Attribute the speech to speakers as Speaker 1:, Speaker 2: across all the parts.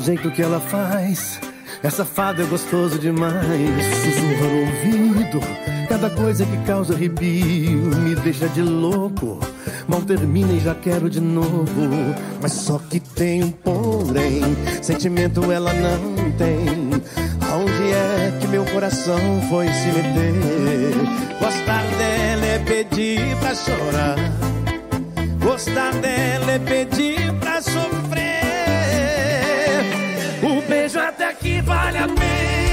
Speaker 1: jeito que ela faz. Essa fada é gostoso demais. Sussurra no ouvido, cada coisa que causa arrepio me deixa de louco. Mal termina e já quero de novo. Mas só que tem um porém, sentimento ela não tem. Aonde é que meu coração foi se meter? Gostar dela é pedir pra chorar. Gostar dela é pedir até que vale a pena,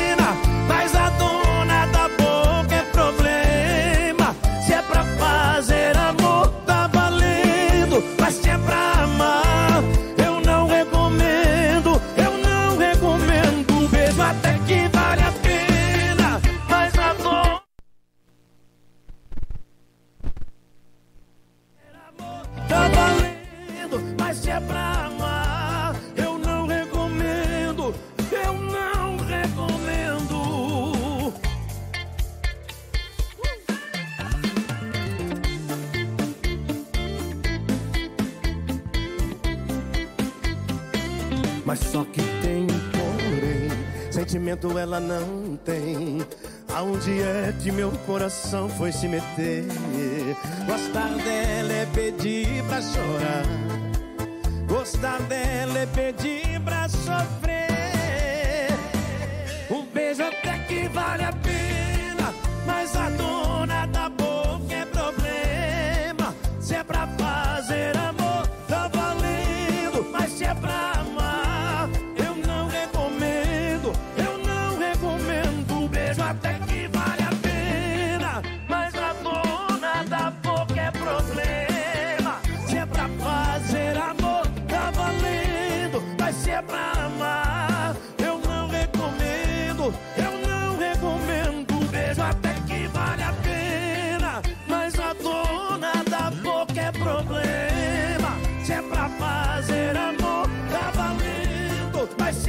Speaker 1: sentimento ela não tem. Aonde é que meu coração foi se meter? Gostar dela é pedir pra chorar. Gostar dela é pedir pra sofrer. Um beijo até que vale a pena, mas a dona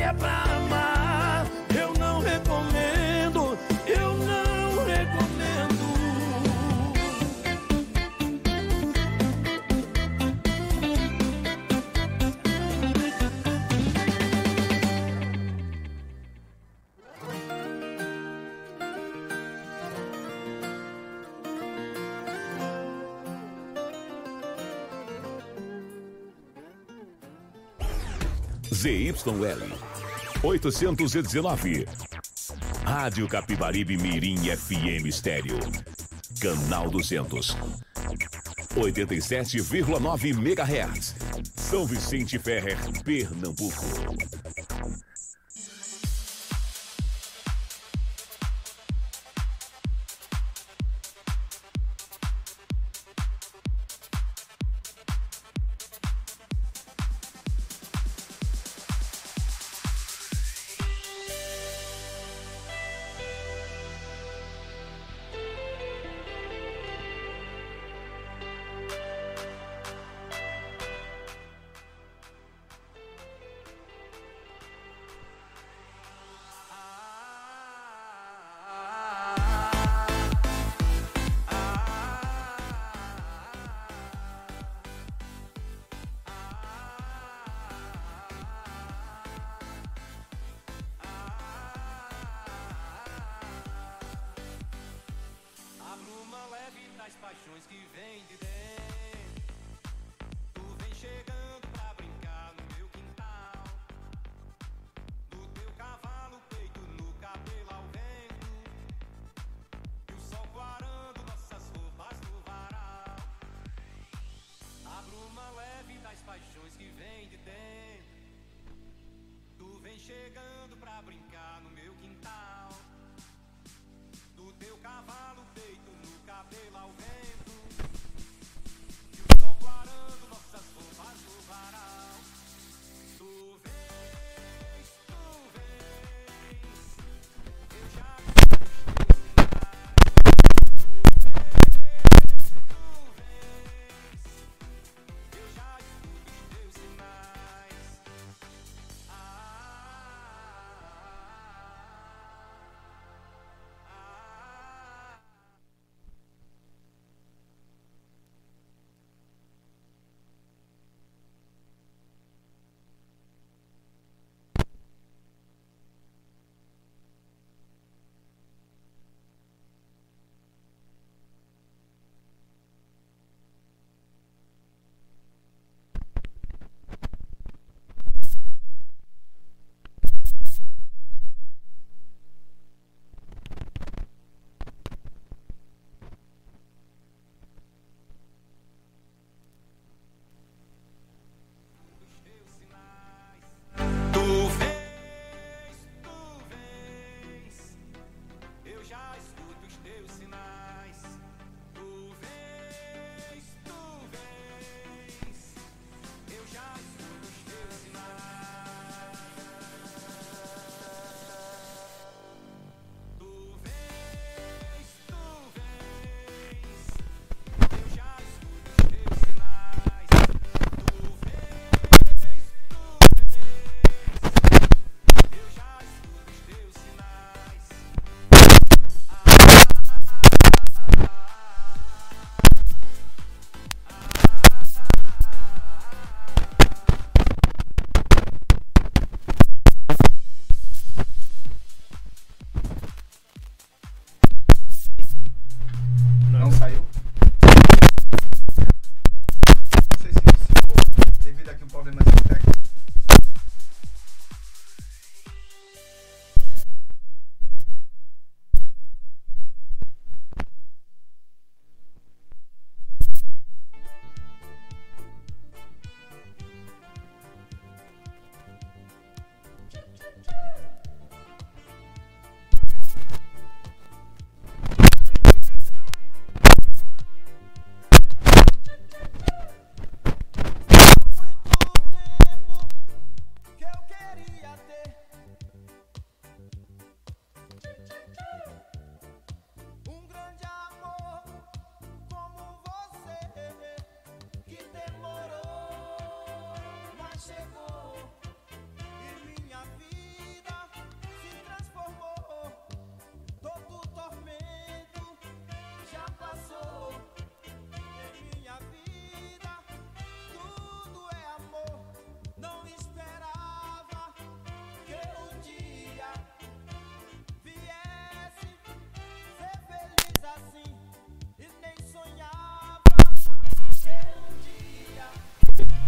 Speaker 1: é pra amar, eu não recomendo. Eu não recomendo.
Speaker 2: ZYL 819. Rádio Capibaribe Mirim FM Estéreo. Canal 200. 87,9 MHz. São Vicente Ferrer, Pernambuco.
Speaker 3: Das paixões que vem de dentro. Tu vem chegando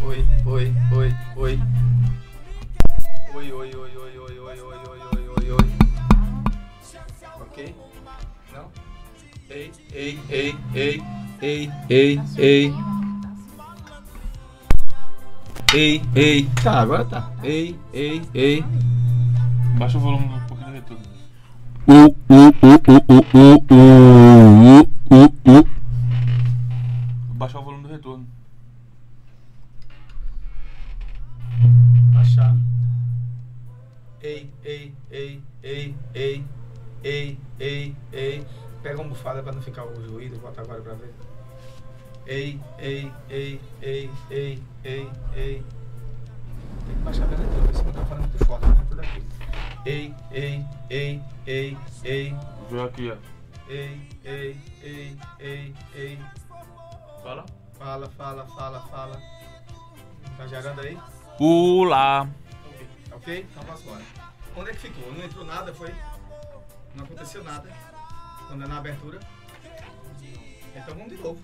Speaker 4: oi, oi, oi. Oi, oi, oi, oi, oi, oi, oi, oi, oi, oi, oi. Ok? Não? Ei, ei, ei, ei, ei, ei, ei. Ei, ei. Tá, agora tá. Ei, ei, ei.
Speaker 5: Baixa o volume um pouquinho do retorno. Baixar
Speaker 4: ficar o ruído, bota agora pra ver. Ei, ei, ei, ei, ei, ei, ei. Tem que baixar bem aqui, ver se não tá falando muito forte, né? Tudo aqui. Ei, ei, ei, ei, ei,
Speaker 5: Vê aqui, ó.
Speaker 4: ei, ei, ei, ei, ei.
Speaker 5: Fala.
Speaker 4: Fala, fala, fala, fala. Tá gerando aí?
Speaker 5: Pula.
Speaker 4: Ok, ok? Então vamos embora. Onde é que ficou? Não entrou nada, foi? Não aconteceu nada. Quando é na abertura. Então vamos de novo.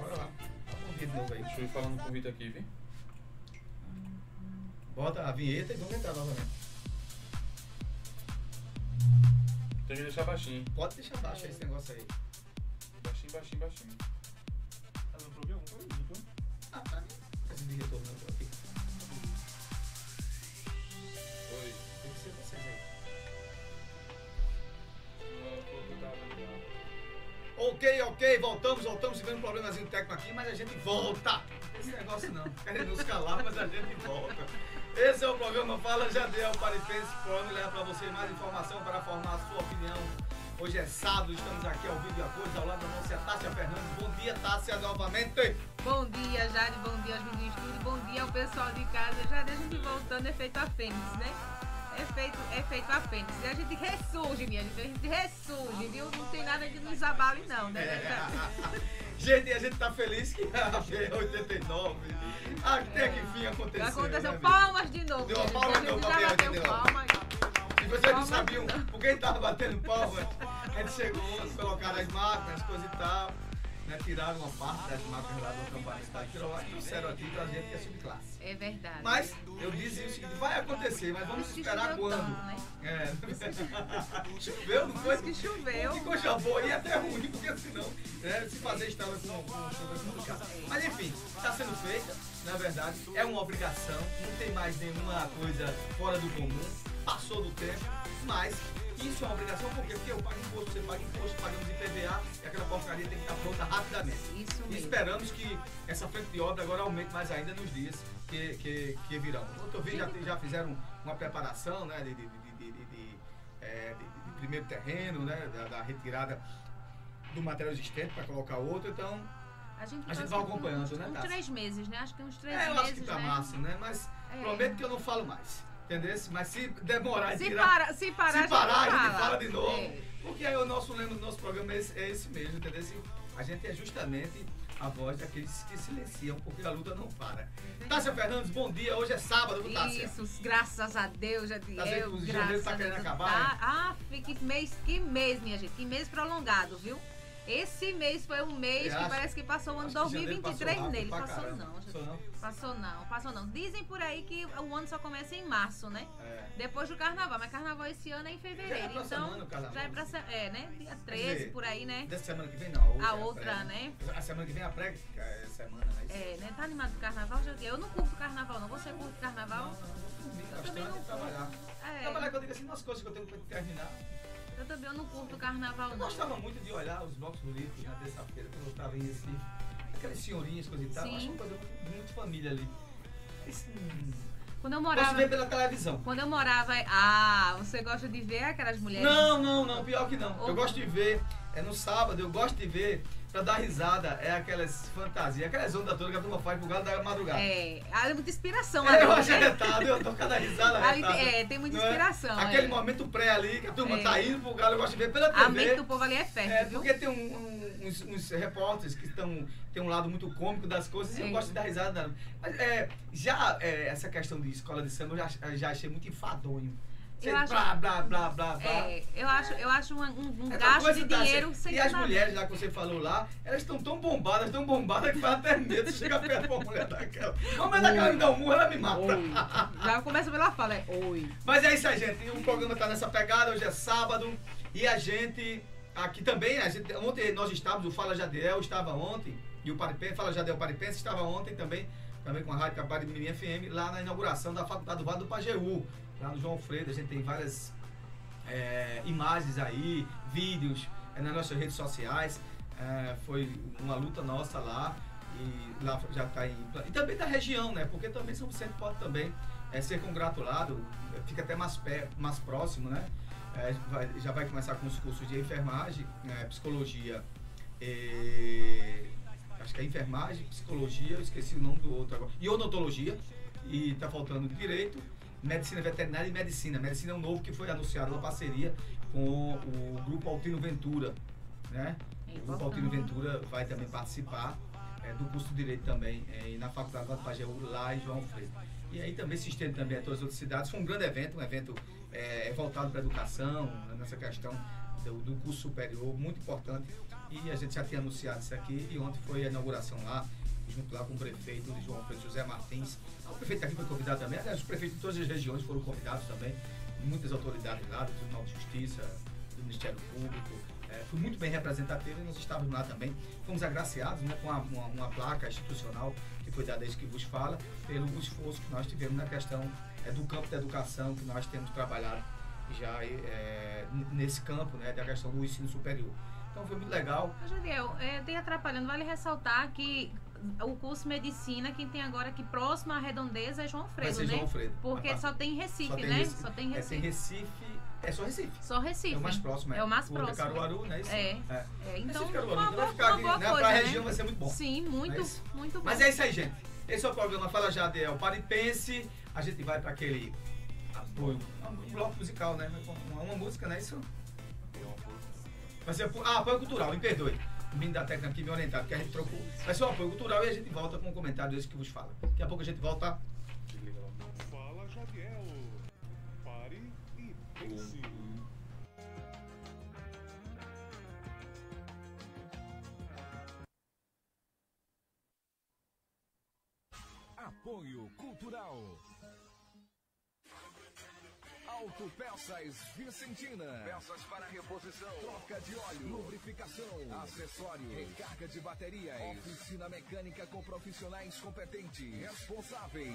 Speaker 4: Bora lá. Vamos de novo aí.
Speaker 5: Deixa eu ir falando com o Vitor aqui, viu?
Speaker 4: Bota a vinheta e vamos entrar novamente.
Speaker 5: Tem que deixar baixinho.
Speaker 4: Pode deixar baixo esse negócio aí.
Speaker 5: Baixinho, baixinho, baixinho.
Speaker 4: Ah, pra mim. Esse de retorno não, Ok, ok, voltamos, voltamos, tivemos um problemazinho técnico aqui, mas a gente volta. Esse negócio não, querem nos calar, mas a gente volta. Esse é o programa Fala Jadiel Paripense, programa leva para você mais informação para formar a sua opinião. Hoje é sábado, estamos aqui ao vivo e a cores, ao lado da nossa Tássia Fernandes. Bom dia, Tássia, novamente.
Speaker 6: Bom dia, Jade. Bom dia aos meninos estúdio. Bom dia ao pessoal de casa. Já deixa de voltando, é feito a Fênix, né? É feito, é feito a gente ressurge, minha gente. A gente ressurge, viu? Não tem nada que nos abale, não, né?
Speaker 4: Gente, a gente tá feliz que a B89 até que fim aconteceu.
Speaker 6: Aconteceu
Speaker 4: né,
Speaker 6: palmas de novo.
Speaker 4: Deu uma
Speaker 6: gente.
Speaker 4: palma
Speaker 6: a
Speaker 4: de novo
Speaker 6: já
Speaker 4: pra
Speaker 6: bateu
Speaker 4: B89.
Speaker 6: palmas.
Speaker 4: Se vocês não
Speaker 6: Palmas
Speaker 4: sabiam por que tava batendo palma, a gente chegou, colocaram as máquinas, coisa e tal, né, tiraram uma parte das máquinas lá do da Quiroga e trouxeram aqui pra gente que é subclasse.
Speaker 6: É verdade.
Speaker 4: Mas eu dizia o seguinte, vai acontecer, mas vamos esperar quando?
Speaker 6: tanto, né?
Speaker 4: É. choveu, não foi?
Speaker 6: Que choveu.
Speaker 4: Que coisa boa, e até ruim, porque senão, né, se fazer estrada com, com chuva é complicado. Mas enfim, está sendo feita, na verdade, é uma obrigação, não tem mais nenhuma coisa fora do comum, passou do tempo, mas isso é uma obrigação, por quê? Porque eu pago imposto, você paga imposto, pagamos IPVA, e aquela porcaria tem que estar pronta rapidamente.
Speaker 6: Isso
Speaker 4: E
Speaker 6: mesmo.
Speaker 4: esperamos que essa frente de obra agora aumente mais ainda nos dias que, que, que virão. Outro vídeo já, já fizeram uma preparação né, de, de, de, de, é, primeiro terreno, né, da, da retirada do material existente para colocar outro, então
Speaker 6: A gente,
Speaker 4: a gente vai acompanhando,
Speaker 6: uns,
Speaker 4: né,
Speaker 6: Uns três meses, né? Acho que uns três
Speaker 4: é, eu
Speaker 6: meses,
Speaker 4: acho que tá
Speaker 6: né?
Speaker 4: massa, né? Mas
Speaker 6: É.
Speaker 4: prometo que eu não falo mais. Entendeu? Mas se demorar
Speaker 6: Se
Speaker 4: tirar.
Speaker 6: parar, se parar,
Speaker 4: se parar, a
Speaker 6: a
Speaker 4: gente
Speaker 6: gente
Speaker 4: fala de novo.
Speaker 6: É.
Speaker 4: Porque aí o nosso lema do nosso programa é esse, é esse mesmo, entendeu? A gente é justamente a voz daqueles que silenciam, porque a luta não para. Tássia Fernandes, bom dia. Hoje é sábado, viu, Tássia?
Speaker 6: Isso, graças a Deus, já
Speaker 4: Tá vendo que
Speaker 6: eu,
Speaker 4: o janeiro
Speaker 6: graças
Speaker 4: tá
Speaker 6: a
Speaker 4: querendo
Speaker 6: Deus.
Speaker 4: acabar,
Speaker 6: Tá, ah, que mês, que mês, minha gente, que mês prolongado, viu? Esse mês foi um mês que parece que passou o ano
Speaker 4: Acho que janeiro
Speaker 6: 2023
Speaker 4: passou
Speaker 6: nele. Passou não,
Speaker 4: Passou não?
Speaker 6: Passou não, passou não. Dizem por aí que o ano só começa em março, né?
Speaker 4: É.
Speaker 6: Depois do carnaval, mas carnaval esse ano é em fevereiro. então,
Speaker 4: semana o carnaval.
Speaker 6: já é pra se- é, né? Dia 13
Speaker 4: dizer,
Speaker 6: por aí, né?
Speaker 4: Dessa semana que vem, não.
Speaker 6: A
Speaker 4: é
Speaker 6: outra,
Speaker 4: pré.
Speaker 6: né?
Speaker 4: A semana que vem é a pré é semana, né?
Speaker 6: É, né? Tá animado com carnaval? Já- Eu não curto carnaval, não. Você curte carnaval?
Speaker 4: Não, não, vou dormir
Speaker 6: Eu
Speaker 4: bastante
Speaker 6: também não
Speaker 4: e trabalhar.
Speaker 6: É,
Speaker 4: Trabalhar que eu digo assim, nas coisas que eu tenho que terminar.
Speaker 6: Eu também eu não curto carnaval,
Speaker 4: Eu
Speaker 6: não.
Speaker 4: gostava muito de olhar os blocos políticos na terça-feira, quando eu estava em Recife. Aquelas senhorinhas, coisa e tal.
Speaker 6: Sim.
Speaker 4: Acho uma coisa muito, muito família ali. Esse, hum,
Speaker 6: Quando eu
Speaker 4: Posso
Speaker 6: morava.
Speaker 4: ver pela televisão.
Speaker 6: Quando eu morava. Ah, você gosta de ver aquelas mulheres?
Speaker 4: Não, não, não, pior que não. Eu
Speaker 6: Ou-
Speaker 4: gosto de ver, é no sábado, eu gosto de ver, pra dar risada, é aquelas fantasias, aquelas ondas todas que a turma faz pro galo da madrugada.
Speaker 6: É, há muita inspiração
Speaker 4: É, eu
Speaker 6: ali,
Speaker 4: acho
Speaker 6: né?
Speaker 4: arretado, eu tô cada risada
Speaker 6: Ali é, tem muita
Speaker 4: é?
Speaker 6: inspiração,
Speaker 4: Aquele
Speaker 6: é.
Speaker 4: momento pré ali, que a turma
Speaker 6: É.
Speaker 4: tá indo pro galo, eu gosto de ver pela
Speaker 6: A
Speaker 4: TV.
Speaker 6: mente do povo ali é fértil,
Speaker 4: É,
Speaker 6: viu?
Speaker 4: porque tem um- um- uns, uns repórteres que estão tem um lado muito cômico das coisas e eu
Speaker 6: É.
Speaker 4: gosto de dar risada. Mas é, já é, essa questão de escola de samba eu já, já achei muito enfadonho.
Speaker 6: Eu acho-
Speaker 4: blá, blá, blá, blá, blá.
Speaker 6: É, eu acho, eu acho um, um- gasto de
Speaker 4: tá
Speaker 6: dinheiro
Speaker 4: assim,
Speaker 6: sem
Speaker 4: E as mulheres lá que você falou lá, elas estão tão bombadas, tão bombadas que faz até medo de chegar perto de uma mulher daquela. Uma mulher daquela me dá um murro, ela me mata.
Speaker 6: Oi. Já começa pela fala, é oi.
Speaker 4: Mas é isso aí, gente. O programa tá nessa pegada, hoje é sábado. E a gente, aqui também, a gente, ontem nós estávamos, o Fala Jadiel estava ontem, e o Paripense, Fala Jadiel Paripense estava ontem também, também com a Rádio Capari de Mirim FM, lá na inauguração da Faculdade do Vale do Pajeú, lá no João Freire. A gente tem várias é, imagens aí, vídeos é, nas nossas redes sociais. É, foi uma luta nossa lá e lá já está em e também da região, né? Porque também São Vicente pode também é, ser congratulado, é, fica até mais pé, mais próximo, né? É, vai- já vai começar com os cursos de enfermagem, é, psicologia, e, acho que é enfermagem, psicologia, eu esqueci o nome do outro agora, e odontologia, e tá faltando direito, medicina veterinária e medicina. Medicina é um novo que foi anunciado uma parceria com o grupo Altino Ventura, né?
Speaker 6: É
Speaker 4: O grupo Altino Ventura vai também participar é, do curso de Direito também é, na Faculdade do Pajeú, lá em João Freire. E aí também se estende também a todas as outras cidades. Foi um grande evento, um evento é, voltado para a educação, nessa questão do, do curso superior, muito importante. E a gente já tinha anunciado isso aqui e ontem foi a inauguração lá, junto lá com o prefeito de João Freire, José Martins. O prefeito aqui foi convidado também, aliás, os prefeitos de todas as regiões foram convidados também, muitas autoridades lá, do Tribunal de Justiça, do Ministério Público. É, foi muito bem representativo e nós estávamos lá também. Fomos agraciados né, com uma, uma, uma placa institucional que foi dada desde que vos fala, pelo esforço que nós tivemos na questão é, do campo da educação, que nós temos trabalhado já é, nesse campo né, da questão do ensino superior. Então foi muito legal.
Speaker 6: Jadiel, é, tem atrapalhando, vale ressaltar que o curso Medicina, quem tem agora aqui próximo à redondeza é João
Speaker 4: Vai
Speaker 6: Fredo,
Speaker 4: ser
Speaker 6: né?
Speaker 4: João Fredo.
Speaker 6: Porque só tem Recife,
Speaker 4: só tem
Speaker 6: né?
Speaker 4: Recife.
Speaker 6: Só tem
Speaker 4: É, tem
Speaker 6: Recife.
Speaker 4: Recife. É só Recife.
Speaker 6: Só Recife.
Speaker 4: É o mais próximo.
Speaker 6: É o mais
Speaker 4: O
Speaker 6: próximo.
Speaker 4: Caruaru, né? Isso?
Speaker 6: É.
Speaker 4: é.
Speaker 6: É, então,
Speaker 4: Recife, Caruaru.
Speaker 6: uma,
Speaker 4: Então vai
Speaker 6: boa,
Speaker 4: ficar
Speaker 6: uma
Speaker 4: aqui,
Speaker 6: boa
Speaker 4: né?
Speaker 6: coisa,
Speaker 4: Pra
Speaker 6: né?
Speaker 4: região vai ser muito bom.
Speaker 6: Sim,
Speaker 4: é
Speaker 6: muito, muito bom.
Speaker 4: Mas é isso aí, gente. Esse é o programa Fala Jadiel Paripense. A gente vai para aquele apoio, um bloco musical, né? Uma, uma música, né? Isso? Vai ser ah, apoio cultural, me perdoe. O menino da técnica aqui me orientar, porque a gente trocou. Vai ser um apoio cultural e a gente volta com um comentário desse que vos fala. Daqui a pouco a gente volta.
Speaker 7: Fala Jadiel. Pare e pense.
Speaker 2: Apoio Cultural. Autopeças Vicentina. Peças para reposição, troca de óleo, lubrificação, acessórios, recarga de baterias, oficina mecânica com profissionais competentes, responsáveis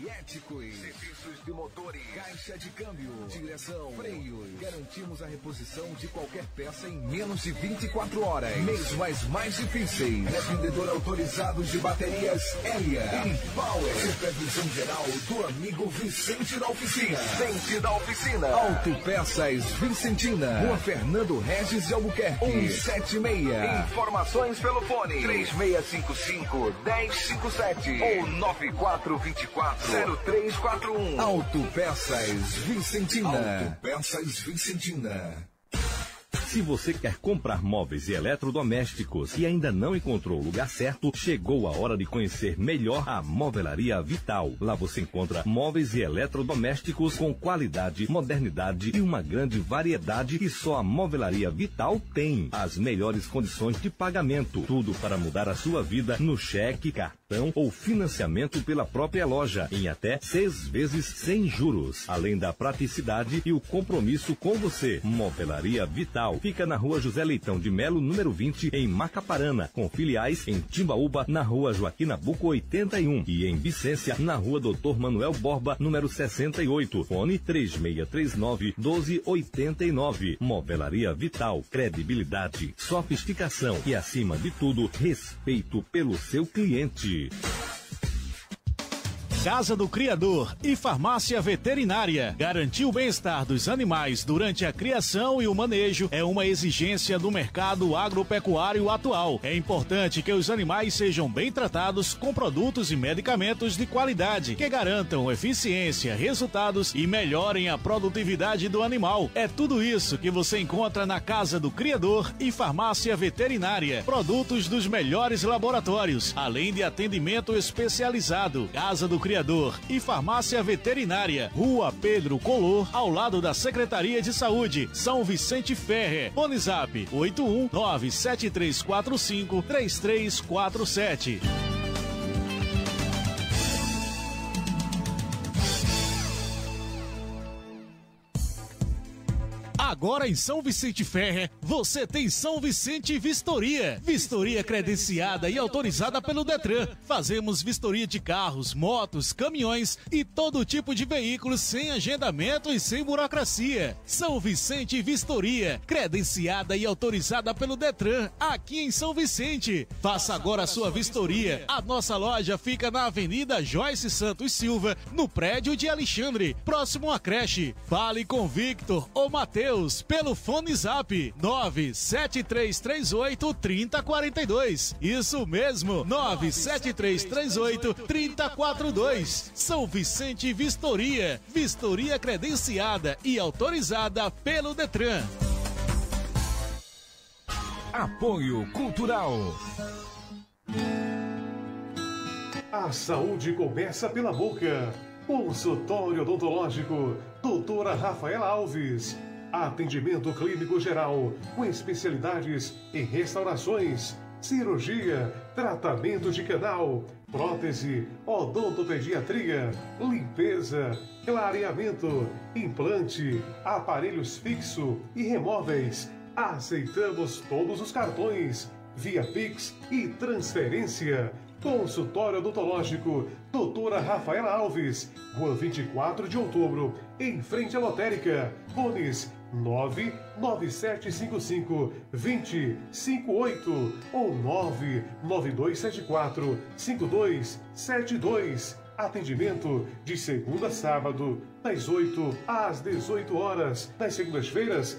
Speaker 2: e éticos. Serviços de motores, caixa de câmbio, direção, freios. Garantimos a reposição de qualquer peça em menos de 24 horas. Mesmo as mais difíceis. É vendedor autorizado de baterias Elia e Power. Supervisão geral do amigo Vicente da Oficina. Vicente da Oficina. Autopeças Vicentina. Rua Fernando Regis de Albuquerque. 176. Informações pelo fone 3655 1057 ou 9424 0341. Autopeças Vicentina. Autopeças Vicentina.
Speaker 8: Se você quer comprar móveis e eletrodomésticos e ainda não encontrou o lugar certo, chegou a hora de conhecer melhor a Movelaria Vital. Lá você encontra móveis e eletrodomésticos com qualidade, modernidade e uma grande variedade que só a Movelaria Vital tem. As melhores condições de pagamento. Tudo para mudar a sua vida no cheque, cartão ou financiamento pela própria loja em até seis vezes sem juros. Além da praticidade e o compromisso com você. Movelaria Vital fica na rua José Leitão de Melo, número 20, em Macaparana, com filiais em Timbaúba, na rua Joaquim Nabuco 81 e em Vicência, na rua Doutor Manuel Borba, número 68. Fone 3639 1289. Movelaria Vital, credibilidade, sofisticação e, acima de tudo, respeito pelo seu cliente.
Speaker 9: Casa do Criador e Farmácia Veterinária. Garantir o bem-estar dos animais durante a criação e o manejo é uma exigência do mercado agropecuário atual. É importante que os animais sejam bem tratados com produtos e medicamentos de qualidade que garantam eficiência, resultados e melhorem a produtividade do animal. É tudo isso que você encontra na Casa do Criador e Farmácia Veterinária. Produtos dos melhores laboratórios, além de atendimento especializado. Casa do Criador E Farmácia Veterinária, Rua Pedro Color, ao lado da Secretaria de Saúde, São Vicente Ferre. Bonizap 81 97345 Agora em São Vicente Ferre, você tem São Vicente Vistoria. Vistoria credenciada e autorizada pelo Detran. Fazemos vistoria de carros, motos, caminhões e todo tipo de veículos sem agendamento e sem burocracia. São Vicente Vistoria, credenciada e autorizada pelo Detran, aqui em São Vicente. Faça agora a sua vistoria. A nossa loja fica na Avenida Joyce Santos Silva, no prédio de Alexandre, próximo à creche. Fale com Victor ou Matheus pelo fone zap 97338 3042. Isso mesmo, 97338 3042. São Vicente Vistoria, vistoria credenciada e autorizada pelo Detran.
Speaker 2: Apoio Cultural.
Speaker 7: A saúde começa pela boca. Consultório odontológico, doutora Rafaela Alves. Atendimento clínico geral, com especialidades em restaurações, cirurgia, tratamento de canal, prótese, odontopediatria, limpeza, clareamento, implante, aparelhos fixo e remóveis. Aceitamos todos os cartões, via Pix e transferência. Consultório odontológico, doutora Rafaela Alves, Rua 24 de Outubro, em frente à lotérica. Fones 99755 2058 ou 99274 5272. Atendimento de segunda a sábado, das 8 às 18 horas. Nas segundas-feiras,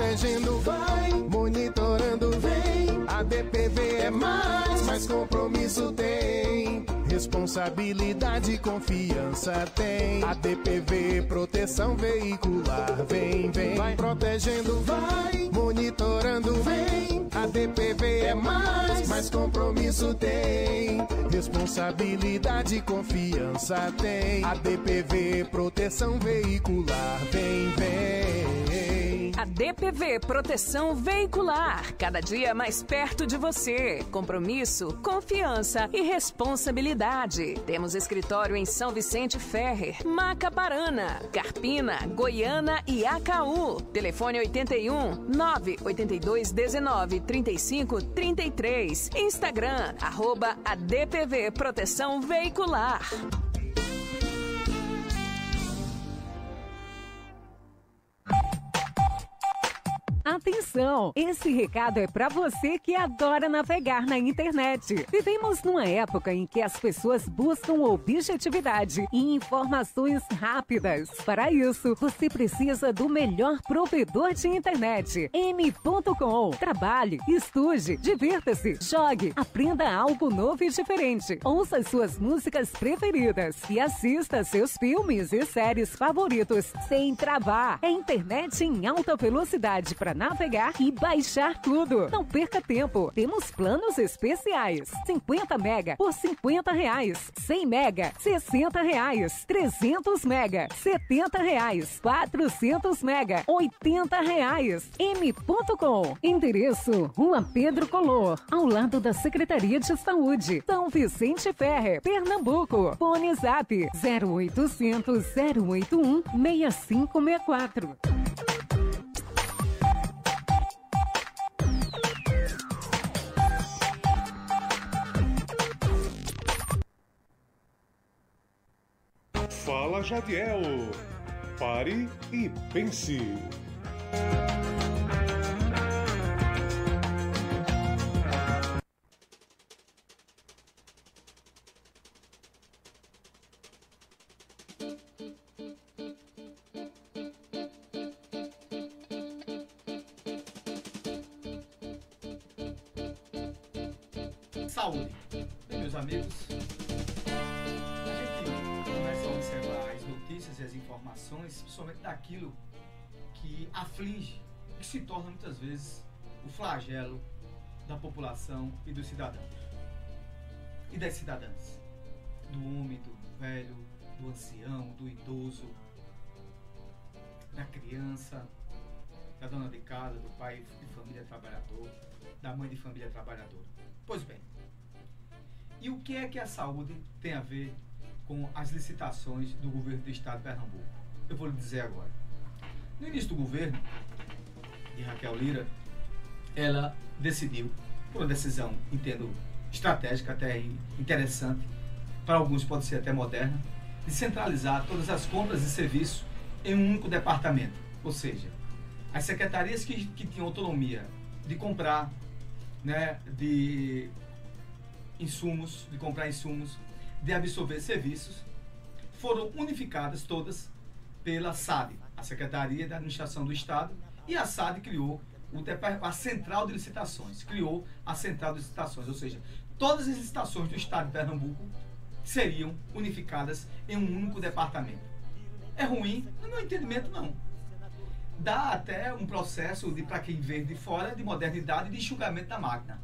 Speaker 10: Protegendo, vai monitorando, vem. A DPV é mais, mais compromisso tem. Responsabilidade e confiança tem. A DPV proteção veicular, vem, vem. Vai protegendo, vai monitorando, vem. A DPV é mais, mais compromisso tem. Responsabilidade e confiança tem. A DPV proteção veicular, vem, vem.
Speaker 11: A DPV Proteção Veicular, cada dia mais perto de você. Compromisso, confiança e responsabilidade. Temos escritório em São Vicente Ferrer, Macaparana, Carpina, Goiâna e Acaú. Telefone 81 982 19 35 33. Instagram, arroba ADPV Proteção Veicular.
Speaker 12: Atenção! Esse recado é para você que adora navegar na internet. Vivemos numa época em que as pessoas buscam objetividade e informações rápidas. Para isso, você precisa do melhor provedor de internet. M.com. Trabalhe, estude, divirta-se, jogue, aprenda algo novo e diferente. Ouça as suas músicas preferidas e assista seus filmes e séries favoritos sem travar. É internet em alta velocidade para navegar e baixar tudo. Não perca tempo. Temos planos especiais. 50 mega por 50 reais. 100 mega, 60 reais. 300 mega, 70 reais. 400 mega, 80 reais. M.com. Endereço: Rua Pedro Color, ao lado da Secretaria de Saúde. São Vicente Ferre, Pernambuco. Fone Zap 0800 081 6564.
Speaker 7: Fala Jadiel. Pare e pense.
Speaker 4: Saúde. Meus amigos, notícias e as informações, principalmente daquilo que aflige, que se torna muitas vezes o flagelo da população e dos cidadãos. E das cidadãs. Do homem, do velho, do ancião, do idoso, da criança, da dona de casa, do pai de família trabalhador, da mãe de família trabalhadora. Pois bem, e o que é que a saúde tem a ver com as licitações do governo do estado de Pernambuco? Eu vou lhe dizer agora. No início do governo de Raquel Lira, ela decidiu, por uma decisão, entendo, estratégica, até interessante, para alguns pode ser até moderna, de centralizar todas as compras e serviços em um único departamento. Ou seja, as secretarias que, que tinham autonomia de comprar, né, de insumos, de comprar insumos, de absorver serviços, foram unificadas todas pela SAD, a Secretaria da Administração do Estado, e a SAD criou a Central de Licitações, criou a Central de Licitações, ou seja, todas as licitações do Estado de Pernambuco seriam unificadas em um único departamento. É ruim? No meu entendimento, não. Dá até um processo de, para quem vem de fora, de modernidade de enxugamento da máquina.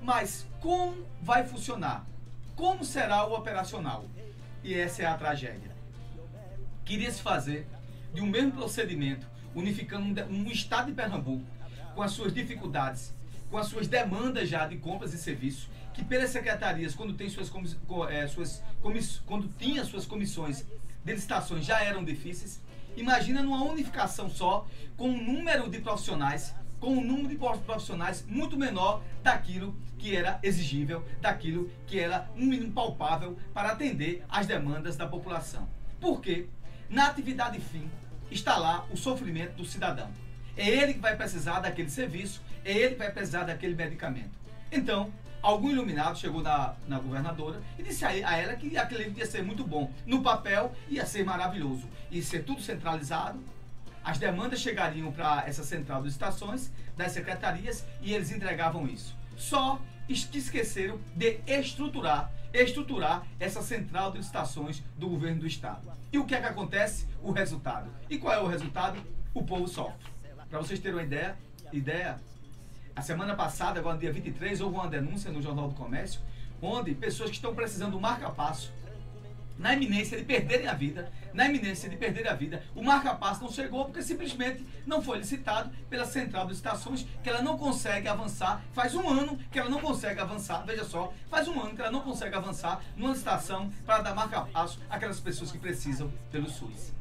Speaker 4: Mas como vai funcionar? Como será o operacional? E essa é a tragédia. Queria se fazer de um mesmo procedimento, unificando um, estado de Pernambuco, com as suas dificuldades, com as suas demandas já de compras e serviços, que pelas secretarias, quando tem suas, comiss, é, suas quando tinha suas comissões de licitações já eram difíceis. Imagina numa unificação só, com um número de profissionais, com um número de profissionais muito menor daquilo que era exigível, daquilo que era um mínimo palpável para atender às demandas da população. Por quê? Na atividade fim está lá o sofrimento do cidadão. É ele que vai precisar daquele serviço, é ele que vai precisar daquele medicamento. Então, algum iluminado chegou na, na governadora e disse a, a ela que aquele ia ser muito bom. No papel ia ser maravilhoso. Ia ser tudo centralizado. As demandas chegariam para essa central de estações, das secretarias, e eles entregavam isso. Só esqueceram de estruturar, estruturar essa central de licitações do governo do estado. E o que é que acontece? O resultado. E qual é o resultado? O povo sofre. Para vocês terem uma ideia, ideia, a semana passada, agora dia 23, houve uma denúncia no Jornal do Comércio, onde pessoas que estão precisando do marca-passo, na iminência de perderem a vida, na iminência de perder a vida, o marca-passo não chegou porque simplesmente não foi licitado pela central de estações, que ela não consegue avançar. Faz um ano que ela não consegue avançar, veja só, faz um ano que ela não consegue avançar numa licitação para dar marca-passo àquelas pessoas que precisam pelo SUS.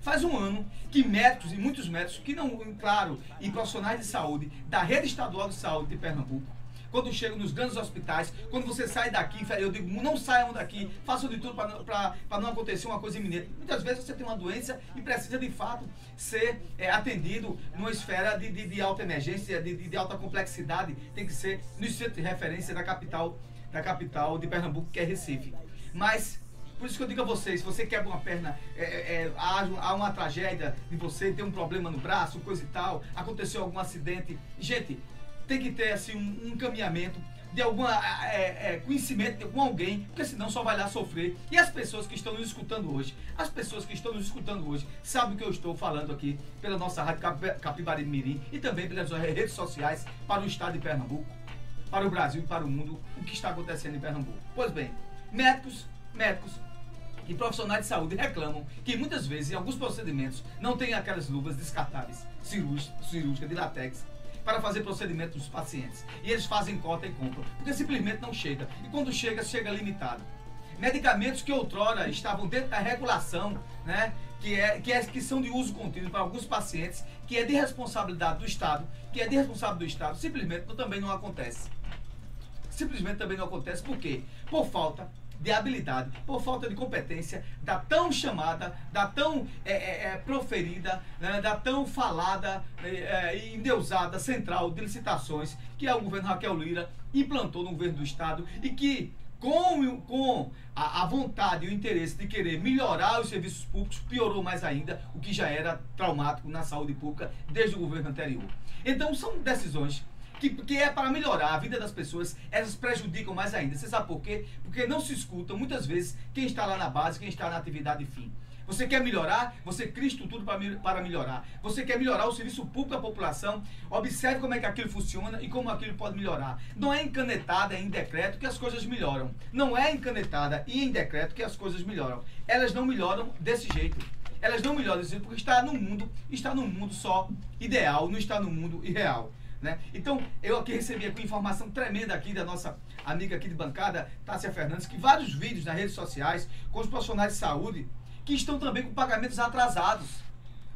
Speaker 4: Faz um ano que médicos, e muitos médicos, que não, claro, e profissionais de saúde da rede estadual de saúde de Pernambuco, quando chegam nos grandes hospitais, quando você sai daqui, eu digo, não saiam daqui, façam de tudo para não acontecer uma coisa iminente. Muitas vezes você tem uma doença e precisa de fato ser é, atendido numa esfera de, de, de alta emergência, de, de, alta complexidade, tem que ser no centro de referência da capital, da capital de Pernambuco, que é Recife. Mas por isso que eu digo a vocês, se você quebra uma perna, é, é, há, há, uma tragédia de você, tem um problema no braço, coisa e tal, aconteceu algum acidente. Gente, tem que ter assim um, um encaminhamento de algum é, é, conhecimento com alguém, porque senão só vai lá sofrer. E as pessoas que estão nos escutando hoje, as pessoas que estão nos escutando hoje, sabem que eu estou falando aqui pela nossa rádio Capibari Mirim e também pelas redes sociais para o estado de Pernambuco, para o Brasil e para o mundo, o que está acontecendo em Pernambuco. Pois bem, médicos, médicos e profissionais de saúde reclamam que muitas vezes em alguns procedimentos não tem aquelas luvas descartáveis cirúrgicas de látex para fazer procedimentos dos pacientes. E eles fazem cota e compram, porque simplesmente não chega. E quando chega, chega limitado. Medicamentos que outrora estavam dentro da regulação, né, que, é, que, é, que são de uso contínuo para alguns pacientes, que é de responsabilidade do Estado, que é de responsabilidade do Estado, simplesmente também não acontece. Simplesmente também não acontece, por quê? Por falta de habilidade, por falta de competência da tão chamada, da tão é, é, é proferida, né, da tão falada é, é, e endeusada central de licitações que é o governo Raquel Lira implantou no governo do Estado e que com, com a, a, vontade e o interesse de querer melhorar os serviços públicos, piorou mais ainda o que já era traumático na saúde pública desde o governo anterior. Então, são decisões que, que é para melhorar a vida das pessoas, elas prejudicam mais ainda. Você sabe por quê? Porque não se escuta muitas vezes quem está lá na base, quem está na atividade fim. Você quer melhorar? Você cria estrutura para, mel- para melhorar. Você quer melhorar o serviço público à população? Observe como é que aquilo funciona e como aquilo pode melhorar. Não é em canetada, é em decreto que as coisas melhoram. Não é em canetada e em decreto que as coisas melhoram. Elas não melhoram desse jeito. Elas não melhoram desse jeito porque está no mundo, está no mundo só ideal, não está no mundo irreal. Né? Então, eu aqui recebi aqui informação tremenda aqui da nossa amiga aqui de bancada, Tássia Fernandes, que vários vídeos nas redes sociais com os profissionais de saúde que estão também com pagamentos atrasados.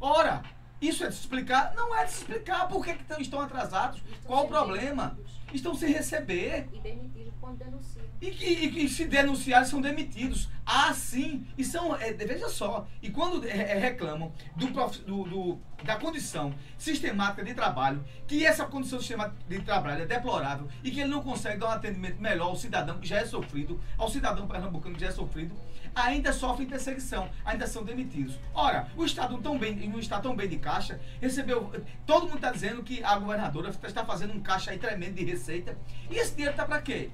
Speaker 4: Ora, isso é de se explicar? Não é de se explicar. Por que, que tão- estão atrasados? Qual o problema? Estão sem receber.
Speaker 13: E demitidos quando denunciam.
Speaker 4: E que, e que se denunciarem são demitidos. Ah, sim. E são, é, veja só, e quando é, é, reclamam do, prof- do- do- da condição sistemática de trabalho, que essa condição sistemática de trabalho é deplorável e que ele não consegue dar um atendimento melhor ao cidadão que já é sofrido, ao cidadão pernambucano que já é sofrido, ainda sofrem perseguição, ainda são demitidos. Ora, o Estado tão bem, não está tão bem de caixa, recebeu. Todo mundo está dizendo que a governadora está fazendo um caixa aí tremendo de receita. E esse dinheiro está para quê?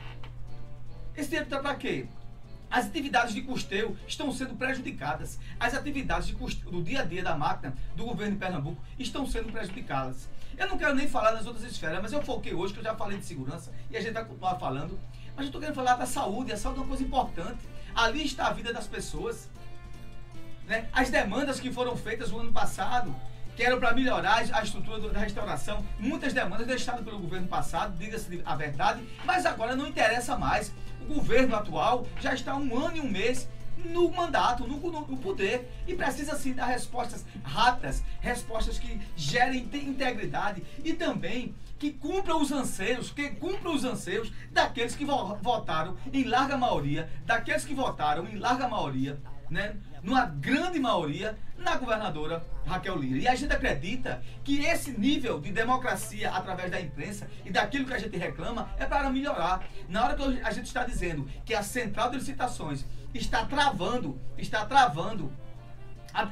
Speaker 4: Esse dinheiro está para quê? As atividades de custeio estão sendo prejudicadas. As atividades de custeio do dia a dia da máquina do governo de Pernambuco estão sendo prejudicadas. Eu não quero nem falar nas outras esferas, mas eu foquei hoje, que eu já falei de segurança, e a gente vai continuar falando. Mas eu estou querendo falar da saúde. A saúde é uma coisa importante. Ali está a vida das pessoas. Né? As demandas que foram feitas no ano passado, que eram para melhorar a estrutura da restauração, muitas demandas deixadas pelo governo passado, diga-se a verdade, mas agora não interessa mais. O governo atual já está um ano e um mês no mandato, no, no- no poder, e precisa sim dar respostas rápidas, respostas que gerem inte- integridade e também que cumpram os anseios, que cumpram os anseios daqueles que vo- votaram em larga maioria, daqueles que votaram em larga maioria, né, numa grande maioria, na governadora Raquel Lira. E a gente acredita que esse nível de democracia através da imprensa e daquilo que a gente reclama é para melhorar. Na hora que a gente está dizendo que a central de licitações está travando, está travando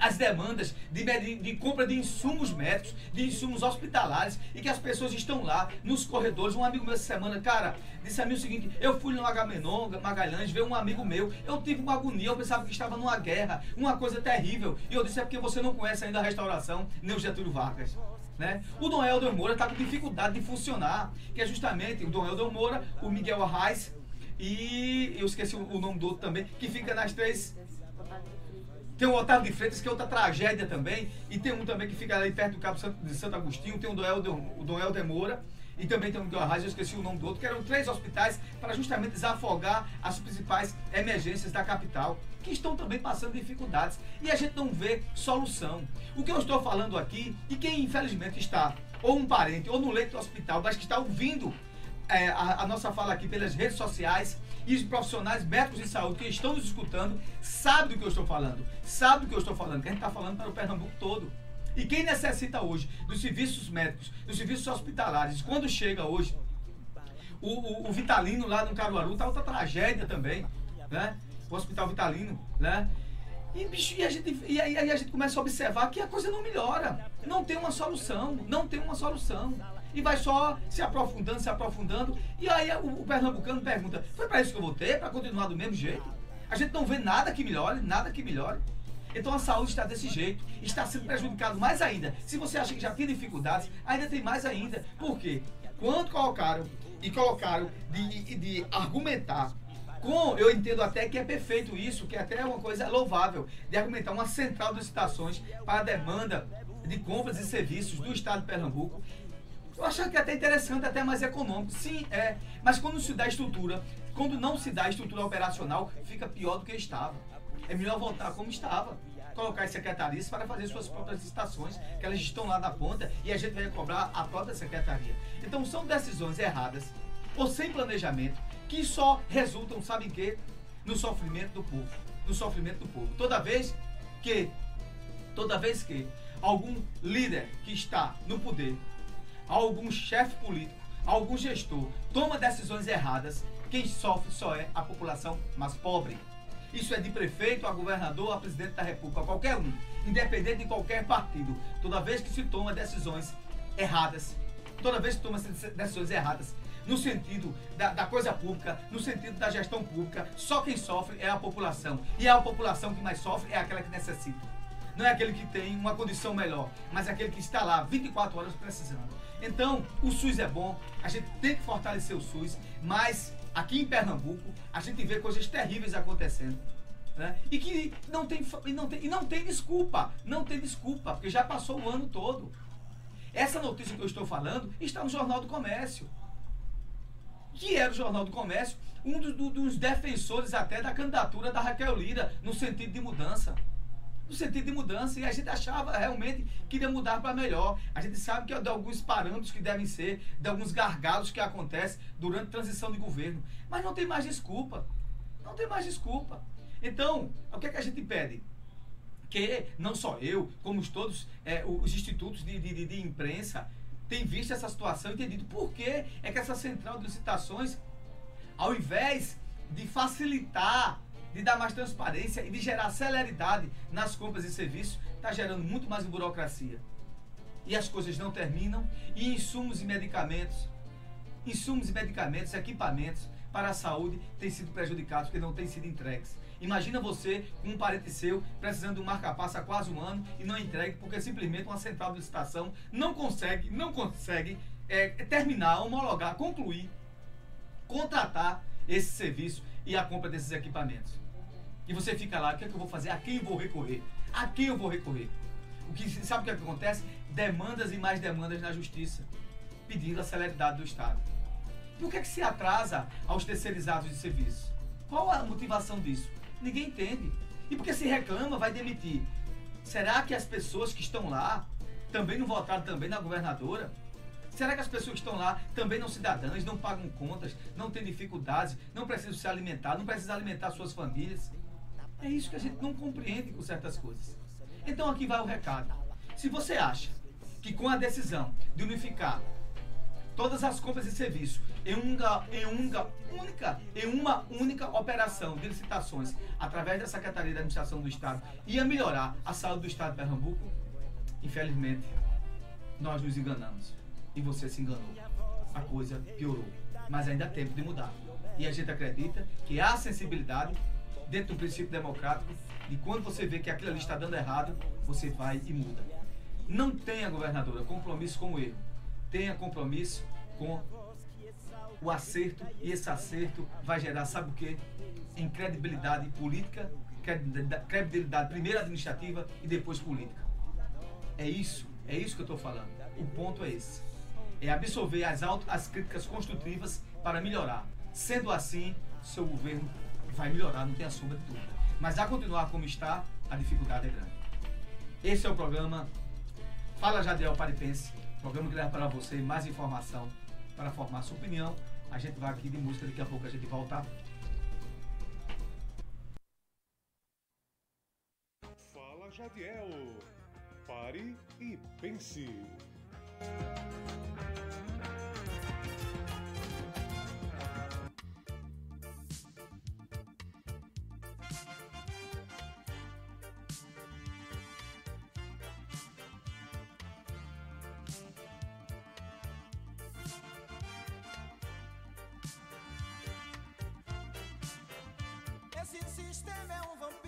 Speaker 4: as demandas de, de- compra de insumos médicos, de insumos hospitalares, e que as pessoas estão lá nos corredores. Um amigo meu essa semana, cara, disse a mim o seguinte: eu fui no Agamenon, Magalhães, ver um amigo meu, eu tive uma agonia, eu pensava que estava numa guerra, uma coisa terrível. E eu disse: é porque você não conhece ainda a restauração, nem o Getúlio Vargas. Né? O Dom Helder Moura está com dificuldade de funcionar, que é justamente o Dom Helder Moura, o Miguel Arraes e eu esqueci o nome do outro também, que fica nas três tem o Otávio de Freitas, que é outra tragédia também. E tem um também que fica ali perto do Cabo de Santo Agostinho. Tem o Helder, o Moura. E também tem o Miguel Arraes, eu esqueci o nome do outro, que eram três hospitais para justamente desafogar as principais emergências da capital, que estão também passando dificuldades. E a gente não vê solução. O que eu estou falando aqui, e quem infelizmente está, ou um parente, ou no leito do hospital, mas que está ouvindo é, a, a nossa fala aqui pelas redes sociais e os profissionais médicos de saúde que estão nos escutando sabem do que eu estou falando. Sabem do que eu estou falando, que a gente está falando para o Pernambuco todo. E quem necessita hoje dos serviços médicos, dos serviços hospitalares, quando chega hoje, o, o- o Vitalino lá no Caruaru está outra tragédia também, né? O Hospital Vitalino, né? E, bicho, e, a gente, e aí, a gente começa a observar que a coisa não melhora. Não tem uma solução. Não tem uma solução. E vai só se aprofundando, se aprofundando. E aí o, o pernambucano pergunta: foi para isso que eu votei? Para continuar do mesmo jeito? A gente não vê nada que melhore, nada que melhore. Então a saúde está desse jeito, está sendo prejudicado mais ainda. Se você acha que já tinha dificuldades, ainda tem mais ainda. Por quê? Quando colocaram e colocaram de, de argumentar com, eu entendo até que é perfeito isso, que é até uma coisa louvável, de argumentar uma central de licitações para a demanda de compras e serviços do Estado de Pernambuco. Eu acho que é até interessante, até mais econômico. Sim, é. Mas quando se dá estrutura, quando não se dá estrutura operacional, fica pior do que estava. É melhor voltar como estava. Colocar as secretarias para fazer suas próprias licitações, que elas estão lá na ponta e a gente vai cobrar a própria secretaria. Então são decisões erradas ou sem planejamento que só resultam, sabem que? No sofrimento do povo. No sofrimento do povo. Toda vez que, toda vez que algum líder que está no poder, algum chefe político, algum gestor toma decisões erradas, quem sofre só é a população mais pobre. Isso é de prefeito a governador, a presidente da república, qualquer um, independente de qualquer partido. Toda vez que se toma decisões erradas, toda vez que toma decisões erradas, no sentido da, da coisa pública, no sentido da gestão pública, só quem sofre é a população. E a população que mais sofre é aquela que necessita. Não é aquele que tem uma condição melhor, mas é aquele que está lá 24 horas precisando. Então, o SUS é bom, a gente tem que fortalecer o SUS, mas aqui em Pernambuco a gente vê coisas terríveis acontecendo. Né? E que não tem, e não tem, e não tem desculpa, não tem desculpa, porque já passou o ano todo. Essa notícia que eu estou falando está no Jornal do Comércio. Que era o Jornal do Comércio, um dos, do- dos defensores até da candidatura da Raquel Lira, no sentido de mudança. No sentido de mudança, e a gente achava realmente que iria mudar para melhor. A gente sabe que é de alguns parâmetros que devem ser, de alguns gargalos que acontecem durante a transição de governo. Mas não tem mais desculpa. Não tem mais desculpa. Então, o que é que a gente pede? que não só eu, como os todos é, os institutos de, de, de- de imprensa têm visto essa situação e entendido por que é que essa central de licitações, ao invés de facilitar, de dar mais transparência e de gerar celeridade nas compras e serviços, está gerando muito mais burocracia. E as coisas não terminam, e insumos e medicamentos, insumos e medicamentos, equipamentos para a saúde têm sido prejudicados porque não têm sido entregues. Imagina você com um parente seu precisando de um marca-passo há quase um ano e não entregue porque simplesmente uma central de licitação não consegue, não consegue é, terminar, homologar, concluir, contratar esse serviço e a compra desses equipamentos. E você fica lá, o que, é que eu vou fazer? A quem eu vou recorrer? A quem eu vou recorrer? O que, sabe o que, é que acontece? Demandas e mais demandas na justiça, pedindo a celeridade do Estado. Por que, é que se atrasa aos terceirizados de serviço? Qual a motivação disso? Ninguém entende. E porque se reclama, vai demitir. Será que as pessoas que estão lá também não votaram também na governadora? Será que as pessoas que estão lá também não cidadãs, não pagam contas, não têm dificuldades, não precisam se alimentar, não precisam alimentar suas famílias? É isso que a gente não compreende com certas coisas. Então aqui vai o recado. Se você acha que com a decisão de unificar todas as compras e serviços em uma, em uma única, em uma única operação de licitações através da Secretaria da Administração do Estado ia melhorar a saúde do Estado de Pernambuco, infelizmente nós nos enganamos e você se enganou. A coisa piorou, mas ainda há tempo de mudar. E a gente acredita que há sensibilidade dentro do princípio democrático e quando você vê que aquilo ali está dando errado, você vai e muda. Não tenha, governadora, compromisso com o erro. Tenha compromisso com o acerto e esse acerto vai gerar, sabe o quê? Em política, credibilidade, primeiro administrativa e depois política. É isso, é isso que eu estou falando. O ponto é esse. É absorver as, as críticas construtivas para melhorar. Sendo assim, seu governo vai melhorar, não tem a sombra de dúvida. Mas a continuar como está, a dificuldade é grande. Esse é o programa Fala Jadiel Paripense, programa que leva para você mais informação para formar sua opinião. A gente vai aqui de música, daqui a pouco a gente volta.
Speaker 7: Fala Jadiel. Pare e pense.
Speaker 13: Sistema é um vampiro.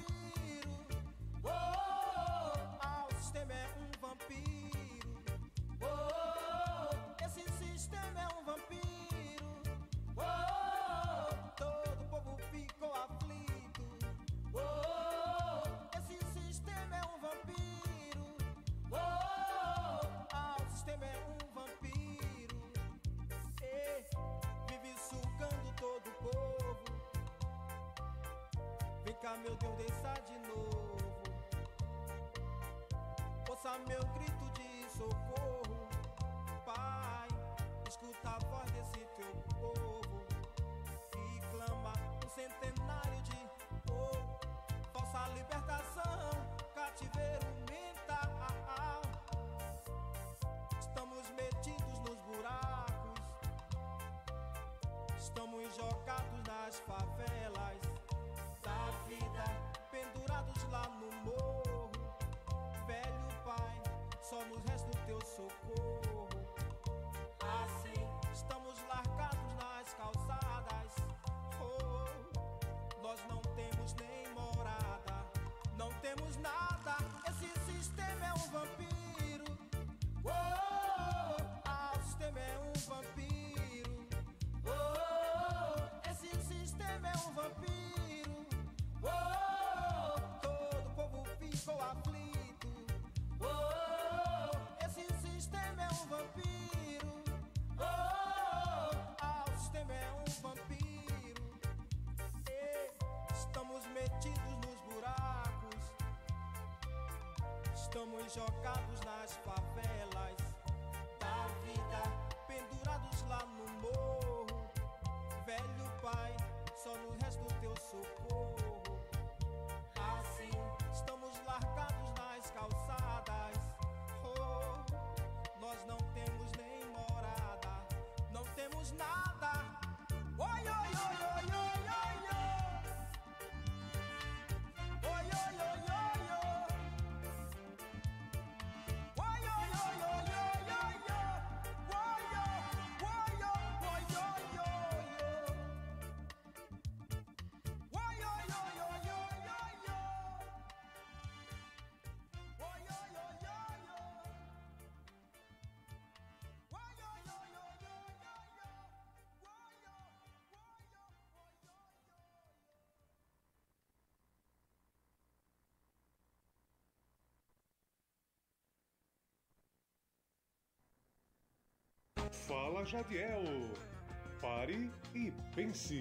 Speaker 13: Cá, meu Deus, desça de novo. Ouça meu grito de socorro. Pai, escuta a voz desse teu povo. Que clama um centenário de ouro. Falsa libertação, cativeiro mental. Estamos metidos nos buracos. Estamos jogados nas favelas nossa vida pendurados lá no morro. Velho Pai, só nos resta o teu socorro. Assim estamos largados nas calçadas. Oh, nós não temos nem morada, não temos nada. Estamos jogados nas favelas
Speaker 7: Fala Jadiel. Pare e pense.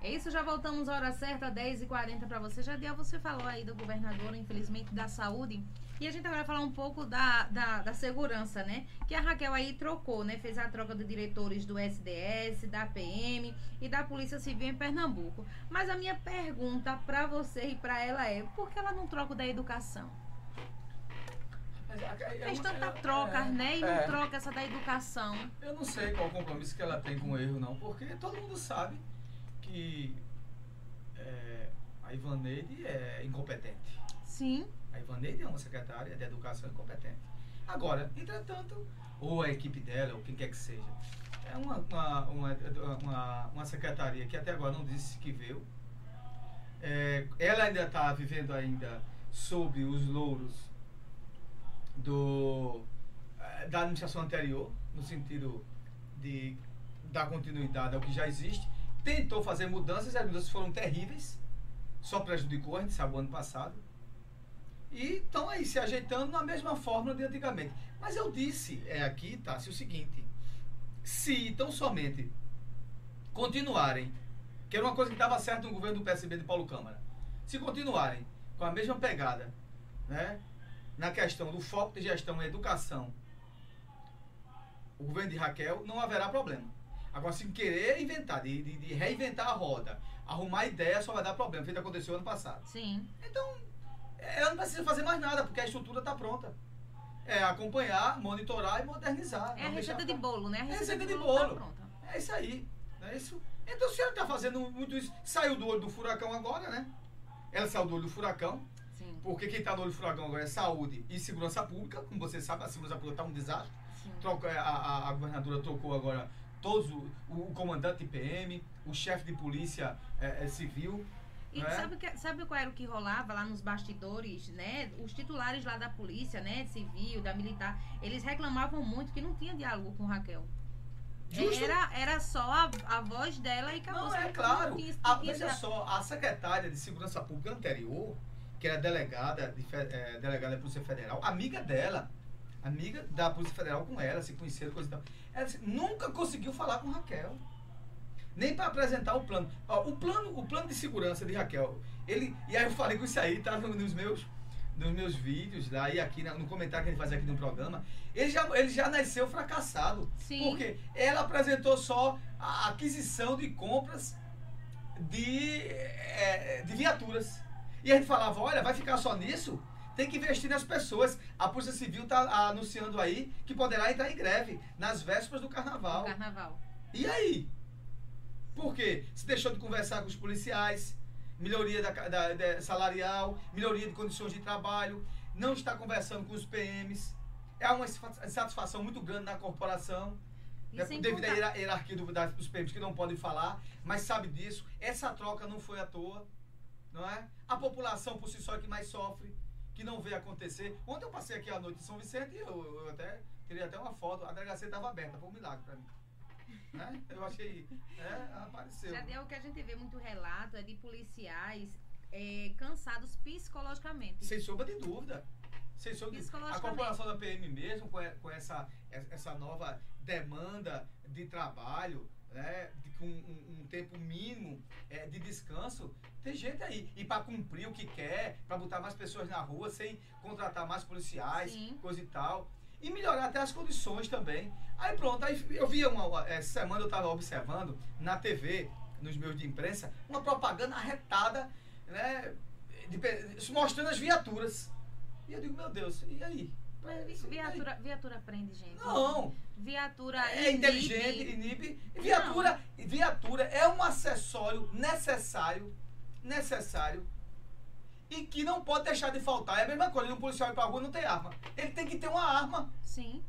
Speaker 6: É isso, já voltamos à hora certa, 10h40 para você. Jadiel, você falou aí do governador, infelizmente, da saúde. E a gente agora vai falar um pouco da, da, da segurança, né? Que a Raquel aí trocou, né? Fez a troca de diretores do SDS, da PM e da Polícia Civil em Pernambuco. Mas a minha pergunta para você e para ela é: por que ela não troca o da educação? Fez tanta troca, né? E não
Speaker 4: é.
Speaker 6: troca essa da educação.
Speaker 4: Eu não sei qual o compromisso que ela tem com o erro, não, porque todo mundo sabe que é, a Ivaneide é incompetente.
Speaker 6: Sim.
Speaker 4: A Ivaneide é uma secretária de educação incompetente. Agora, entretanto, ou a equipe dela, ou quem quer que seja, é uma, uma, uma, uma, uma secretaria que até agora não disse que veio. É, ela ainda está vivendo ainda sob os louros do, eh, da administração anterior, no sentido de dar continuidade ao que já existe. Tentou fazer mudanças, as mudanças foram terríveis, só prejudicou, a gente sabe, o ano passado. E estão aí se ajeitando na mesma fórmula de antigamente. Mas eu disse é aqui, Tassi, o seguinte: se tão somente continuarem, que era uma coisa que estava certo no governo do PSB de Paulo Câmara, se continuarem com a mesma pegada, né, na questão do foco de gestão em educação, o governo de Raquel, não haverá problema. Agora, se querer inventar, de, de, de reinventar a roda, arrumar ideia, só vai dar problema, feito aconteceu ano passado.
Speaker 6: Sim.
Speaker 4: Então, ela não precisa fazer mais nada, porque a estrutura está pronta. É acompanhar, monitorar e modernizar.
Speaker 6: É a
Speaker 4: Não deixar
Speaker 6: receita de bolo, né? A
Speaker 4: é
Speaker 6: receita,
Speaker 4: receita de
Speaker 6: tá
Speaker 4: bolo.
Speaker 6: pronta.
Speaker 4: É isso aí. É isso? Então, se ela está fazendo muito isso, saiu do olho do furacão agora, né? Ela saiu do olho do furacão.
Speaker 6: Sim.
Speaker 4: Porque quem está no olho do furacão agora é saúde e segurança pública. Como você sabe, a segurança pública está um desastre. Troca, a, a, a governadora trocou agora todos o, o, o comandante de PM, o chefe de polícia é, é, civil.
Speaker 6: E
Speaker 4: né?
Speaker 6: sabe, que, sabe qual era o que rolava lá nos bastidores, né? Os titulares lá da polícia, né? Civil, da militar, eles reclamavam muito que não tinha diálogo com Raquel.
Speaker 4: Justo.
Speaker 6: Era, era só a, a voz dela e acabou.
Speaker 4: Não, é claro.
Speaker 6: tinha-
Speaker 4: A,
Speaker 6: tinha
Speaker 4: veja só, a secretária de Segurança Pública anterior, que era delegada, de, eh, delegada da Polícia Federal, amiga dela, amiga da Polícia Federal com ela, se conheceram, coisa e tal. Ela disse, nunca conseguiu falar com Raquel. Nem para apresentar o plano. Ó, o plano. O plano de segurança de Raquel, ele. E aí eu falei com isso aí, tá no- nos meus, nos meus vídeos lá e aqui no comentário que gente faz aqui no programa. Ele já, ele já nasceu fracassado.
Speaker 6: Sim.
Speaker 4: Porque ela apresentou só a aquisição de compras de, eh, de viaturas. E a gente falava, olha, vai ficar só nisso? Tem que investir nas pessoas. A Polícia Civil está anunciando aí que poderá entrar em greve nas vésperas do carnaval.
Speaker 6: Carnaval.
Speaker 4: E aí? Por quê? Se deixou de conversar com os policiais, melhoria da, da- da- salarial, melhoria de condições de trabalho, não está conversando com os PMs. É uma insatisfação muito grande na corporação. Né, devido à hierarquia do, das, dos PMs que não podem falar, mas sabe disso. Essa troca não foi à toa, não é? A população por si só é que mais sofre, que não vê acontecer. Ontem eu passei aqui à noite em São Vicente e eu, eu até teria até uma foto, a delegacia estava aberta, foi um milagre para mim. Né? Eu achei, é, apareceu.
Speaker 6: Já deu o que a gente vê muito relato é de policiais é, cansados psicologicamente.
Speaker 4: Sem sombra de dúvida. Sem sombra de A corporação da PM mesmo, com, com essa, essa nova demanda de trabalho, né, de- com um, um tempo mínimo é, de descanso, tem gente aí. E para cumprir o que quer, para botar mais pessoas na rua, sem contratar mais policiais,
Speaker 6: Sim.
Speaker 4: coisa e tal. E melhorar até as condições também. Aí pronto, aí eu vi uma, essa semana eu estava observando na TV, nos meios de imprensa, uma propaganda arretada, né? de mostrando as viaturas. E eu digo, meu Deus, e aí?
Speaker 6: Mas vi- viatura, viatura prende, gente.
Speaker 4: Não.
Speaker 6: Viatura
Speaker 4: É
Speaker 6: inibe.
Speaker 4: inteligente, inibe. Viatura, viatura é um acessório necessário, necessário, e que não pode deixar de faltar. É a mesma coisa, um policial ir pra rua e não tem arma. Ele tem que ter uma arma.
Speaker 6: Sim.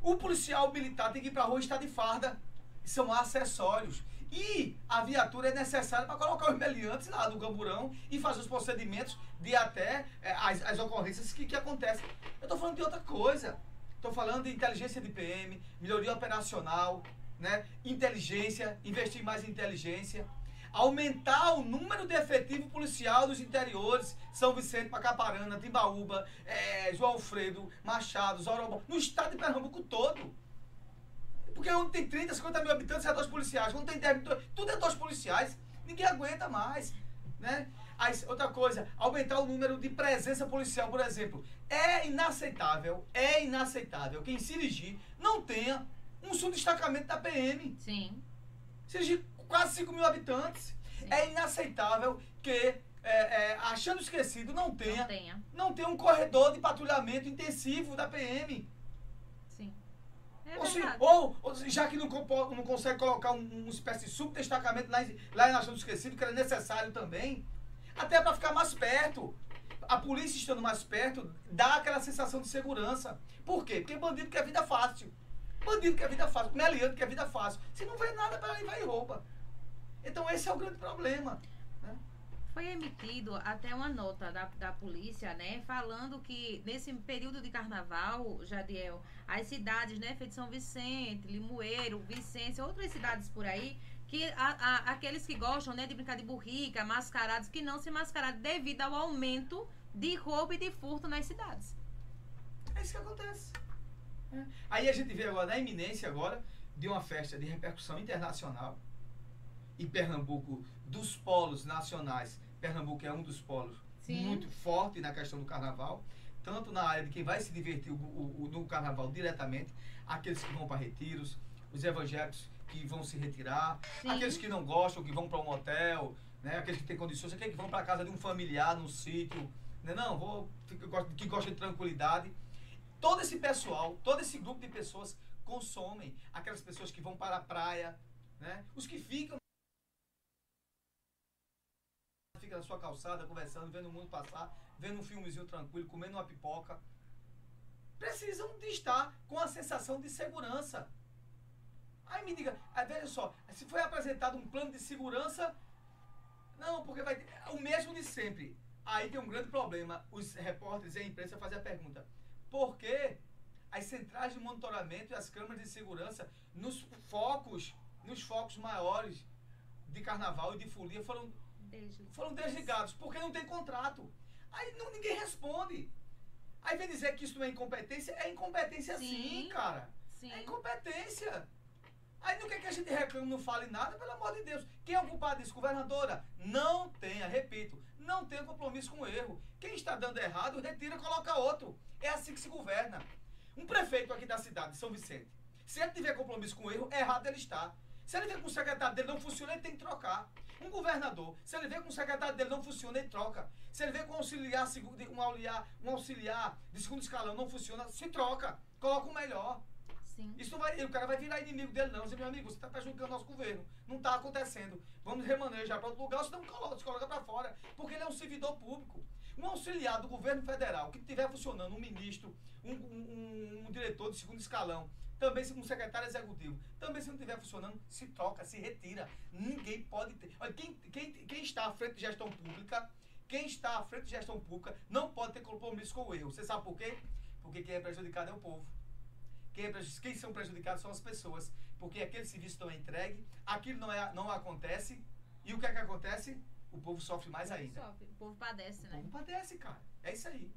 Speaker 4: O policial militar tem que ir pra rua e estar de farda. São acessórios. E a viatura é necessária para colocar os meliantes lá do camburão e fazer os procedimentos de até eh, as, as ocorrências que, que acontecem. Eu estou falando de outra coisa. Estou falando de inteligência de PM, melhoria operacional, né? inteligência, investir mais em inteligência, aumentar o número de efetivo policial dos interiores, São Vicente, Pacaparana, Timbaúba, eh, João Alfredo, Machado, Zorobó, no estado de Pernambuco todo. Porque onde tem 30, 50 mil habitantes é dois policiais. Quando tem 10 mil, tudo é dois policiais. Ninguém aguenta mais. Né? Aí, outra coisa, aumentar o número de presença policial, por exemplo. É inaceitável, é inaceitável que em Sirigi não tenha um subdestacamento da PM.
Speaker 6: Sim.
Speaker 4: Sirigi, quase 5 mil habitantes. É inaceitável que, é, é, achando esquecido, não tenha,
Speaker 6: Não tenha.
Speaker 4: não tenha um corredor de patrulhamento intensivo da PM.
Speaker 6: Sim. É
Speaker 4: Ou, se- ou- ou já que não, não consegue colocar um, uma espécie de subdestacamento lá, lá em Nação do Esquecido, que era necessário também, até para ficar mais perto. A polícia estando mais perto dá aquela sensação de segurança. Por quê? Porque bandido quer vida fácil. Bandido quer vida fácil. Meliante quer vida fácil. Se não vê nada, para aí vai e rouba. Então esse é o grande problema.
Speaker 6: Foi emitido até uma nota da, da polícia, né, falando que nesse período de carnaval, Jadiel, as cidades, né, feito São Vicente, Limoeiro, Vicência, outras cidades por aí, que a- a- aqueles que gostam, né, de brincar de burrica, mascarados, que não se mascararam devido ao aumento de roubo e de furto nas cidades.
Speaker 4: É isso que acontece. É. Aí a gente vê agora na iminência agora de uma festa de repercussão internacional. E Pernambuco, dos polos nacionais, Pernambuco é um dos polos
Speaker 6: Sim.
Speaker 4: muito forte na questão do carnaval. Tanto na área de quem vai se divertir o, o- o- no carnaval diretamente, aqueles que vão para retiros, os evangélicos que vão se retirar,
Speaker 6: Sim.
Speaker 4: aqueles que não gostam, que vão para um hotel, né? aqueles que têm condições, aqueles que vão para casa de um familiar, num sítio. Né? Não, vou, que gosta de tranquilidade. Todo esse pessoal, todo esse grupo de pessoas consomem. Aquelas pessoas que vão para a praia, né? os que ficam fica na sua calçada conversando, vendo o mundo passar, vendo um filmezinho tranquilo, comendo uma pipoca. Precisam de estar com a sensação de segurança. Aí me diga, veja só, se foi apresentado um plano de segurança, não, porque vai ter, o mesmo de sempre. Aí tem um grande problema. Os repórteres e a imprensa fazem a pergunta: por que as centrais de monitoramento e as câmeras de segurança nos focos, nos focos maiores de carnaval e de folia foram foram desligados porque não tem contrato. Aí não, ninguém responde. Aí vem dizer que isso não é incompetência, é incompetência sim,
Speaker 6: Sim.
Speaker 4: cara.
Speaker 6: Sim.
Speaker 4: É incompetência. Aí no que, que a gente reclama não fale nada, pelo amor de Deus. Quem é o culpado disso? Governadora, não tenha, repito, não tenha compromisso com o erro. Quem está dando errado, retira e coloca outro. É assim que se governa. Um prefeito aqui da cidade, de São Vicente, se ele tiver compromisso com o erro, errado ele está. Se ele vê que o secretário dele não funciona, ele tem que trocar. Um governador, se ele vê que o secretário dele não funciona, ele troca. Se ele vê que um auxiliar, um auxiliar, um auxiliar de segundo escalão não funciona, se troca. Coloca o melhor.
Speaker 6: Sim.
Speaker 4: Isso não vai, o cara vai virar inimigo dele, não. Dizer, meu amigo, você está prejudicando nosso governo. Não está acontecendo. Vamos remanejar para outro lugar, senão coloca, se coloca para fora. Porque ele é um servidor público. Um auxiliar do governo federal que estiver funcionando, um ministro, um, um- um- diretor de segundo escalão, também se um secretário executivo, também se não estiver funcionando, se troca, se retira. Ninguém pode ter. Olha, quem, quem, quem está à frente de gestão pública, quem está à frente de gestão pública não pode ter compromisso com o erro. Você sabe por quê? Porque quem é prejudicado é o povo. Quem, é quem são prejudicados são as pessoas. Porque aquele serviço não é entregue, aquilo não, é, não acontece, e o que é que acontece? O povo sofre mais ainda.
Speaker 6: Sofre. O povo padece, né?
Speaker 4: O povo padece, cara. É isso aí.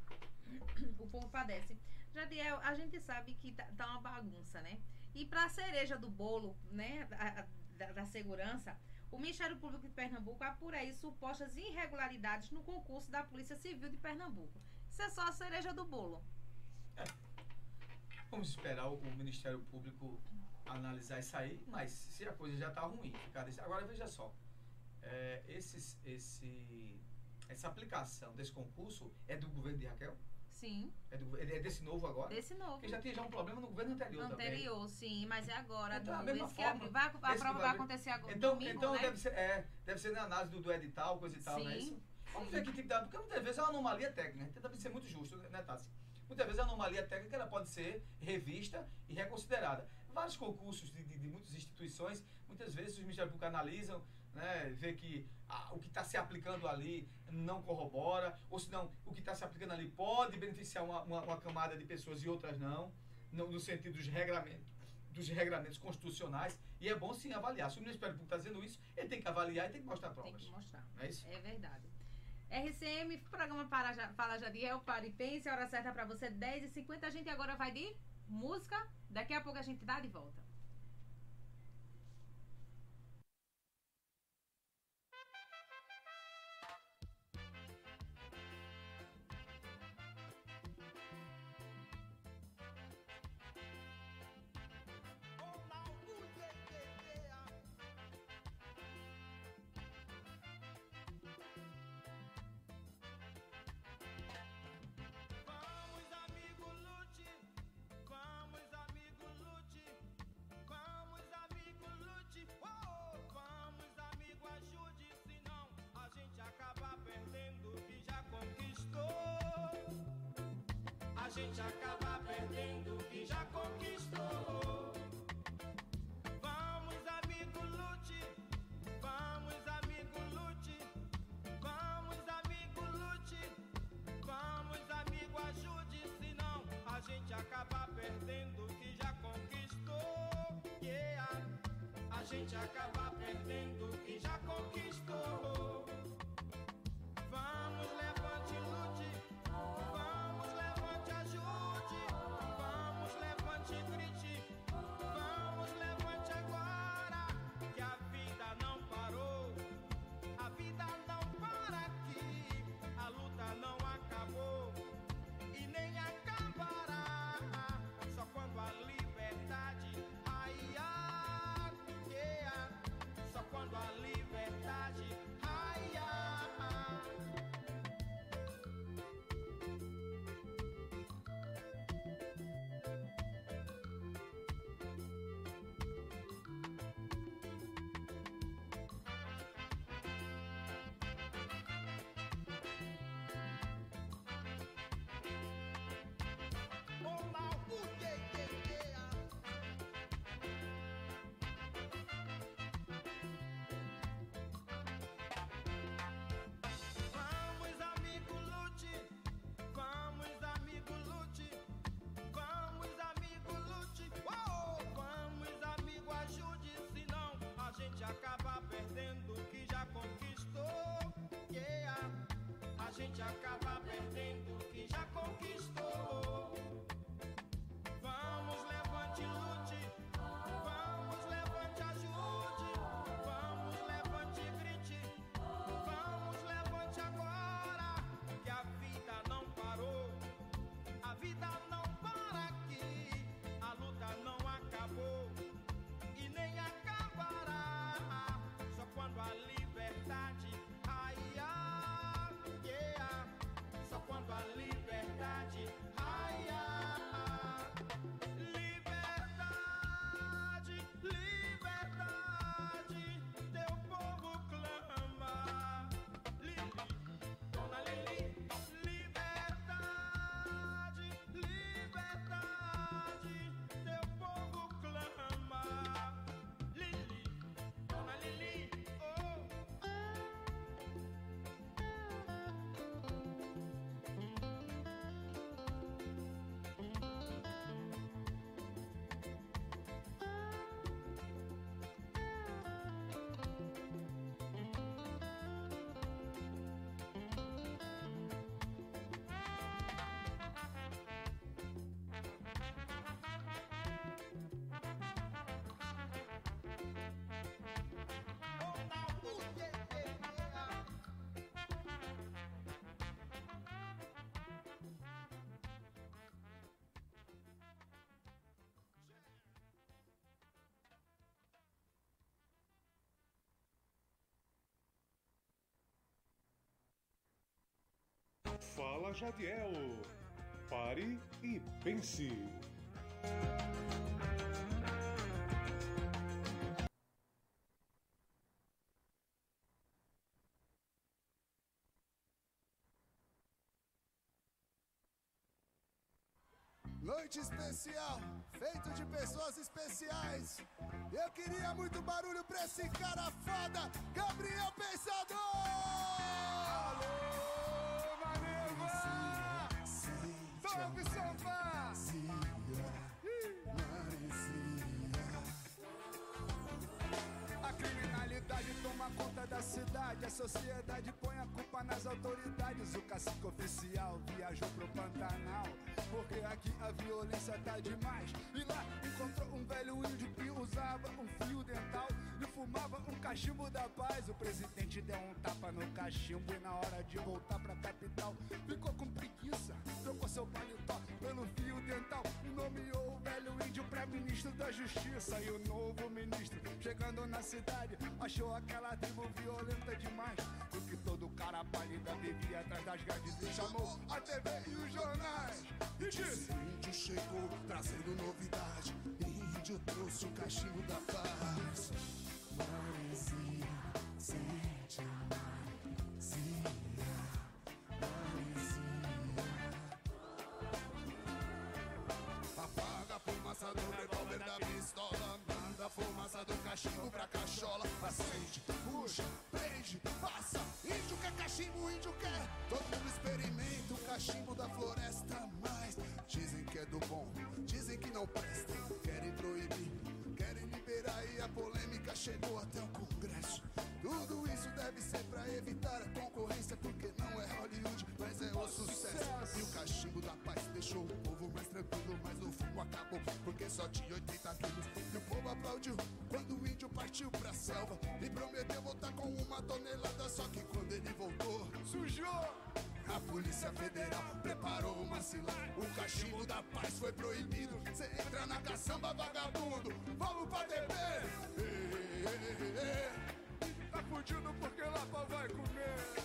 Speaker 6: o povo padece. Jadiel, a gente sabe que tá, tá uma bagunça, né? E pra cereja do bolo, né, a- a- da, da segurança, o Ministério Público de Pernambuco apura aí supostas irregularidades no concurso da Polícia Civil de Pernambuco. Isso é só a cereja do bolo.
Speaker 4: Vamos esperar o, o Ministério Público analisar isso aí, mas se a coisa já está ruim, ficar desse- Agora veja só, é, esses, esse, essa aplicação desse concurso é do governo de Raquel?
Speaker 6: Sim.
Speaker 4: É, do, é desse novo agora?
Speaker 6: Desse novo.
Speaker 4: Porque já tinha já um problema no governo anterior,
Speaker 6: Anterior, sim, mas é agora.
Speaker 4: Então,
Speaker 6: do-
Speaker 4: a mesma
Speaker 6: que
Speaker 4: forma.
Speaker 6: Vai, a prova vai
Speaker 4: vai-
Speaker 6: acontecer agora
Speaker 4: Então,
Speaker 6: domingo,
Speaker 4: então
Speaker 6: né?
Speaker 4: deve, ser, é, deve ser na análise do, do edital, coisa e tal, não é
Speaker 6: Sim,
Speaker 4: isso? Vamos
Speaker 6: sim.
Speaker 4: ver que tipo de... Porque muitas vezes é uma anomalia técnica, né? tenta ser muito justo, né, Tassi? Muitas vezes a anomalia técnica ela pode ser revista e reconsiderada. Vários concursos de, de, de muitas instituições, muitas vezes os Ministérios Públicos analisam, né, vê que ah, o que está se aplicando ali não corrobora, ou se não, o que está se aplicando ali pode beneficiar uma, uma, uma camada de pessoas e outras não, no, no sentido dos regramentos dos regramentos constitucionais e é bom sim avaliar. Se o Ministério Público está dizendo isso, ele tem que avaliar e tem que mostrar
Speaker 6: Tem
Speaker 4: provas.
Speaker 6: que mostrar.
Speaker 4: É isso?
Speaker 6: É verdade. RCM, programa para, Ja- Fala Jadiel, para e pense, a hora certa para você, 10h50. A gente agora vai de música. Daqui a pouco a gente tá de volta.
Speaker 13: Gente acaba perdendo o que já conquistou. Vamos, amigo, lute. Vamos, amigo, lute. Vamos, amigo, lute. Vamos, amigo, ajude, senão a gente acaba perdendo o que já conquistou. Yeah. A gente acaba perdendo o que já conquistou.
Speaker 7: Fala Jadiel. Pare e pense.
Speaker 14: Noite especial, feito de pessoas especiais. Eu queria muito barulho pra esse cara foda, Gabriel Pensador! Salve, Sampa! A criminalidade toma conta da cidade, a sociedade põe a culpa nas autoridades. O cacique oficial viajou pro Pantanal, porque aqui a violência tá demais. E lá encontrou um velho índio que usava um fio dental e fumava um cachimbo da paz. O presidente deu um tapa no cachimbo e na hora de voltar pra capital ficou com preguiça, trocou seu paletó pelo fio dental e nomeou o velho índio pra ministro da justiça. E o novo ministro, chegando na cidade, achou aquela tribo violenta demais. Porque todo cara pálida vivia atrás das grades e chamou a TV e os jornais. E disse:
Speaker 10: Índio chegou trazendo novidade. Índio trouxe o cachimbo da paz.
Speaker 14: Fumaça do revólver da pistola Manda a fumaça do cachimbo pra cachola. Acende, puxa, prende, passa. Índio quer cachimbo, índio quer. Todo mundo experimenta o cachimbo da floresta Mas dizem que é do bom, dizem que não presta. Querem proibir, E a polêmica chegou até o Congresso. Tudo isso deve ser pra evitar a concorrência Porque não é Hollywood, mas é o sucesso. E o cachimbo da paz deixou o povo mais tranquilo Mas o fumo acabou porque só tinha 80 quilos. E o povo aplaudiu quando o índio partiu pra selva E prometeu voltar com uma tonelada Só que quando ele voltou, sujou a Polícia Federal preparou uma cilada. O cachimbo da paz foi proibido. Cê entra na caçamba, vagabundo. Vamos pra ê. Tá fudido porque lá vai comer.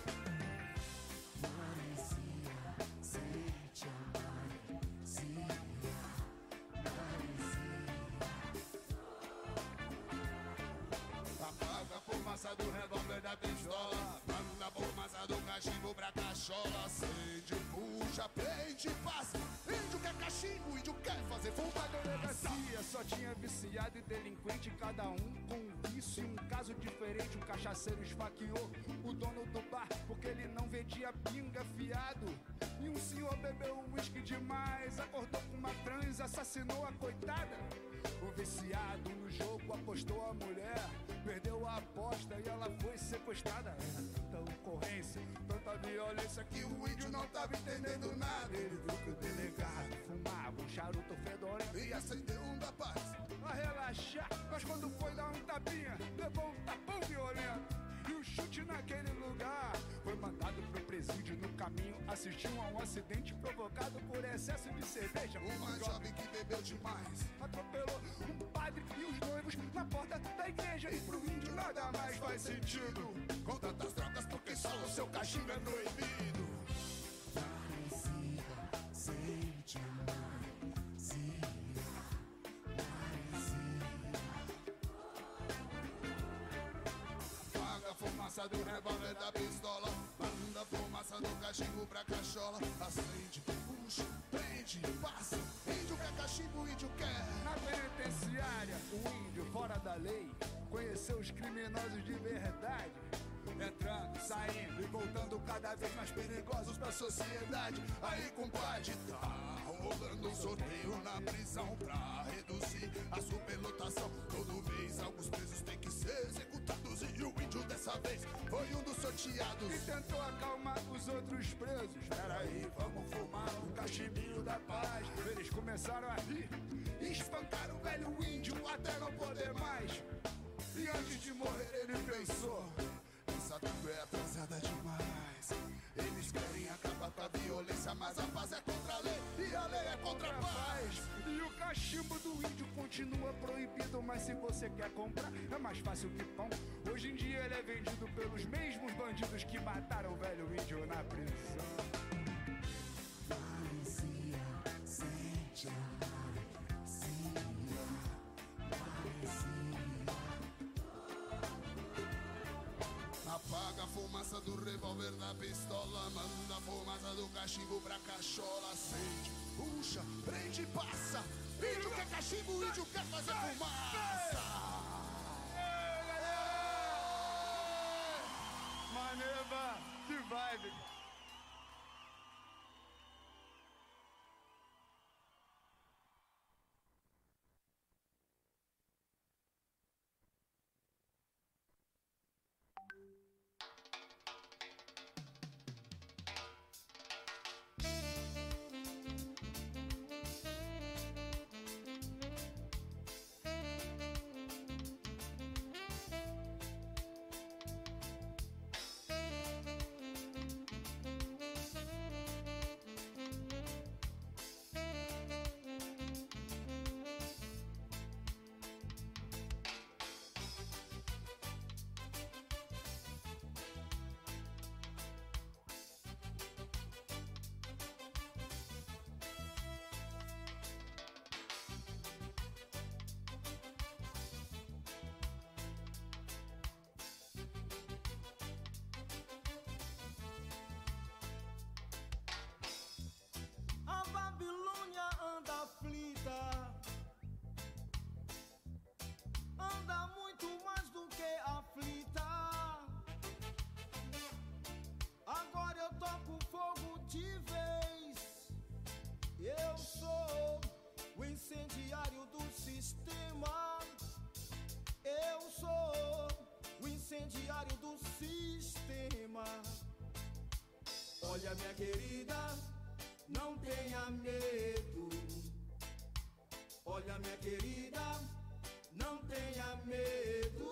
Speaker 14: Fumaça do revólver da pistola. Manda a fumaça do cachimbo pra cachola. Acende, puxa, prende, passa. Índio quer cachimbo, índio quer fazer fumaça.
Speaker 15: Delegacia só tinha viciado e delinquente, cada um com um vício e um caso diferente. Um cachaceiro esfaqueou o dono do bar porque ele não vendia pinga fiado. E um senhor bebeu uísque demais, acordou com uma trans, assassinou a coitada. O viciado no jogo apostou a mulher, perdeu a aposta e ela foi sequestrada. Era tanta ocorrência, tanta violência que o índio não tava entendendo nada. Ele viu que o delegado fumava um charuto fedorento
Speaker 14: E acendeu um da paz.
Speaker 15: a relaxar. Mas quando foi dar um tapinha, levou um tapão violento. E o chute naquele lugar foi mandado pro presídio no caminho. Assistiu a um acidente provocado por excesso de cerveja.
Speaker 14: Uma jovem que bebeu demais.
Speaker 15: atropelou um padre e os noivos na porta da igreja. E pro índio nada mais faz sentido.
Speaker 14: Com tantas drogas, porque só o seu cachimbo é proibido.
Speaker 10: Maresia, sente a
Speaker 14: fumaça do revólver da pistola. Manda fumaça do cachimbo pra cachola. Acende, puxa, prende, passa. Índio quer cachimbo, índio quer.
Speaker 15: Na penitenciária, o índio fora da lei conheceu os criminosos de verdade. Entrando, saindo e voltando cada vez mais perigosos pra sociedade.
Speaker 14: Aí, compadre, tá rolando um sorteio na prisão pra reduzir a superlotação. Todo mês, alguns presos têm que ser executados. E o índio dessa vez foi um dos sorteados.
Speaker 15: E tentou acalmar os outros presos. Peraí, vamos fumar um cachimbinho da paz. Eles começaram a rir e espancaram o velho índio até não poder mais. E antes de morrer, ele pensou.
Speaker 14: Essa tango é atrasada demais. Eles querem acabar com a violência, mas a paz é contra a lei e a lei é contra a paz.
Speaker 15: E o cachimbo do índio continua proibido, mas se você quer comprar, é mais fácil que pão. Hoje em dia ele é vendido pelos mesmos bandidos que mataram o velho índio na prisão.
Speaker 14: Parecia, sentia, sentia, parecia. Fumaça do revólver da pistola Manda a fumaça do cachimbo pra cachola Acende, puxa, prende e passa. Índio quer cachimbo, índio quer fazer fumaça.
Speaker 15: Maneva, que vibe.
Speaker 13: Olha, minha querida, não tenha medo. Olha, minha querida, não tenha medo.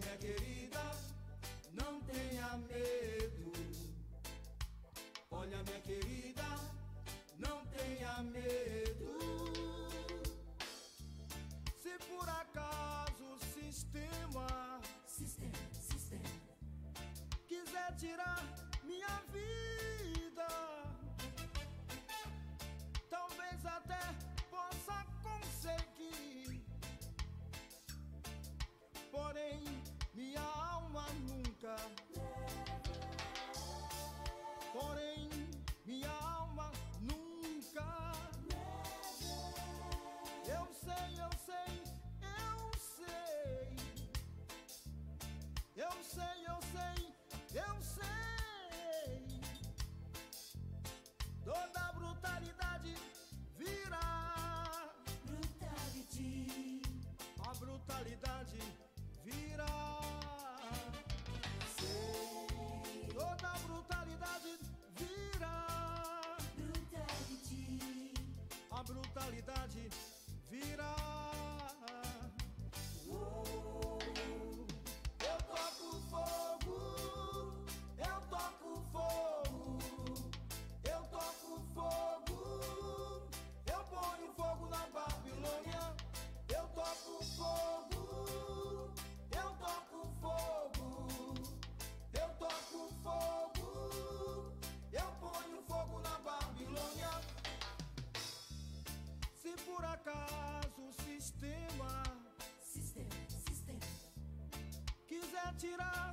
Speaker 13: Minha querida, não tenha medo. Olha, minha querida, não tenha medo. Se por acaso o sistema, sistema, sistema, quiser tirar minha vida, talvez até possa conseguir. Porém, nunca. Porém, minha alma nunca. Eu sei, eu sei, eu sei. Eu sei, eu sei, eu sei. Toda brutalidade virá. Brutality. A brutalidade virá. Brutalidade tirar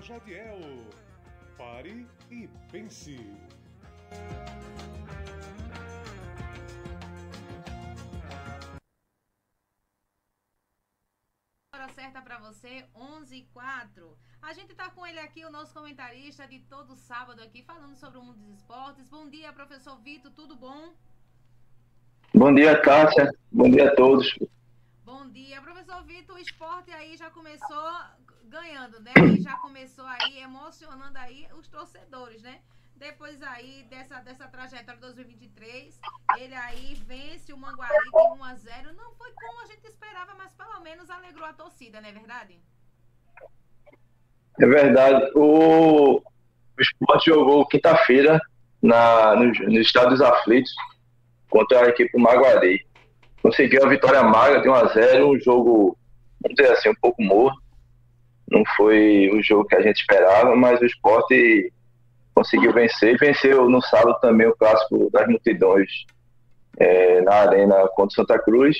Speaker 7: Jadiel. Pare e pense.
Speaker 6: Hora certa pra você, 11 e 04. A gente tá com ele aqui, o nosso comentarista de todo sábado aqui, falando sobre o mundo dos esportes. Bom dia, professor Vitor, tudo bom?
Speaker 16: Bom dia, Cássia. Bom dia a todos.
Speaker 6: Bom dia, professor Vitor. O esporte aí já começou ganhando, né? E já começou aí emocionando aí os torcedores, né? Depois aí dessa, dessa trajetória 2023, ele aí vence o Manguari em 1 a 0 Não foi como a gente esperava, mas pelo menos alegrou a torcida, não é verdade?
Speaker 16: É verdade. O, o esporte jogou quinta-feira na, no, no Estado dos Aflitos contra a equipe do Maguari. Conseguiu a vitória magra de 1 a 0 um jogo, vamos dizer assim, um pouco morto. Não foi o jogo que a gente esperava, mas o esporte conseguiu vencer. E venceu no sábado também o clássico das multidões é, na Arena contra Santa Cruz.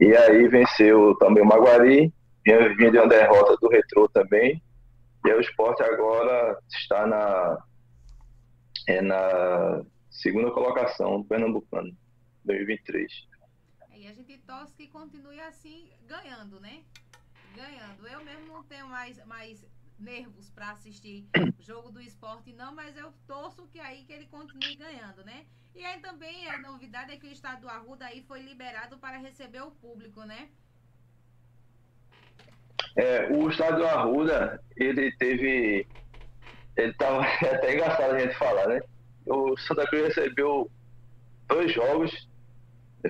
Speaker 16: E aí venceu também o Maguari, vinha de uma derrota do Retrô também. E aí o esporte agora está na, é, na segunda colocação do Pernambucano, 2023.
Speaker 6: E a gente torce que continue assim, ganhando, né? Ganhando. Eu mesmo não tenho mais, mais nervos para assistir jogo do esporte, não, mas eu torço que aí que ele continue ganhando, né? E aí também a novidade é que o estado do Arruda aí foi liberado para receber o público, né?
Speaker 16: É, o estádio Arruda, ele teve. Ele tava é até engraçado a gente falar, né? O Santa Cruz recebeu dois jogos,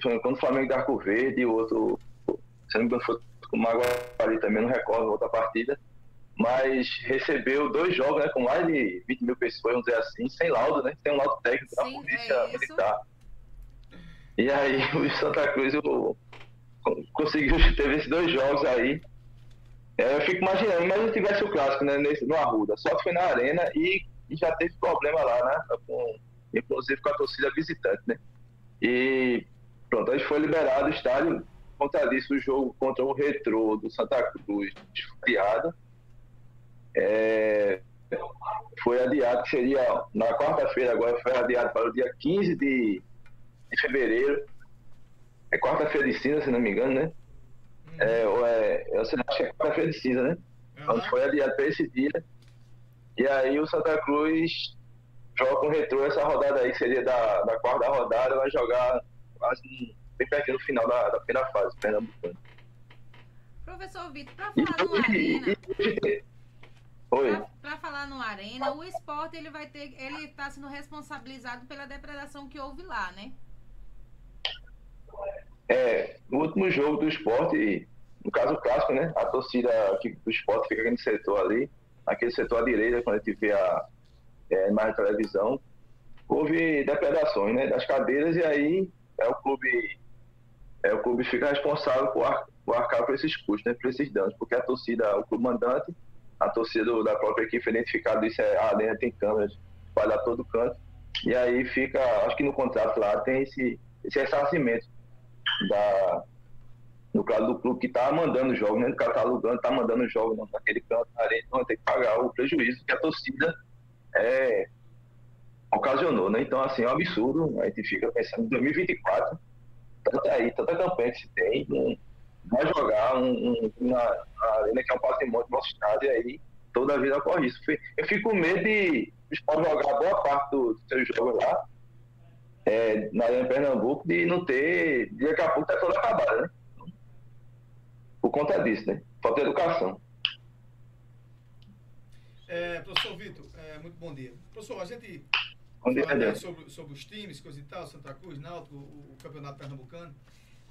Speaker 16: quando o Flamengo da Arco Verde e o outro, se não me engano, foi com o Maguari também, não recordo outra partida. Mas recebeu dois jogos, né? Com mais de 20 mil pessoas, vamos dizer assim, sem laudo, né? Sem um laudo técnico da polícia militar. E aí o Santa Cruz o, conseguiu, teve esses dois jogos aí. É, eu fico imaginando, mas se tivesse o clássico né, nesse, no Arruda, só foi na arena e, e já teve problema lá, né? Com, inclusive com a torcida visitante, né? E pronto, aí foi liberado o estádio. Contra disso, o jogo contra o Retrô do Santa Cruz, desfriado. É, foi adiado, seria na quarta-feira, agora foi adiado para o dia 15 de, de fevereiro. É quarta-feira de cinza, se não me engano, né? É, ou é, eu sei, acho que é quarta-feira de cinza, né? Então foi adiado para esse dia. E aí o Santa Cruz joga com o retrô essa rodada aí, seria da, da quarta rodada, vai jogar quase bem pertinho no final da, da primeira fase, Pernambucano.
Speaker 6: Professor Vitor, para falar no Arena.
Speaker 16: Oi.
Speaker 6: Para falar no Arena, o esporte ele vai ter. Ele está sendo responsabilizado pela depredação que houve lá, né?
Speaker 16: É, no último jogo do esporte, no caso clássico, né? A torcida aqui do esporte fica aqui no setor ali, aquele setor à direita, quando a gente vê a é, mais televisão, houve depredações, né? Das cadeiras e aí é o clube é o clube fica responsável por, ar, por arcar por esses custos, né? Por esses danos, porque a torcida, o clube mandante, a torcida do, da própria equipe foi identificado isso é ah, dentro tem câmeras espalhadas todo canto e aí fica, acho que no contrato lá tem esse esse ressarcimento da, no caso do clube que está mandando jogos, né? Cara está alugando, está mandando jogos naquele canto, na arena, então tem que pagar o prejuízo que a torcida é, ocasionou, né? Então, assim, é um absurdo. A gente fica pensando em 2024, tanta aí, tanta campanha que se tem, um, vai jogar um, um, uma, uma arena que é um patrimônio do nosso estado, e aí toda a vida ocorre isso. Eu fico com medo de o esporte jogar boa parte dos do seus jogos lá, é, na Arena Pernambuco, de não ter, de daqui a pouco tá toda acabada, né? Por conta disso, né? Falta educação.
Speaker 4: É, professor Vitor, é, muito bom dia. Professor, a gente Sobre, sobre os times, coisa e tal, Santa Cruz, Náutico, o, o Campeonato Pernambucano.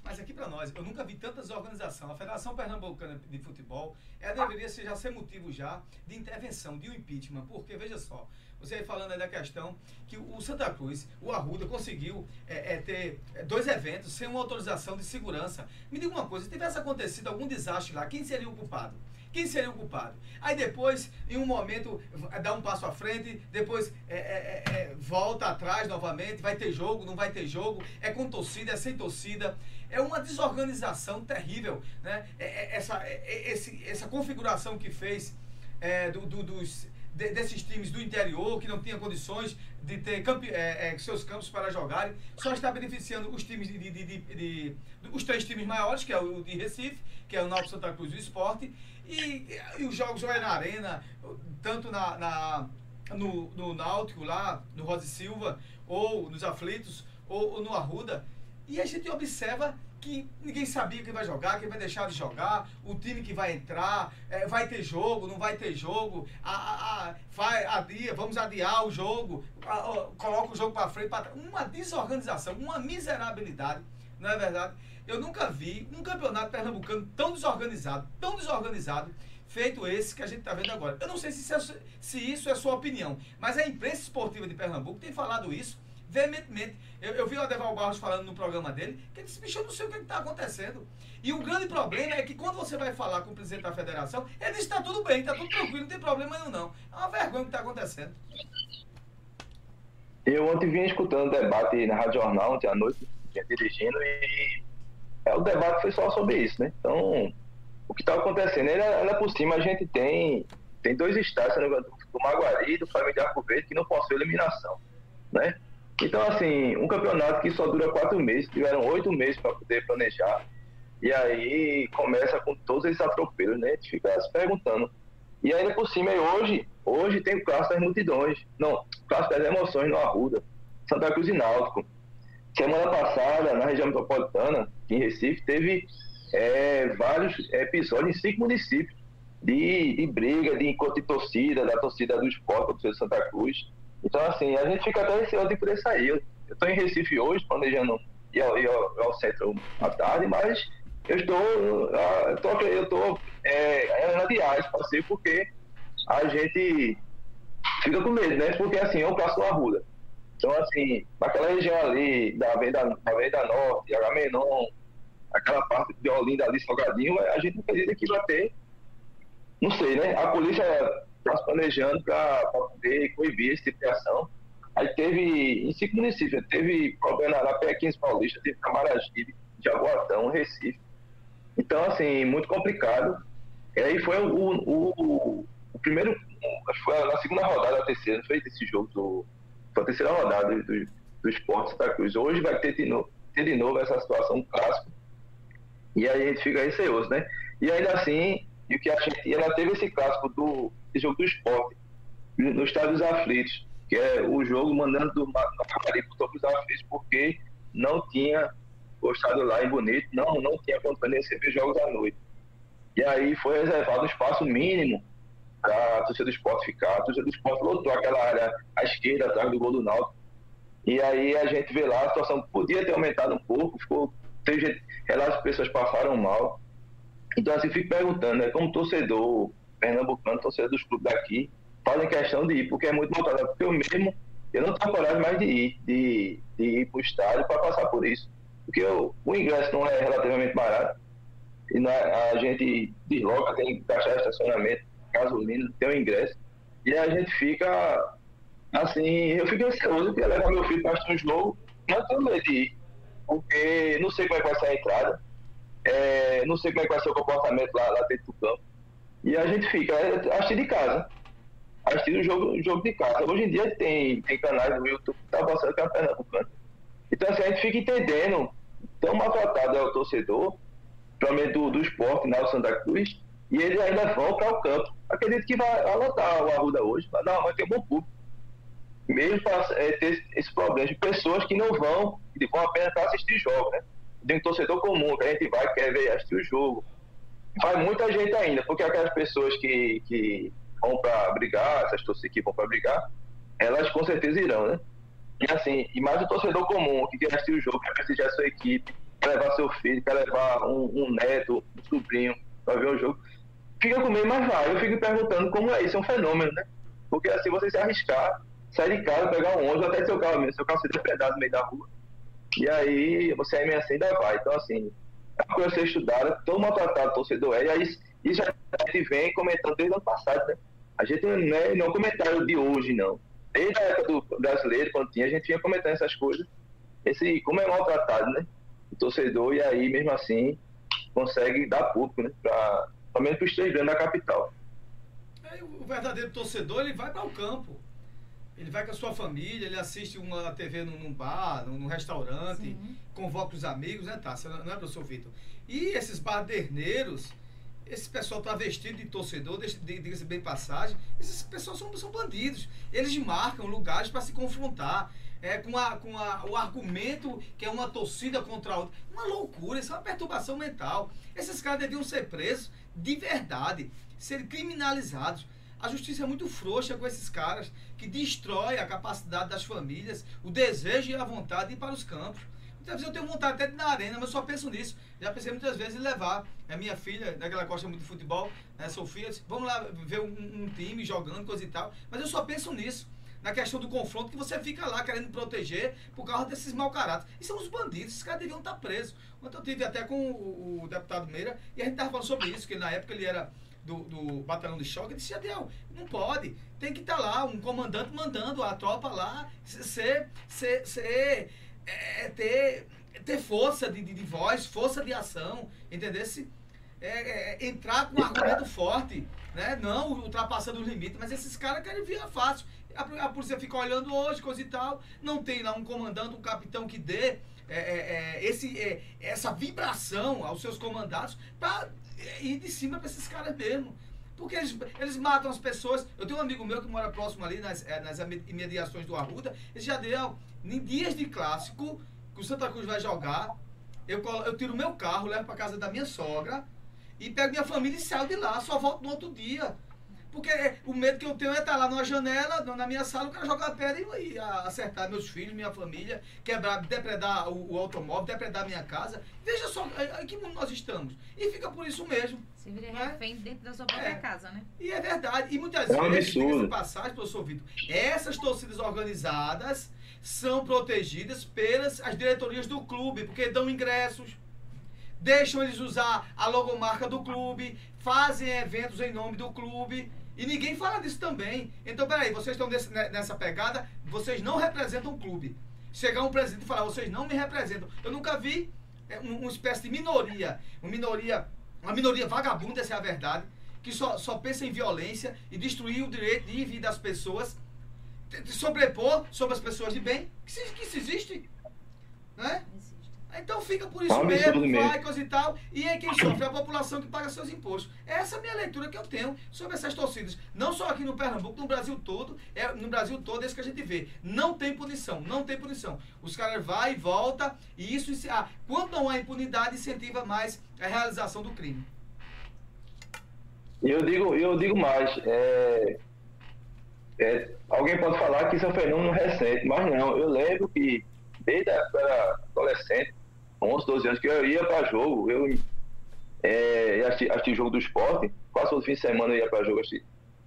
Speaker 4: Mas aqui para nós, eu nunca vi tantas organizações. A Federação Pernambucana de Futebol, ela deveria ser, já ser motivo já de intervenção, de um impeachment. Porque, veja só, você aí falando aí da questão que o Santa Cruz, o Arruda, conseguiu é, é, ter é, dois eventos sem uma autorização de segurança. Me diga uma coisa, se tivesse acontecido algum desastre lá, quem seria o culpado? Quem seria o culpado? Aí depois, em um momento, dá um passo à frente, depois é, é, é, é, volta atrás novamente, vai ter jogo, não vai ter jogo, é com torcida, é sem torcida. É uma desorganização terrível, né? É, é, essa, esse, essa configuração que fez do- do- dos, de- desses times do interior que não tinham condições de ter campe- é, é, seus campos para jogarem, só está beneficiando os times de- de- de- de- os três times maiores, que é o de Recife, que é o Náutico Santa Cruz e o Esporte, e, e os jogos é na arena, tanto na, na- no, no Náutico lá, no Rosa Silva, ou nos Aflitos, ou, ou no Arruda, e a gente observa que ninguém sabia quem vai jogar, quem vai deixar de jogar, o time que vai entrar, eh, vai ter jogo, não vai ter jogo, a, a, a- vai, adia, vamos adiar o jogo, a- a- coloca o jogo para frente, trás. Uma desorganização, uma miserabilidade, não é verdade? Eu nunca vi um campeonato pernambucano tão desorganizado, tão desorganizado, feito esse que a gente está vendo agora. Eu não sei se isso, é, se isso é sua opinião, mas a imprensa esportiva de Pernambuco tem falado isso veementemente. Eu, eu vi o Adeval Barros falando no programa dele, que ele disse, bicho, eu não sei o que está acontecendo. E o grande problema é que quando você vai falar com o presidente da federação, ele diz está tudo bem, está tudo tranquilo, não tem problema nenhum não. É uma vergonha o que está acontecendo.
Speaker 16: Eu ontem vinha escutando o debate na Rádio Jornal, ontem à noite, vinha dirigindo, e é, o debate foi só sobre isso, né? Então, o que está acontecendo, ainda, ainda por cima a gente tem, tem dois engano, do Maguari e do Flamengo de Arco Verde, que não possuem eliminação, né? Então, assim, um campeonato que só dura quatro meses, tiveram oito meses para poder planejar, e aí começa com todos esses atropelos, né? A gente fica se perguntando. E ainda por cima, hoje, hoje tem o clássico das multidões. Não, clássico das emoções no Arruda, Santa Cruz e Náutico. Semana passada, na região metropolitana, em Recife, teve é, vários episódios em cinco municípios de, de briga, de encontro de torcida, da torcida do esporte, da torcida de Santa Cruz. Então, assim, a gente fica até receoso de poder sair. Eu estou em Recife hoje, planejando ir ao, ir ao, ao centro à tarde, mas eu estou, ah, eu estou, eu estou é, é, adiar esse passeio porque a gente fica com medo, né? Porque, assim, é um clássico na Arruda. Então, assim, naquela região ali, da Avenida, da Avenida Norte, Agamenon, aquela parte de Olinda ali, Salgadinho, a gente acredita que vai ter, não sei, né? A polícia está se planejando para poder coibir esse tipo de ação. Aí teve, em cinco municípios, teve problema na P15 Paulista, teve Camaragibe, Jaboatão, Recife. Então, assim, muito complicado. E aí foi o, o, o primeiro, foi na segunda rodada, a terceira, não foi esse jogo do, foi a terceira rodada do, do, Esporte Santa Cruz. Hoje vai ter de, novo, ter de novo essa situação um clássico. E aí a gente fica receoso, né? E ainda assim, e o que a gente ainda teve esse clássico do esse jogo do esporte, no estádio dos aflitos, que é o jogo mandando do Macari para os aflitos, porque não tinha o estádio lá em Bonito, não, não tinha condições de receber jogos à noite. E aí foi reservado um espaço mínimo para a torcida do esporte ficar. A torcida do esporte lotou aquela área à esquerda, atrás do gol do Náutico. E aí a gente vê lá, a situação podia ter aumentado um pouco, ficou, teve relatos de pessoas passaram mal. Então assim, fico perguntando, né, como torcedor pernambucano, torcedor dos clubes daqui, fazem questão de ir, porque é muito maltratado. Porque eu mesmo, eu não tenho coragem mais de ir, de, de ir para o estádio para passar por isso. Porque o, o ingresso não é relativamente barato. E na, a gente desloca, tem que gastar estacionamento, gasolina, tem o ingresso. E a gente fica assim, eu fico ansioso que levar meu filho para assistir um jogo, tenho medo de ir, porque não sei como é que vai ser a entrada, é, não sei como é que vai ser o comportamento lá, lá dentro do campo. E a gente fica é, assistindo de casa, assistindo o jogo, jogo de casa. Hoje em dia tem, tem canais no YouTube que tá passando que é Pernambucano. Então assim, a gente fica entendendo tão maltratado é o torcedor, principalmente do, do esporte, na Santa Cruz, e eles ainda vão para o campo. Acredito que vai lotar o Arruda hoje, mas não, vai ter um bom público. Mesmo para é, ter esse problema de pessoas que não vão, que vão apenas para assistir jogo, né? Tem um torcedor comum, que a gente vai, quer ver, assistir o jogo. Vai muita gente ainda, porque aquelas pessoas que, que vão para brigar, essas torcidas que vão para brigar, elas com certeza irão, né? E assim, e mais o torcedor comum que quer assistir o jogo, quer prestigiar a sua equipe, quer levar seu filho, quer levar um, um neto, um sobrinho para ver o jogo, fica com medo, mas vai. Eu fico perguntando como é isso, é um fenômeno, né? Porque assim, você se arriscar, sair de casa, pegar um ônibus, até seu carro mesmo, seu carro ser depredado no meio da rua, e aí você aí meio assim ainda vai. Então, assim, é uma coisa a ser estudada, tão maltratado torcedor é, e aí isso a gente vem comentando desde o ano passado, né? A gente não é, não é comentário de hoje, não. Desde a época do brasileiro, quando tinha, a gente vinha comentando essas coisas. Esse, como é maltratado, né? O torcedor, e aí, mesmo assim, consegue dar público, né? Pra, pelo menos para os três grandes da capital.
Speaker 4: Aí o verdadeiro torcedor, ele vai para o campo. Ele vai com a sua família, ele assiste uma TV num, num bar, num, num restaurante, convoca os amigos, né, tá? Não é, professor Vitor? E esses baderneiros, esse pessoal tá vestido de torcedor, diga-se bem passagem, esses pessoal são, são bandidos. Eles marcam lugares para se confrontar. É, com, a, com a, o argumento que é uma torcida contra a outra. Uma loucura, isso é uma perturbação mental. Esses caras deviam ser presos de verdade, serem criminalizados. A justiça é muito frouxa com esses caras que destrói a capacidade das famílias, o desejo e a vontade de ir para os campos. Muitas vezes eu tenho vontade até de ir na arena, mas eu só penso nisso. Já pensei muitas vezes em levar a minha filha, né, que ela gosta muito de futebol, né, Sofia, disse, vamos lá ver um, um time jogando, coisa e tal. Mas eu só penso nisso. Na questão do confronto, que você fica lá querendo proteger por causa desses mau caráter. E são os bandidos, esses caras deviam estar presos. Ontem eu tive até com o, o deputado Meira e a gente estava falando sobre isso, que na época ele era do, do batalhão de choque, disse, Jadiel, não pode, tem que estar lá, um comandante mandando a tropa lá, ser, ser, ser é, ter, ter força de, de, de voz, força de ação, entendeu? Se, é, é, entrar com um argumento forte, né? não ultrapassando os limites, mas esses caras querem via fácil. A, a polícia fica olhando hoje, coisa e tal, não tem lá um comandante, um capitão que dê é, é, é, esse, é, essa vibração aos seus comandados para ir de cima para esses caras mesmo. Porque eles, eles matam as pessoas. Eu tenho um amigo meu que mora próximo ali, nas, eh, nas imediações do Arruda. Esse já deu, em dias de clássico, que o Santa Cruz vai jogar, eu, eu tiro meu carro, levo para casa da minha sogra e pego minha família e saio de lá. Só volto no outro dia. Porque o medo que eu tenho é estar lá numa janela, na minha sala, o cara jogar pedra e, e acertar meus filhos, minha família, quebrar, depredar o, o automóvel, depredar minha casa. Veja só em que mundo nós estamos. E fica por isso mesmo.
Speaker 6: Se vira refém dentro da sua própria casa, né?
Speaker 4: E é verdade. E muitas
Speaker 16: É um
Speaker 4: vezes, diga-se passagem, professor Vitor, essas torcidas organizadas são protegidas pelas as diretorias do clube, porque dão ingressos, deixam eles usar a logomarca do clube, fazem eventos em nome do clube. E ninguém fala disso também. Então, peraí, vocês estão ne- nessa pegada, vocês não representam o clube. Chegar um presidente e falar, vocês não me representam. Eu nunca vi é, um- uma espécie de minoria, uma minoria, uma minoria vagabunda, essa é a verdade, que só, só pensa em violência e destruir o direito de ir e das pessoas, sobrepor sobre as pessoas de bem, que, se- que isso existe. Né? Então fica por isso
Speaker 16: absurdo
Speaker 4: mesmo, vai, coisa e tal. E é quem sofre é a população que paga seus impostos. Essa é a minha leitura que eu tenho sobre essas torcidas. Não só aqui no Pernambuco, no Brasil todo. É no Brasil todo é isso que a gente vê. Não tem punição, não tem punição. Os caras vai e volta e isso ah, quando não há impunidade incentiva mais a realização do crime.
Speaker 16: Eu digo, eu digo mais, é, é, alguém pode falar que isso é um fenômeno recente, mas não, eu lembro que desde a adolescente, 11, 12 anos, que eu ia para jogo, eu é, assistir jogo do esporte, quase todo fim de semana eu ia para jogo, assistir,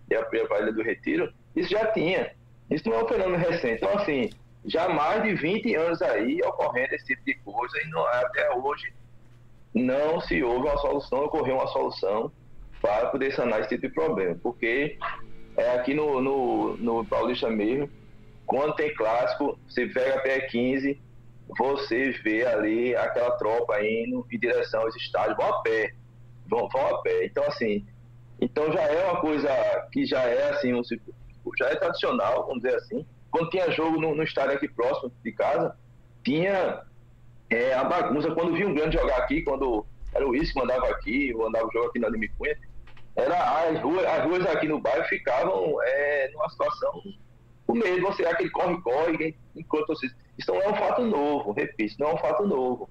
Speaker 16: ia para a Ilha do Retiro, isso já tinha, isso não é um fenômeno recente, então assim, já mais de 20 anos aí ocorrendo esse tipo de coisa e não, até hoje não se houve uma solução, ocorreu uma solução para poder sanar esse tipo de problema. Porque é, aqui no, no, no Paulista mesmo, quando tem clássico, você pega até 15, você vê ali aquela tropa indo em direção aos estádios, vão a pé. Vão, vão a pé. Então, assim, então já é uma coisa que já é assim, um, já é tradicional, vamos dizer assim. Quando tinha jogo no, no estádio aqui próximo de casa, tinha é, a bagunça. Quando vi um grande jogar aqui, quando era o Isso que mandava aqui, eu andava jogo aqui na Limicunha, era as ruas, as ruas aqui no bairro ficavam é, numa situação com medo, você aquele corre-corre, enquanto você. Isso não é um fato novo, repito, não é um fato novo.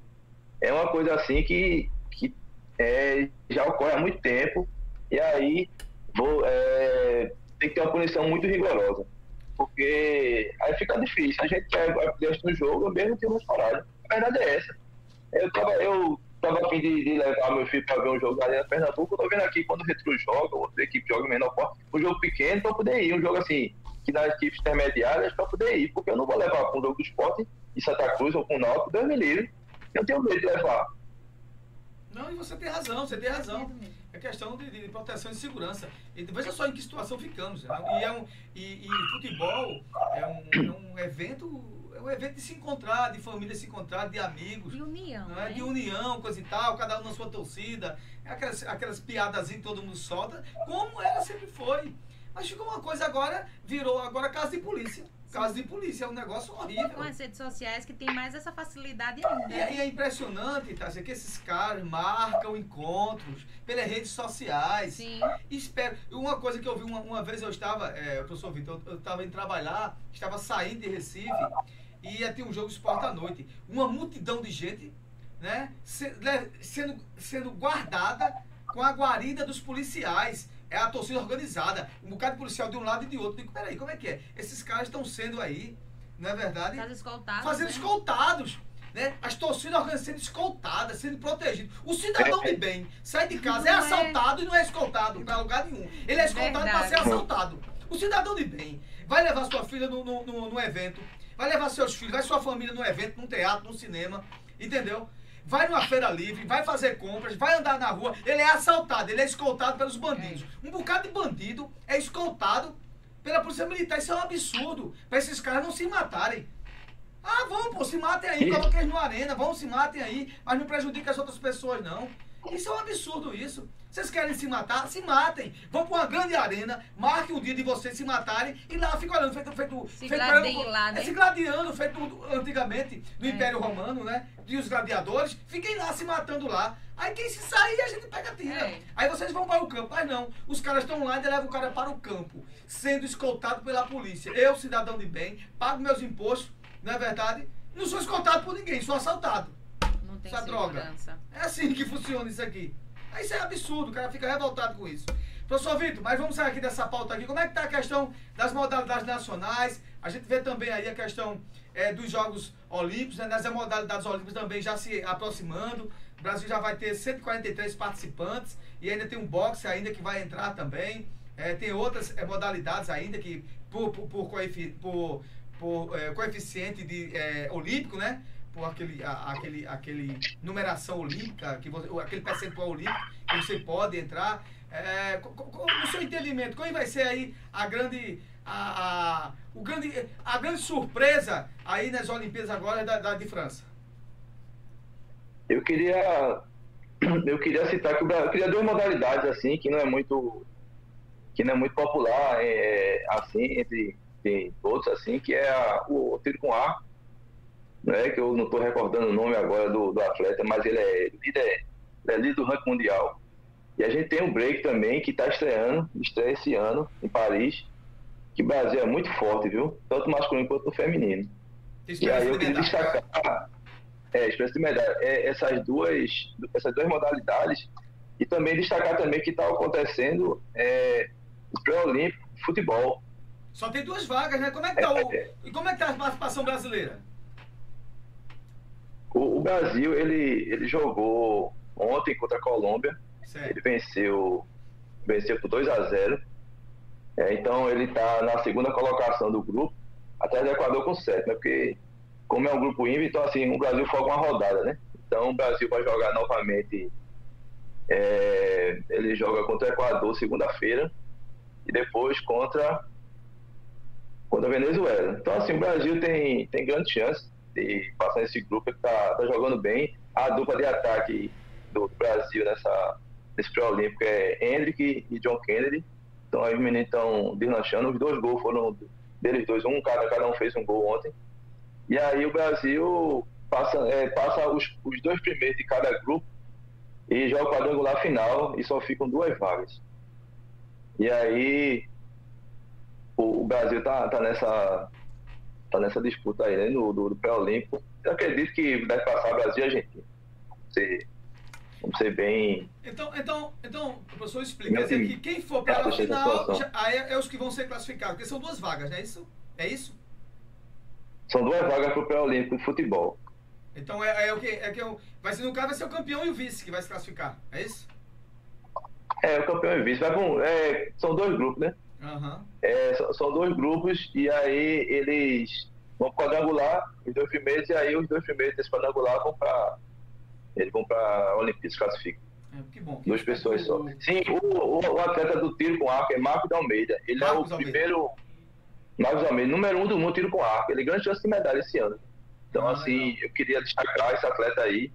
Speaker 16: É uma coisa assim que, que é, já ocorre há muito tempo, e aí vou, é, tem que ter uma punição muito rigorosa. Porque aí fica difícil. A gente vai dentro do jogo, mesmo tem umas paradas. A verdade é essa. Eu tava, eu tava a fim de, de levar meu filho para ver um jogo da Arena Pernambuco. Eu tô vendo aqui quando o Retro joga, outra equipe joga menor porte, um jogo pequeno para poder ir. Um jogo assim, que nas equipes intermediárias para poder ir. Porque eu não vou levar para um jogo do esporte em Santa Cruz ou com o Náutico, Deus me livre. Eu tenho medo de levar.
Speaker 4: Não, e você tem razão, você tem razão. É questão de, de proteção e segurança. E veja só em que situação ficamos. né? E, é um, e, e futebol é um, é um evento é um evento de se encontrar, de família se encontrar, de amigos.
Speaker 6: De união,
Speaker 4: não é?
Speaker 6: né?
Speaker 4: De união, coisa e tal, cada um na sua torcida. Aquelas, aquelas piadas que todo mundo solta, como ela sempre foi. Mas ficou uma coisa agora, virou agora casa de polícia. Casa de polícia, é um negócio horrível.
Speaker 6: Com as redes sociais que tem mais essa facilidade ainda.
Speaker 4: E, é- é impressionante, Tássia, que esses caras marcam encontros pelas redes sociais.
Speaker 6: Sim.
Speaker 4: Espero. Uma coisa que eu vi uma, uma vez, eu estava, é, professor Vitor, eu, estava indo trabalhar, estava saindo de Recife e ia ter um jogo de esporte à noite. Uma multidão de gente, né, sendo, sendo guardada com a guarida dos policiais. É a torcida organizada. Um bocado de policial de um lado e de outro. Digo, peraí, como é que é? Esses caras estão sendo aí, não é verdade?
Speaker 6: Fazendo escoltados,
Speaker 4: Fazendo
Speaker 6: né?
Speaker 4: escoltados. Né? As torcidas organizadas sendo escoltadas, sendo protegidas. O cidadão de bem sai de casa, é
Speaker 6: Não é.
Speaker 4: assaltado e não é escoltado para lugar nenhum. Ele é escoltado para ser assaltado. O cidadão de bem vai levar sua filha no, no, no- no evento, vai levar seus filhos, vai sua família no evento, num teatro, num cinema, entendeu? Vai numa feira livre, vai fazer compras, vai andar na rua, ele é assaltado, ele é escoltado pelos bandidos. Um bocado de bandido é escoltado pela polícia militar. Isso é um absurdo. Para esses caras não se matarem. Ah, vão, pô, se matem aí, coloquem eles no arena, vão, se matem aí, mas não prejudiquem as outras pessoas, não. Isso é um absurdo, isso. Vocês querem se matar? Se matem. Vão pra uma grande arena, marquem o dia de vocês se matarem e lá fica olhando, feito. feito
Speaker 6: Se
Speaker 4: feito
Speaker 6: gladiem lá, né?
Speaker 4: É, se gladiando, feito antigamente no
Speaker 6: É.
Speaker 4: Império Romano, né? E os gladiadores, fiquem lá se matando lá. Aí quem se sair, a gente pega tira.
Speaker 6: É.
Speaker 4: Aí vocês vão para o campo. Mas não, os caras estão lá e levam o cara para o campo, sendo escoltado pela polícia. Eu, cidadão de bem, pago meus impostos, não é verdade? Não sou escoltado por ninguém, sou assaltado.
Speaker 6: Não tem
Speaker 4: Essa droga.
Speaker 6: segurança.
Speaker 4: É assim que funciona isso aqui. Isso é absurdo, o cara fica revoltado com isso. Professor Vitor, mas vamos sair aqui dessa pauta aqui. Como é que está a questão das modalidades nacionais? A gente vê também aí a questão eh, dos Jogos Olímpicos, né? das modalidades olímpicas também já se aproximando. O Brasil já vai ter 143 participantes e ainda tem um boxe ainda que vai entrar também. Eh, tem outras eh, modalidades ainda que por, por, por por- por, eh, coeficiente de, eh, olímpico, né? Por aquele, a- aquele, aquele numeração olímpica, que você, aquele percentual olímpico que você pode entrar. É, co- co- co- no seu entendimento, qual vai ser aí a grande, a, a, o grande, a grande surpresa aí nas Olimpíadas agora da, da de França?
Speaker 16: Eu queria eu queria citar que o Brasil queria duas modalidades assim que não é muito que não é muito popular é, assim entre, entre todos assim que é a- o, tiro com ar né que eu não estou recordando o nome agora do, do atleta mas ele é líder ele é líder do ranking mundial e a gente tem um break também que está estreando estreia esse ano em Paris que o Brasil é muito forte viu tanto masculino quanto feminino e aí eu queria destacar é, espécie de medalha. É, essas duas essas duas modalidades e também destacar também que está acontecendo é, o pré-olímpico futebol.
Speaker 4: Só tem duas vagas, né? Como é que tá o, e como é que tá a participação brasileira?
Speaker 16: O, o Brasil ele, ele jogou ontem contra a Colômbia.
Speaker 4: Certo.
Speaker 16: Ele venceu venceu por 2 a 0. É, então ele está na segunda colocação do grupo, atrás do Equador com 7, né? Porque como é um grupo ímpar, então assim, o Brasil folga uma rodada, né? Então o Brasil vai jogar novamente. é, ele joga contra o Equador segunda-feira e depois contra contra a Venezuela. Então assim, o Brasil tem, tem grande chance de passar nesse grupo, ele tá, tá jogando bem. A dupla de ataque do Brasil nessa, nesse pré-olímpico é Hendrick e John Kennedy. Então aí os meninos estão deslanchando. Os dois gols foram deles dois, um cada, cada um fez um gol ontem. E aí o Brasil passa, é, passa os, os dois primeiros de cada grupo e joga o quadrangular final e só ficam duas vagas. E aí o, o Brasil tá, tá nessa tá nessa disputa aí, né, no, do, do pré-olímpico. Eu acredito que deve passar Brasil e Argentina. Vamos ser, vamos ser bem.
Speaker 4: Então, então, então, o professor explica. Quer dizer que quem for para a final já- aí é, é os que vão ser classificados, porque são duas vagas, não é isso? É isso?
Speaker 16: São duas vagas para o pré-olímpico de futebol.
Speaker 4: Então é, é o que? É que o, vai ser, no caso vai ser o campeão e o vice que vai se classificar, é isso?
Speaker 16: É, o campeão e vice. Vai um- é, são dois grupos, né?
Speaker 4: Aham.
Speaker 16: É, são, são dois grupos e aí eles vão pro quadrangular, os dois primeiros, e aí os dois primeiros desse quadrangular vão para eles vão para a Olimpíada, se classificam.
Speaker 4: É, que bom. que
Speaker 16: Duas pessoas só. Sim, o, o, o atleta do tiro com arco é Marco de Almeida. Ele é o
Speaker 4: Marcos Almeida.
Speaker 16: primeiro. Marcos Almeida, número um do mundo tiro com arco. Ele grande chance de medalha esse ano. Então,
Speaker 4: Ah,
Speaker 16: assim, eu queria destacar esse atleta aí.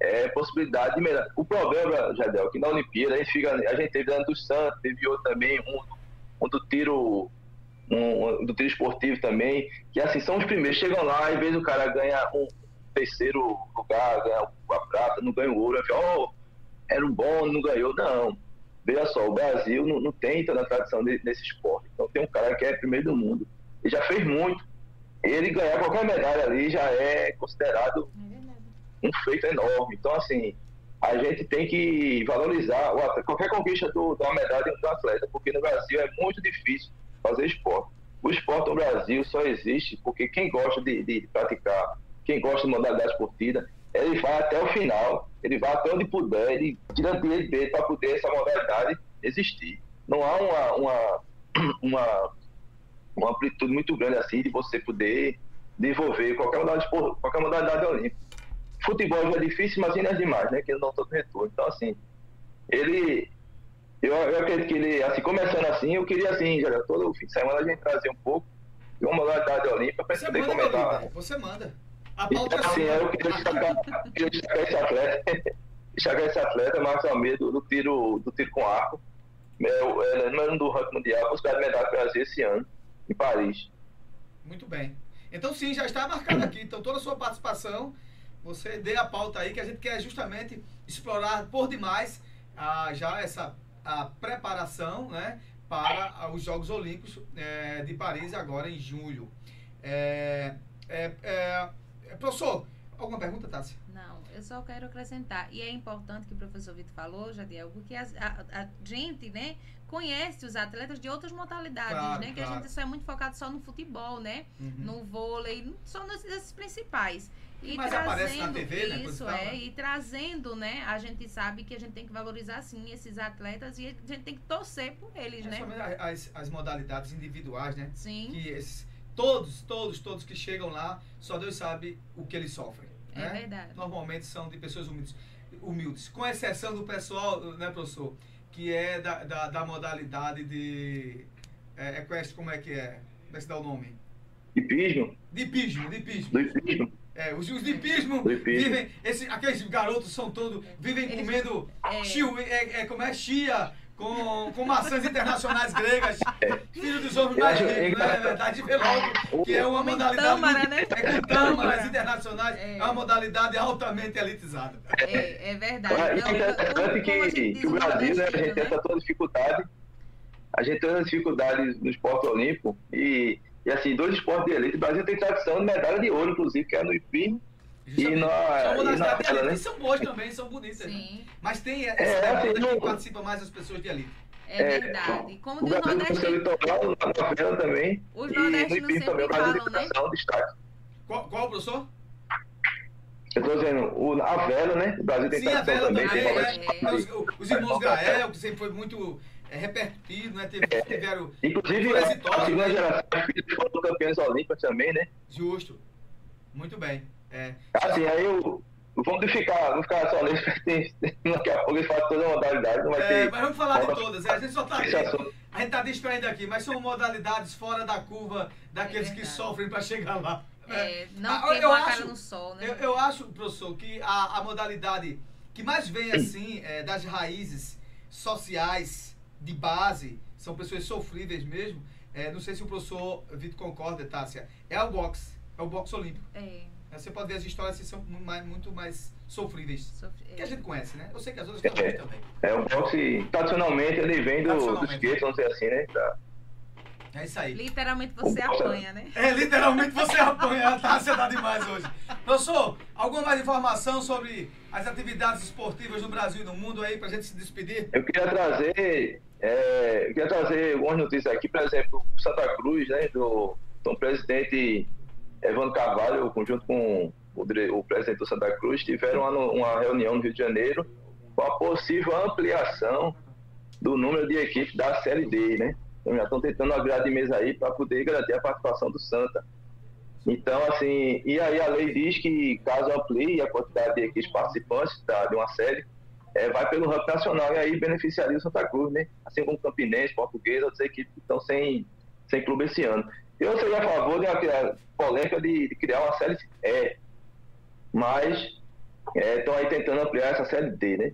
Speaker 16: É possibilidade de melhorar. O problema, Jadel, é que na Olimpíada a gente, fica, a gente teve dentro do Santos, teve outro também, um, um do tiro um, do tiro esportivo também, que assim, são os primeiros, chegam lá, às vezes o cara ganha um terceiro lugar, ganha a prata, não ganha o ouro, aí fica, oh, era um bom, não ganhou. Não. Veja só, o Brasil não, não tem tradição de- desse esporte. Então tem um cara que é primeiro do mundo. Ele já fez muito. Ele ganhar qualquer medalha ali já é considerado um feito enorme. Então, assim, a gente tem que valorizar o atleta- qualquer conquista do, da medalha do atleta, porque no Brasil é muito difícil fazer esporte. O esporte no Brasil só existe porque quem gosta de, de praticar, quem gosta de modalidade esportiva, ele vai até o final, ele vai até onde puder, ele tira dinheiro dele para poder essa modalidade existir. Não há uma, uma, uma, uma amplitude muito grande assim de você poder desenvolver qualquer modalidade, qualquer modalidade olímpica. Futebol já é difícil, imagina as demais, né? Que não todo retorno. Então, assim, ele. Eu, eu acredito que ele, assim, começando assim, eu queria, assim, já todo fim de semana a gente trazer um pouco de uma modalidade olímpica para poder
Speaker 4: meu
Speaker 16: comentar.
Speaker 4: líder. Você manda. A pauta
Speaker 16: Então,
Speaker 4: é
Speaker 16: assim, eu queria destacar, queria destacar esse atleta, destacar esse atleta, Marcos Almeida, do, tiro, do tiro com arco. É, o- é, número um do ranking mundial, buscar medalha do Brasil esse ano, em Paris.
Speaker 4: Muito bem. Então sim, já está marcado aqui. Então toda a sua participação, você dê a pauta aí que a gente quer justamente explorar por demais ah, já essa a preparação, né, para os Jogos Olímpicos eh, de Paris agora em julho. É, é, é, é, professor, alguma pergunta, Tássia?
Speaker 6: Não, eu só quero acrescentar. E é importante que o professor Vitor falou, Jadiel, porque as- a, a gente, né, conhece os atletas de outras modalidades,
Speaker 17: Claro,
Speaker 6: né? Que a
Speaker 17: claro.
Speaker 6: gente só é muito focado só no futebol, né?
Speaker 17: Uhum.
Speaker 6: No vôlei, só nos, nesses principais.
Speaker 4: Que mais aparece na TV, né,
Speaker 6: Isso
Speaker 4: e tal,
Speaker 6: é,
Speaker 4: né?
Speaker 6: e trazendo, né? A gente sabe que a gente tem que valorizar sim esses atletas e a gente tem que torcer por eles, né?
Speaker 4: Principalmente a- as, as modalidades individuais, né?
Speaker 6: Sim.
Speaker 4: Que esses, todos, todos, todos que chegam lá, só Deus sabe o que eles sofrem.
Speaker 6: É
Speaker 4: né?
Speaker 6: verdade.
Speaker 4: Normalmente são de pessoas humildes, humildes. Com exceção do pessoal, né, professor? Que é da, da, da modalidade de. É, equestre, como é que é? Como é que se dá o nome? De hipismo.
Speaker 16: Do hipismo.
Speaker 4: É, os, os
Speaker 16: Do hipismo.
Speaker 4: vivem. Esse, aqueles garotos são todos. Vivem comendo. chiu- é, é, como é? Chia. Com, com maçãs internacionais gregas. Filho dos homens
Speaker 16: Eu
Speaker 4: mais
Speaker 16: acho
Speaker 4: ricos, né? É verdade, vê logo. Que é uma modalidade.
Speaker 6: tâmara,
Speaker 4: muito-
Speaker 6: né?
Speaker 4: É com tâmaras internacionais. É. uma modalidade altamente elitizada.
Speaker 6: É, é verdade.
Speaker 16: Ah, é interessante que, que o Brasil, né, a gente tem essa toda dificuldade. A gente tem essa dificuldade no esporte olímpico e, e assim, dois esportes de elite. O Brasil tem tradição de medalha de ouro, inclusive, que é no hipismo e na,
Speaker 4: São
Speaker 16: e na né?
Speaker 4: E são boas também, são bonitas. né? Mas tem essa
Speaker 16: É, assim,
Speaker 4: que
Speaker 16: não-
Speaker 4: participa mais as pessoas de elite.
Speaker 6: É verdade. Como
Speaker 16: O
Speaker 6: diz o
Speaker 16: Brasil litoral, na vela também.
Speaker 6: Os
Speaker 16: no
Speaker 6: nordestinos sempre
Speaker 16: também, o
Speaker 6: falam, né?
Speaker 16: destaque.
Speaker 4: Qual, qual professor?
Speaker 16: Eu tô dizendo, o, a vela, né? O Brasil tem
Speaker 4: Sim, a vela
Speaker 16: também.
Speaker 4: também.
Speaker 16: tem
Speaker 4: é,
Speaker 16: uma-
Speaker 4: os, os irmãos Grael, que sempre foi muito é, repercutido, né? Teve, tiveram.
Speaker 16: Inclusive, a, segunda
Speaker 4: né?
Speaker 16: geração foram campeões olímpicos também, né?
Speaker 4: Justo. Muito bem. É.
Speaker 16: Assim, aí eu. Vamos ficar, vamos ficar só tem- Daqui a pouco eles fazem toda a modalidade, não vai
Speaker 4: É,
Speaker 16: ter.
Speaker 4: mas vamos falar de todas. é, A gente só tá aqui. A gente tá distraindo aqui, mas são modalidades fora da curva daqueles que sofrem para chegar lá.
Speaker 6: É, não
Speaker 4: Ah, eu
Speaker 6: cara
Speaker 4: acho-
Speaker 6: no sol, né?
Speaker 4: Eu, eu acho, professor, que a, a modalidade que mais vem assim é, das raízes sociais de base, são pessoas sofríveis mesmo. é, não sei se o professor Vitor concorda, Tássia. É o boxe, é o boxe olímpico.
Speaker 6: É.
Speaker 4: Você pode ver as histórias que são mais- muito mais sofríveis.
Speaker 6: Sofri-
Speaker 4: Que a gente conhece, né? Eu sei que as outras também também.
Speaker 16: É, o boxe, tradicionalmente, ele vem do, do skate, vamos dizer assim, né? Da-
Speaker 4: É isso aí.
Speaker 6: Literalmente você apanha, né?
Speaker 4: É, literalmente você apanha, tá? Você tá demais hoje. Professor, alguma mais informação sobre as atividades esportivas no Brasil e no mundo aí pra gente se despedir?
Speaker 16: Eu queria trazer, é, eu queria trazer algumas notícias aqui, por exemplo, Santa Cruz, né, do, do presidente Evandro Carvalho, junto com o, o presidente do Santa Cruz, tiveram uma, uma reunião no Rio de Janeiro com a possível ampliação do número de equipes da Série D, né? Então já estão tentando uma virada de mesa aí para poder garantir a participação do Santa. Então, assim, e aí a lei diz que caso amplie a quantidade de equipes participantes da, de uma série, é, vai pelo ranking nacional e aí beneficiaria o Santa Cruz, né? Assim como Campinense, Portuguesa, outras equipes que estão sem, sem clube esse ano. Eu seria a favor uma polêmica de, de criar uma série E, mas estão aí tentando ampliar essa série D, né?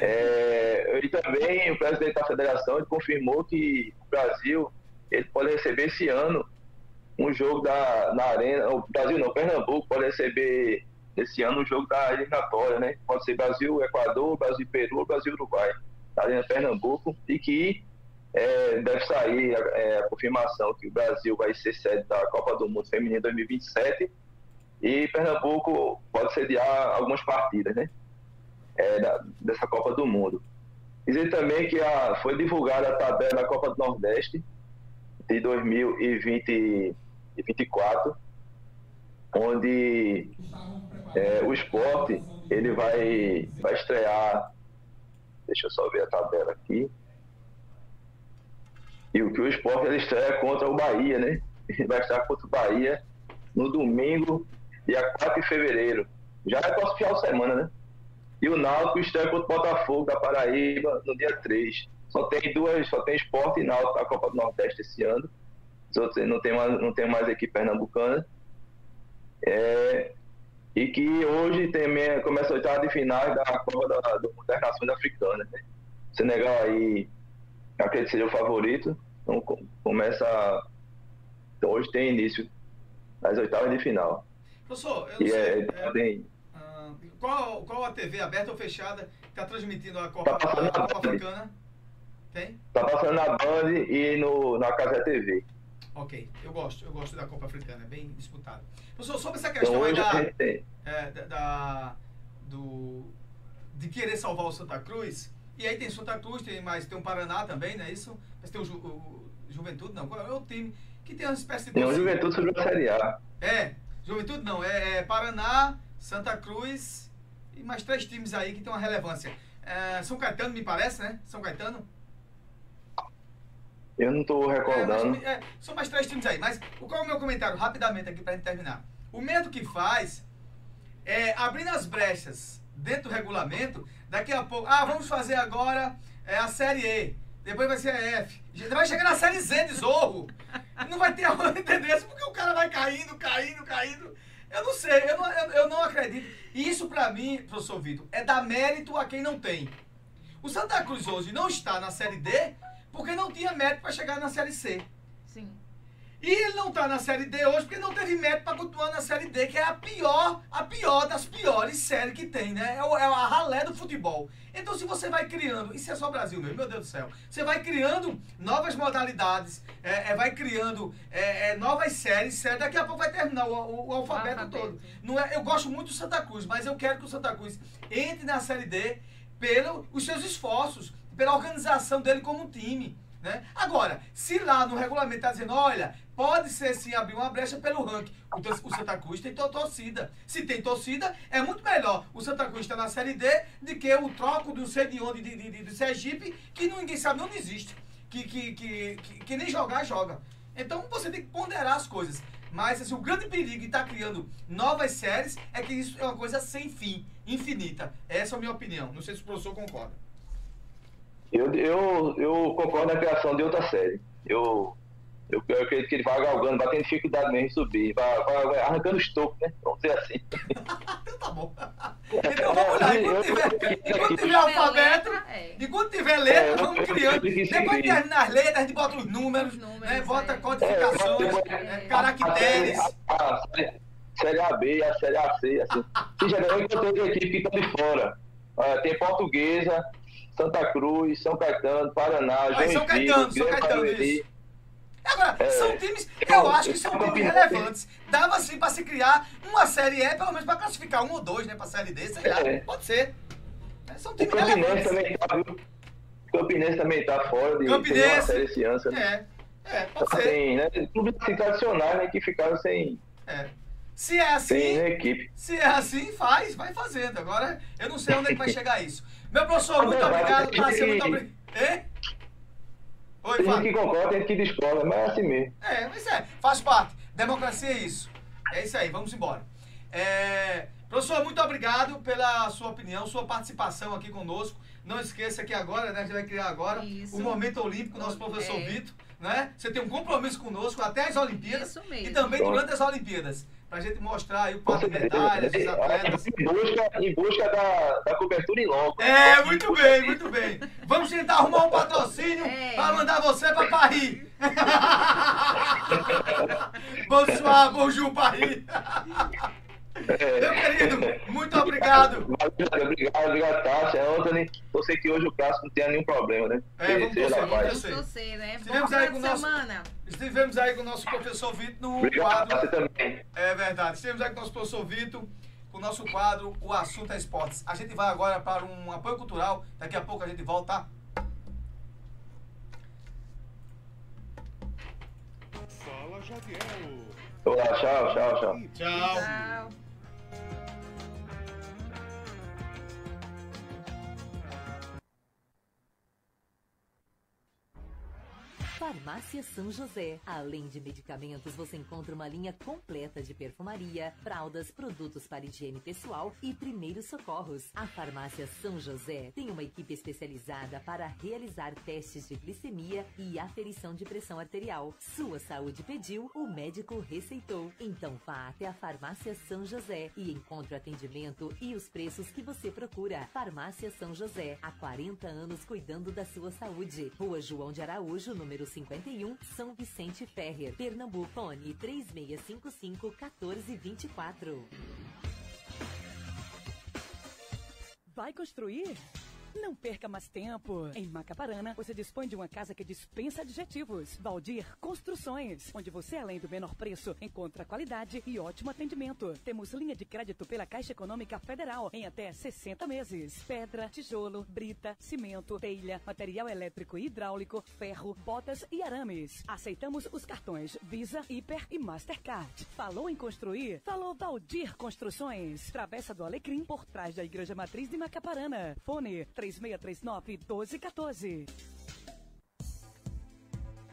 Speaker 16: É, e também o presidente da federação confirmou que o Brasil ele pode receber esse ano um jogo da, na arena, o Brasil não, Pernambuco pode receber esse ano um jogo da eliminatória, né? Pode ser Brasil, Equador, Brasil, Peru, Brasil, Uruguai, na arena Pernambuco, e que é, deve sair a, é, a confirmação que o Brasil vai ser sede da Copa do Mundo Feminino 2027 e Pernambuco pode sediar algumas partidas, né? É, da- dessa Copa do Mundo. Dizer também que a, foi divulgada a tabela da Copa do Nordeste de 2024, onde é, o esporte ele vai, vai estrear. Deixa eu só ver a tabela aqui. E o que o esporte ele estreia contra o Bahia, né? Ele vai estar contra o Bahia no domingo, dia 4 de fevereiro. Já é próximo final de semana, né? E o Náutico estreia contra o Botafogo da Paraíba no dia 3. Só tem duas, só tem esporte e Náutico na Copa do Nordeste esse ano. Os outros não tem mais, não tem mais equipe pernambucana. É, e que hoje também começa a oitava de finais da Copa da, do das Nações Africanas. Né? O Senegal aí, acredito que seria o favorito. Então co- começa. Então hoje tem início as oitavas de final.
Speaker 4: Professor, eu
Speaker 16: E
Speaker 4: sei.
Speaker 16: é, tem,
Speaker 4: ah, qual, qual a TV aberta ou fechada que está transmitindo a Copa,
Speaker 16: Tá
Speaker 4: a Copa. Africana? Tem?
Speaker 16: tá passando na Band e no, na Casa TV.
Speaker 4: Ok, eu gosto, eu gosto da Copa Africana, é bem disputado. Professor, sobre essa
Speaker 16: Então
Speaker 4: questão aí da, é, da, da- do, de querer salvar o Santa Cruz, e aí tem Santa Cruz, tem mais, tem o Paraná também, não é isso? Mas tem o, Ju, o Juventude, não, qual é o time que tem uma espécie de...
Speaker 16: Tem o? Juventude subiu a Série A.
Speaker 4: É, Juventude não, é, é Paraná, Santa Cruz e mais três times aí que tem uma relevância. É, São Caetano, me parece, né? São Caetano?
Speaker 16: Eu não estou
Speaker 4: É,
Speaker 16: recordando.
Speaker 4: mas, é, são mais três times aí. Mas qual é o meu comentário? Rapidamente aqui pra gente terminar. O medo que faz é abrindo as brechas dentro do regulamento, daqui a pouco, ah, vamos fazer agora é, a série E. Depois vai ser a F. Vai chegar na série Z de Zorro. Não vai ter aonde entender isso, porque o cara vai caindo, caindo, caindo. Eu não sei, eu não, eu, eu não acredito. E isso pra mim, professor Vitor, é dar mérito a quem não tem. O Santa Cruz hoje não está na série D porque não tinha mérito para chegar na série C.
Speaker 6: Sim.
Speaker 4: E ele não está na série D hoje porque não teve mérito para continuar na série D, que é a pior, a pior das piores séries que tem, né? É, o- é a ralé do futebol. Então, se você vai criando, isso é só Brasil mesmo, meu Deus do céu. Você vai criando novas modalidades, é, é, vai criando é, é, novas séries, séries, daqui a pouco vai terminar o, o- o alfabeto,
Speaker 6: alfabeto.
Speaker 4: todo. Não é, eu gosto muito do Santa Cruz, mas eu quero que o Santa Cruz entre na série D pelos seus esforços, pela organização dele como time. Né? Agora, se lá no regulamento está dizendo, olha, pode ser sim abrir uma brecha pelo ranking, o, o Santa Cruz tem to- torcida. Se tem torcida, é muito melhor o Santa Cruz estar na Série D do que o troco do sei de onde, de, de, de, Sergipe, que ninguém sabe onde existe. Que, que, que, que, que nem jogar, joga. Então você tem que ponderar as coisas. Mas assim, o grande perigo de estar criando novas séries é que isso é uma coisa sem fim, infinita. Essa é a minha opinião. Não sei se o professor concorda.
Speaker 16: Eu, eu, eu concordo na criação de outra série. Eu, eu, eu acredito que ele vai galgando, vai tendo dificuldade mesmo em subir, vai, vai, vai arrancando os tocos, né? Vamos dizer assim.
Speaker 4: Então vamos lá, enquanto tiver, enquanto tiver alfabeto, enquanto tiver letra,
Speaker 16: É,
Speaker 4: vamos criando. Depois terminar as letras, a gente bota os números, né, bota codificações, né, caracteres.
Speaker 16: A, a, série- AB e a série AC, assim. E geralmente eu tenho equipes que estão de fora. Ah, tem Portuguesa, Santa Cruz, São Caetano, Paraná,
Speaker 4: Ah, e São
Speaker 16: Joinville,
Speaker 4: Caetano, São
Speaker 16: Grêmio
Speaker 4: Caetano,
Speaker 16: Barueri.
Speaker 4: isso. Agora,
Speaker 16: É.
Speaker 4: são times, eu acho que são times relevantes. Dava sim pra se criar uma série E, pelo menos pra classificar um ou dois, né, pra série D, sei lá.
Speaker 16: É.
Speaker 4: Pode ser. É, São
Speaker 16: O
Speaker 4: times
Speaker 16: Campinense
Speaker 4: relevantes.
Speaker 16: também tá? O Campinense também tá fora de
Speaker 4: Campinense.
Speaker 16: uma série esse ano. sabe?
Speaker 4: É, é, pode ser.
Speaker 16: Assim, né? Clubes tradicionais, né? Que ficaram sem,
Speaker 4: É. Se é assim,
Speaker 16: sem equipe.
Speaker 4: Se é assim, faz, vai fazendo. Agora, eu não sei onde é que vai chegar isso. Meu professor, muito
Speaker 16: Não,
Speaker 4: obrigado, Márcia,
Speaker 16: que-
Speaker 4: muito obrigado. Hein? Oi,
Speaker 16: Tem gente
Speaker 4: Fábio.
Speaker 16: que concorda, tem gente que discorda, mas é assim mesmo.
Speaker 4: É, mas é, faz parte. Democracia é isso. É isso aí, vamos embora. É, professor, muito obrigado pela sua opinião, sua participação aqui conosco. Não esqueça que agora, né, a gente vai criar agora o Momento Olímpico, nosso professor
Speaker 6: É.
Speaker 4: Vitor, né? Você tem um compromisso conosco até as Olimpíadas
Speaker 6: Isso
Speaker 4: e também durante as Olimpíadas. Pra gente mostrar aí o par de medalhas, os atletas.
Speaker 16: Em busca, em busca da, da cobertura em loco.
Speaker 4: É, muito bem, muito bem. Vamos tentar arrumar um patrocínio pra mandar você pra Paris. Bonsoir, bonjour, Paris. Meu querido, muito obrigado.
Speaker 16: Obrigado, obrigado, Tássia, Anthony. Eu sei que hoje o clássico não tem nenhum problema, né?
Speaker 4: É, vamos torcer, vamos torcer.
Speaker 6: Né?
Speaker 4: O
Speaker 6: de
Speaker 4: nosso,
Speaker 6: semana.
Speaker 4: Estivemos aí com o nosso professor Vitor no
Speaker 16: Obrigado,
Speaker 4: quadro.
Speaker 16: Tássia também.
Speaker 4: É verdade. Estivemos aí com o nosso professor Vitor, com o nosso quadro O Assunto é Esportes. A gente vai agora para um apoio cultural. Daqui a pouco a gente volta.
Speaker 7: Fala, Jadiel.
Speaker 16: Olá, tchau, tchau, tchau.
Speaker 6: Tchau.
Speaker 17: Farmácia São José. Além de medicamentos, você encontra uma linha completa de perfumaria, fraldas, produtos para higiene pessoal e primeiros socorros. A Farmácia São José tem uma equipe especializada para realizar testes de glicemia e aferição de pressão arterial. Sua saúde pediu, o médico receitou. Então vá até a Farmácia São José e encontre o atendimento e os preços que você procura. Farmácia São José, há 40 anos cuidando da sua saúde. Rua João de Araújo, número 51, São Vicente Ferrer, Pernambuco. Fone 3655 1424.
Speaker 18: Vai construir? Não perca mais tempo. Em Macaparana, você dispõe de uma casa que dispensa adjetivos. Valdir Construções, onde você, além do menor preço, encontra qualidade e ótimo atendimento. Temos linha de crédito pela Caixa Econômica Federal em até 60 meses. Pedra, tijolo, brita, cimento, telha, material elétrico e hidráulico, ferro, botas e arames. Aceitamos os cartões Visa, Hiper e Mastercard. Falou em construir? Falou Valdir Construções. Travessa do Alecrim, por trás da Igreja Matriz de Macaparana. Fone 3639-1214.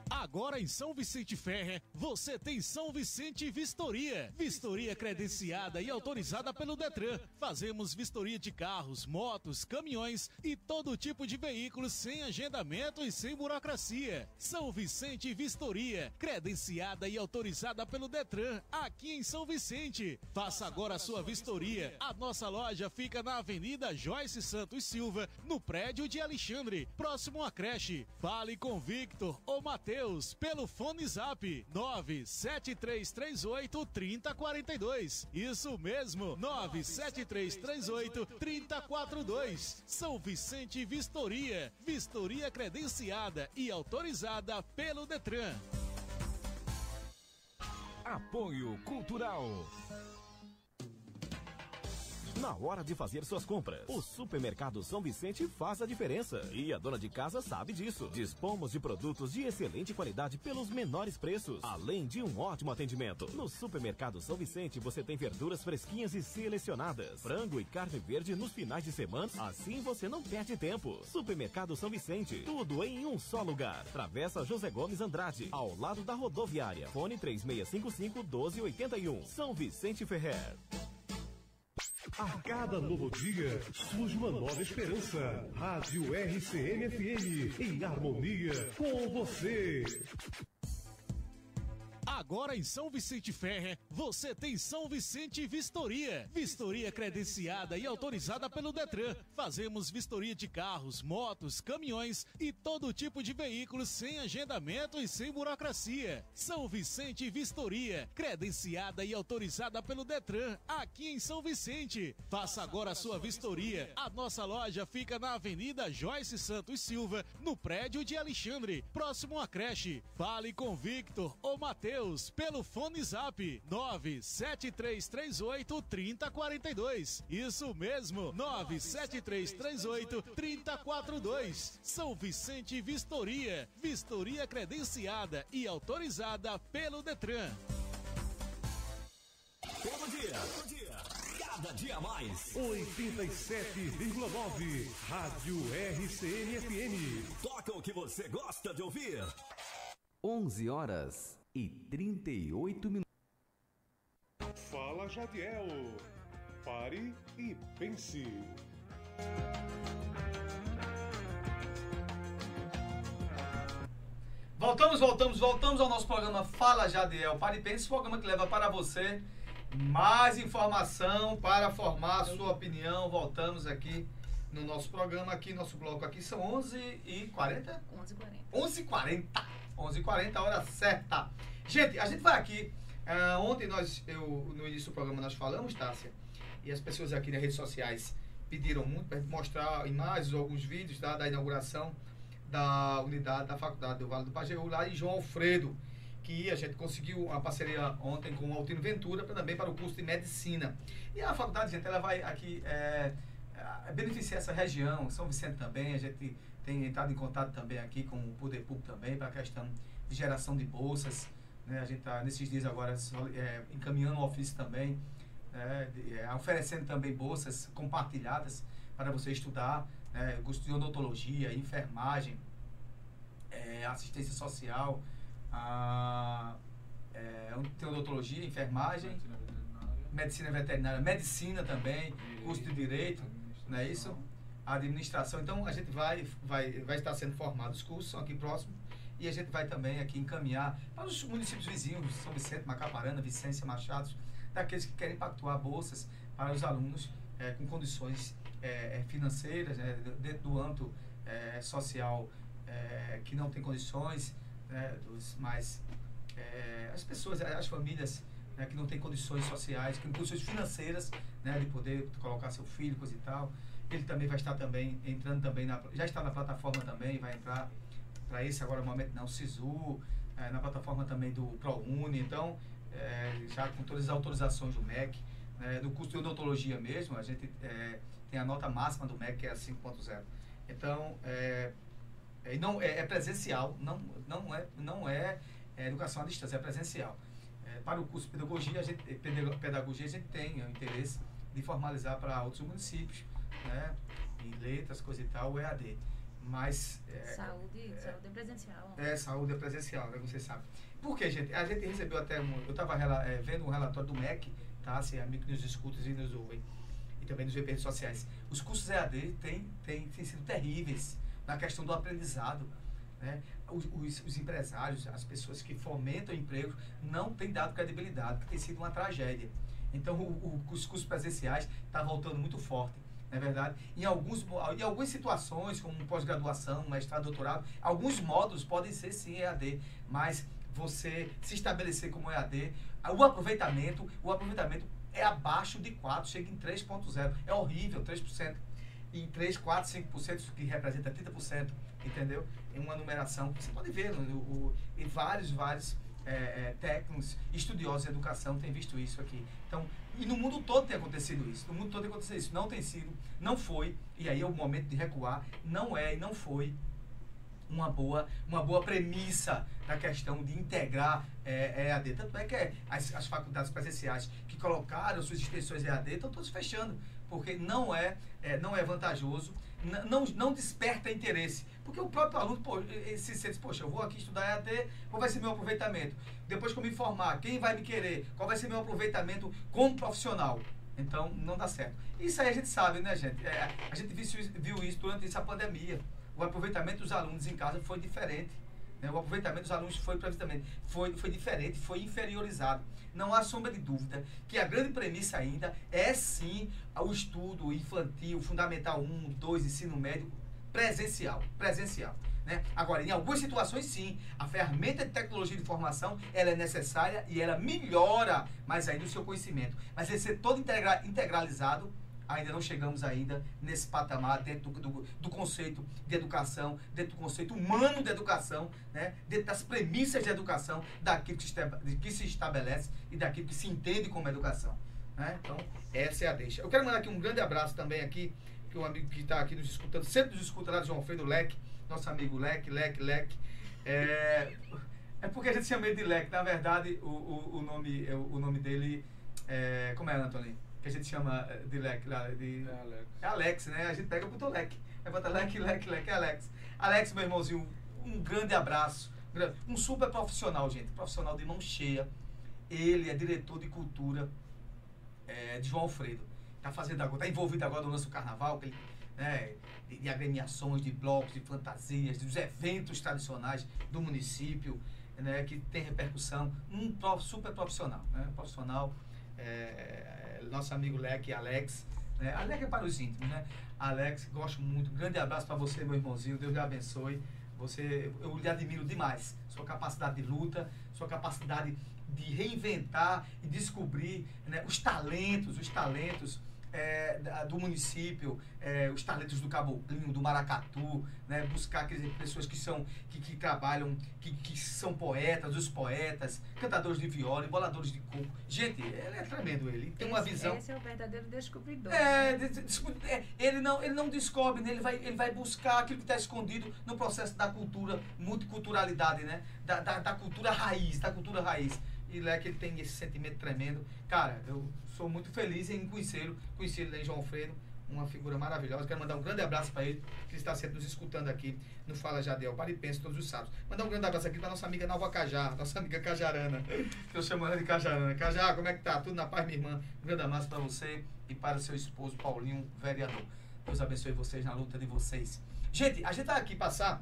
Speaker 9: Agora em São Vicente Ferrer, você tem São Vicente Vistoria. Vistoria credenciada e autorizada pelo Detran. Fazemos vistoria de carros, motos, caminhões e todo tipo de veículos sem agendamento e sem burocracia. São Vicente Vistoria, credenciada e autorizada pelo Detran, aqui em São Vicente. Faça agora a sua vistoria. A nossa loja fica na Avenida Joyce Santos Silva, no prédio de Alexandre, próximo à creche. Fale com Victor ou Matheus pelo fone zap 97338 3042. Isso mesmo, 97338 3042. São Vicente Vistoria, vistoria credenciada e autorizada pelo Detran.
Speaker 8: Apoio Cultural. Na hora de fazer suas compras, o Supermercado São Vicente faz a diferença. E a dona de casa sabe disso. Dispomos de produtos de excelente qualidade pelos menores preços, além de um ótimo atendimento. No Supermercado São Vicente você tem verduras fresquinhas e selecionadas, frango e carne verde nos finais de semana. Assim você não perde tempo. Supermercado São Vicente, tudo em um só lugar. Travessa José Gomes Andrade, ao lado da rodoviária. Fone 3655 1281. São Vicente Ferrer.
Speaker 7: A cada novo dia surge uma nova esperança. Rádio RCM-FM, em harmonia com você.
Speaker 9: Agora em São Vicente Ferrer, você tem São Vicente Vistoria. Vistoria credenciada e autorizada pelo Detran. Fazemos vistoria de carros, motos, caminhões e todo tipo de veículos sem agendamento e sem burocracia. São Vicente Vistoria, credenciada e autorizada pelo Detran, aqui em São Vicente. Faça agora a sua vistoria. A nossa loja fica na Avenida Joyce Santos Silva, no prédio de Alexandre, próximo à creche. Fale com Victor ou Matheus pelo fone zap 97338 3042. Isso mesmo, 97338 3042. São Vicente Vistoria, vistoria credenciada e autorizada pelo Detran.
Speaker 8: Todo dia, todo dia, cada dia mais.
Speaker 7: 87,9 Rádio RCM-FM.
Speaker 8: Toca o que você gosta de ouvir.
Speaker 19: 11 horas e 38 minutos.
Speaker 7: Fala, Jadiel. Pare e pense.
Speaker 4: Voltamos, voltamos, voltamos ao nosso programa Fala Jadiel Pare e Pense, programa que leva para você mais informação para formar a sua opinião. Voltamos aqui no nosso programa, aqui, nosso bloco aqui, são 11h40?
Speaker 6: 11h40.
Speaker 4: 11h40. 11h40, a hora certa. Gente, a gente vai aqui. ah, ontem nós, eu, no início do programa nós falamos, Tássia, e as pessoas aqui nas redes sociais pediram muito para mostrar imagens ou alguns vídeos tá, da inauguração da unidade da faculdade do Vale do Pajeú, lá em João Alfredo, que a gente conseguiu uma parceria ontem com o Altino Ventura pra, também para o curso de medicina. E a faculdade, gente, ela vai aqui é, beneficiar essa região, São Vicente também, a gente tem entrado em contato também aqui com o Poder Público também para a questão de geração de bolsas. Né? A gente está nesses dias agora é, encaminhando o ofício também, né? de- é, oferecendo também bolsas compartilhadas para você estudar, né? curso de odontologia, enfermagem, é, assistência social, a, é, tem odontologia, enfermagem, medicina veterinária, medicina também, curso de direito, não é isso? Administração. Então a gente vai, vai, vai estar sendo formados os cursos, são aqui próximos, e a gente vai também aqui encaminhar para os municípios vizinhos, São Vicente, Macaparana, Vicência, Machados, daqueles que querem pactuar bolsas para os alunos eh, com condições eh, financeiras, né, dentro do âmbito eh, social que não tem condições, né, dos mais as pessoas, as famílias né, que não têm condições sociais, que têm condições financeiras né, de poder colocar seu filho, coisa e tal. Ele também vai estar também entrando também na, já está na plataforma também, vai entrar para esse agora momento não, Sisu, eh, na plataforma também do ProUni, então eh, já com todas as autorizações do MEC, né, do curso de odontologia mesmo, a gente eh, tem a nota máxima do MEC que é a 5.0. Então, eh, é, não, é, é presencial, não, não, é, não é, é educação à distância, é presencial. É, para o curso de pedagogia, a gente, peda- pedagogia, a gente tem o interesse de formalizar para outros municípios, né? Em letras, coisa e tal, o EAD. Mas. é,
Speaker 6: Saúde, saúde é presencial.
Speaker 4: é, saúde é presencial, né? Você sabe. Por quê, gente? A gente recebeu até um. Eu estava vendo um relatório do MEC, tá? Se amigo que nos escuta e nos ouvem, e também nos redes sociais. Os cursos EAD têm, têm, têm sido terríveis na questão do aprendizado. Né? Os, os, os empresários, as pessoas que fomentam emprego, não têm dado credibilidade, que tem sido uma tragédia. Então, o, o- os cursos presenciais estão voltando muito forte, não é verdade? Em, alguns, em algumas situações, como pós-graduação, mestrado, doutorado, alguns módulos podem ser sim EAD, mas você se estabelecer como EAD, o aproveitamento, o aproveitamento é abaixo de 4, chega em 3.0. É horrível, 3%. Em 3, 4, 5%, isso que representa 30%, entendeu? Em uma numeração. Você pode ver, no, o, em vários, vários é, é, técnicos, estudiosos de educação têm visto isso aqui. Então, e no mundo todo tem acontecido isso. No mundo todo tem acontecido isso. Não tem sido, não foi, e aí é o momento de recuar. Não é e não foi uma boa, uma boa premissa na questão de integrar é, EAD. Tanto é que as, as faculdades presenciais que colocaram suas extensões EAD estão todas fechando, porque não é, é, não é vantajoso, não, não desperta interesse. Porque o próprio aluno, pô, se sente, poxa, eu vou aqui estudar EAD, qual vai ser meu aproveitamento? Depois que eu me formar, quem vai me querer? Qual vai ser meu aproveitamento como profissional? Então, não dá certo. Isso aí a gente sabe, né, gente? É, a gente viu viu isso durante essa pandemia. O aproveitamento dos alunos em casa foi diferente. Né? O aproveitamento dos alunos foi, foi, foi diferente, foi inferiorizado. Não há sombra de dúvida que a grande premissa ainda é sim o estudo infantil, fundamental 1, 2, ensino médio, presencial. Presencial. Né? Agora, em algumas situações, sim, a ferramenta de tecnologia de informação ela é necessária e ela melhora mais ainda o seu conhecimento. Mas ele ser todo integra- integralizado, ainda não chegamos ainda nesse patamar dentro do, do, do conceito de educação, dentro do conceito humano de educação, né? dentro das premissas de educação, daquilo que, de que se estabelece e daquilo que se entende como educação. Né? Então, essa é a deixa. Eu quero mandar aqui um grande abraço também aqui, que um amigo que está aqui nos escutando, sempre nos escuta lá, João Alfredo Leque, nosso amigo Leque, Leque, Leque. É, é porque a gente chama ele de Leque, na verdade, o, o, o nome, é, o nome dele é. Como é, Antônio? Que a gente chama eh, de Leque lá. De, é Alex. É Alex, né? A gente pega e botou Leque. Aí bota Leque, Leque, Leque, é Alex. Alex, meu irmãozinho, um grande abraço. Um super profissional, gente. Profissional de mão cheia. Ele é diretor de cultura é, de João Alfredo. Está fazendo agora, está envolvido agora no lance do carnaval, que ele né, de, de agremiações, de blocos, de fantasias, dos eventos tradicionais do município, né, que tem repercussão. Um prof, super profissional, né, profissional, é, nosso amigo Leque Alex, né, Alex é para os íntimos, né? Alex, gosto muito, grande abraço para você, meu irmãozinho, Deus lhe abençoe. Você, eu lhe admiro demais, sua capacidade de luta, sua capacidade de reinventar e descobrir né, os talentos, os talentos é, do município, é, os talentos do caboclinho, do maracatu, né, buscar quer dizer, pessoas que são que, que trabalham, que, que são poetas, os poetas, cantadores de viola, boladores de coco. Gente, ele é tremendo ele, tem uma
Speaker 6: Esse-
Speaker 4: visão.
Speaker 6: Esse é o verdadeiro descobridor.
Speaker 4: É,
Speaker 6: né?
Speaker 4: é, ele, não, ele não descobre, né? ele, vai, ele vai buscar aquilo que está escondido no processo da cultura, multiculturalidade, né? Da, da, da cultura raiz, da cultura raiz. E Leque, ele tem esse sentimento tremendo. Cara, eu sou muito feliz em conhecê-lo, em João Alfredo, uma figura maravilhosa. Quero mandar um grande abraço para ele, que está sempre nos escutando aqui no Fala Jadel, para e pensa todos os sábados. Mandar um grande abraço aqui para nossa amiga Nova Cajá, nossa amiga Cajarana, eu chamo ela de Cajarana. Cajá, como é que tá? Tudo na paz, minha irmã? Um grande abraço para você e para seu esposo Paulinho, vereador. Deus abençoe vocês na luta de vocês. Gente, a gente vai aqui passar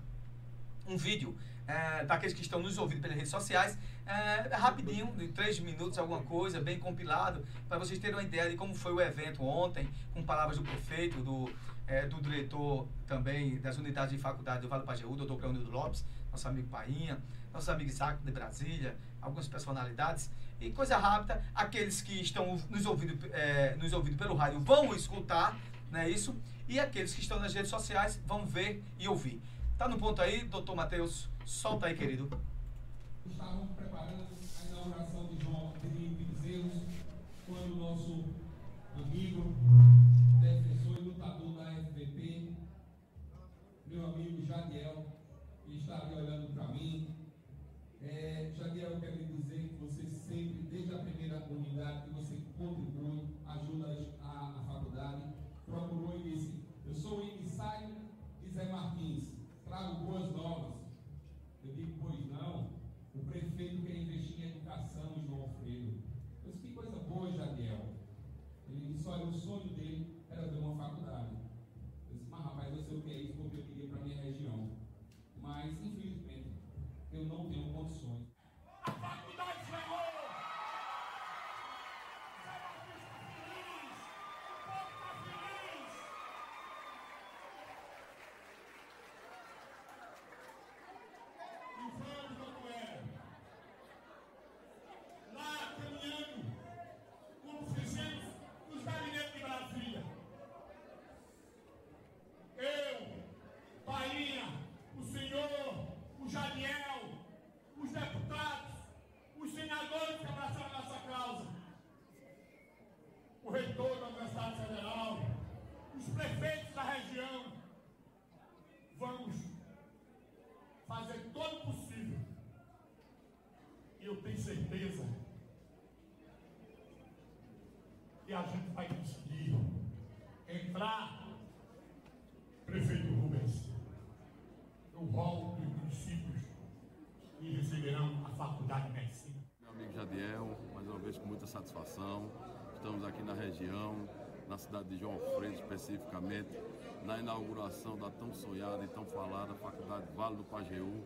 Speaker 4: um vídeo é, daqueles que estão nos ouvindo pelas redes sociais, é, rapidinho, de três minutos, alguma coisa, bem compilado, para vocês terem uma ideia de como foi o evento ontem, com palavras do prefeito, do, é, do diretor também das unidades de faculdade do Vale do Pajeú, doutor Cleonildo Lopes, nosso amigo Painha, nosso amigo Isaac de Brasília, algumas personalidades. E coisa rápida, aqueles que estão nos ouvindo, é, nos ouvindo pelo rádio vão escutar, não é isso? E aqueles que estão nas redes sociais vão ver e ouvir. Tá no ponto aí, doutor Matheus? Solta aí, querido.
Speaker 20: Estavam preparando a inauguração de João de Zeus, quando o nosso amigo, defensor e lutador da FPP, meu amigo Jadiel, está ali olhando para mim. É, Jadiel, eu quero lhe dizer que você sempre, desde a primeira unidade, que você contribui, ajuda a, a faculdade, procurou e disse, eu sou o emissário de Zé Martins, trago boas novas. Digo, pois não, o prefeito quer investir em educação João Alfredo. Eu disse, que coisa boa, Jadiel. Ele disse, olha, o sonho dele era ver uma faculdade. Eu disse, mas rapaz, eu sei o que é isso porque eu queria para minha região. Mas, infelizmente, eu não tenho condições. A faculdade chegou! E vamos como era. Lá caminhando, como fizemos nos gabinetes de Brasília. Eu, Painha, o senhor, o Janiel, os deputados, os senadores que abraçaram nossa causa, o reitor da Universidade Federal, os prefeitos da região, vamos fazer todo o possível. E eu tenho certeza que a gente vai conseguir entrar, prefeito Rubens, no rol dos municípios que receberão a faculdade de medicina.
Speaker 21: Meu amigo Jadiel, mais uma vez com muita satisfação. Estamos aqui na região, na cidade de João Alfredo especificamente, na inauguração da tão sonhada e tão falada Faculdade Vale do Pajeú,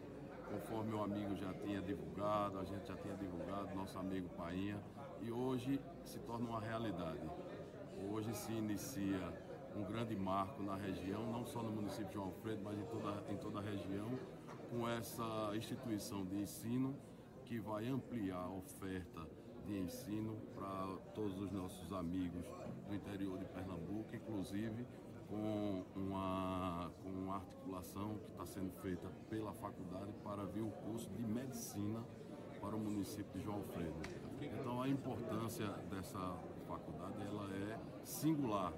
Speaker 21: conforme o amigo já tinha divulgado, a gente já tinha divulgado, nosso amigo Painha, e hoje se torna uma realidade. Hoje se inicia um grande marco na região, não só no município de João Alfredo, mas em toda, em toda a região, com essa instituição de ensino que vai ampliar a oferta de ensino para todos os nossos amigos do interior de Pernambuco, inclusive com uma, com uma articulação que está sendo feita pela faculdade para vir o curso de medicina para o município de João Alfredo. Então a importância dessa faculdade ela é singular.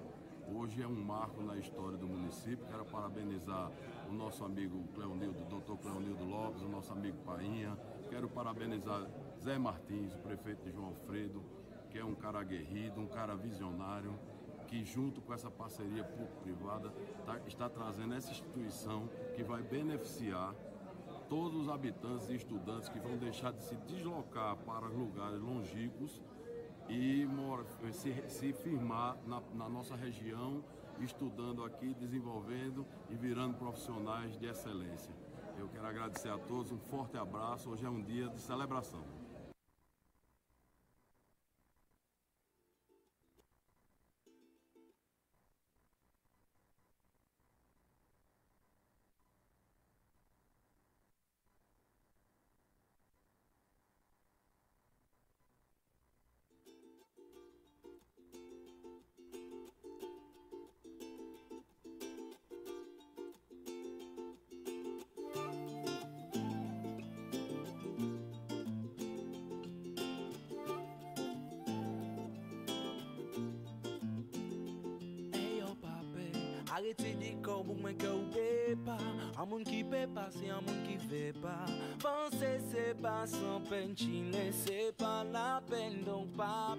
Speaker 21: Hoje é um marco na história do município. Quero parabenizar o nosso amigo Cleonildo, doutor Cleonildo Lopes, o nosso amigo Painha. Quero parabenizar Zé Martins, o prefeito de João Alfredo, que é um cara aguerrido, um cara visionário, que junto com essa parceria público-privada tá- está trazendo essa instituição que vai beneficiar todos os habitantes e estudantes que vão deixar de se deslocar para lugares longínquos e mora- se, se firmar na, na nossa região, estudando aqui, desenvolvendo e virando profissionais de excelência. Eu quero agradecer a todos, um forte abraço. Hoje é um dia de celebração.
Speaker 22: moun ki pe pa, se yon moun ki ve pa. Pense se pa san pen chine se c'est pas la peine Donc pape,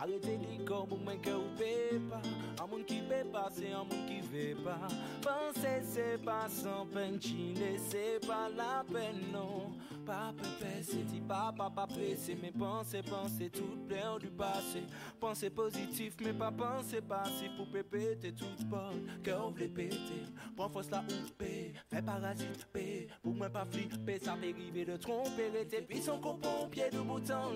Speaker 22: arrêtez di corps pour moi que ou paie pas Un monde qui paie pas, c'est un monde qui fait pas Penser c'est pas sans peine, chiner c'est pas la peine non Pas pépé, c'est dit pas, pas, pas pressé Mais penser, penser tout plein du passé. Penser positif, mais pas penser passif Pour pépé, t'es toute bonne, cœur v'lait péter. Prends force la oupe, fais parasite paix. Pour moi pas flipper, ça m'est arrivé de tromper. Rester puissant qu'on pompier de bouton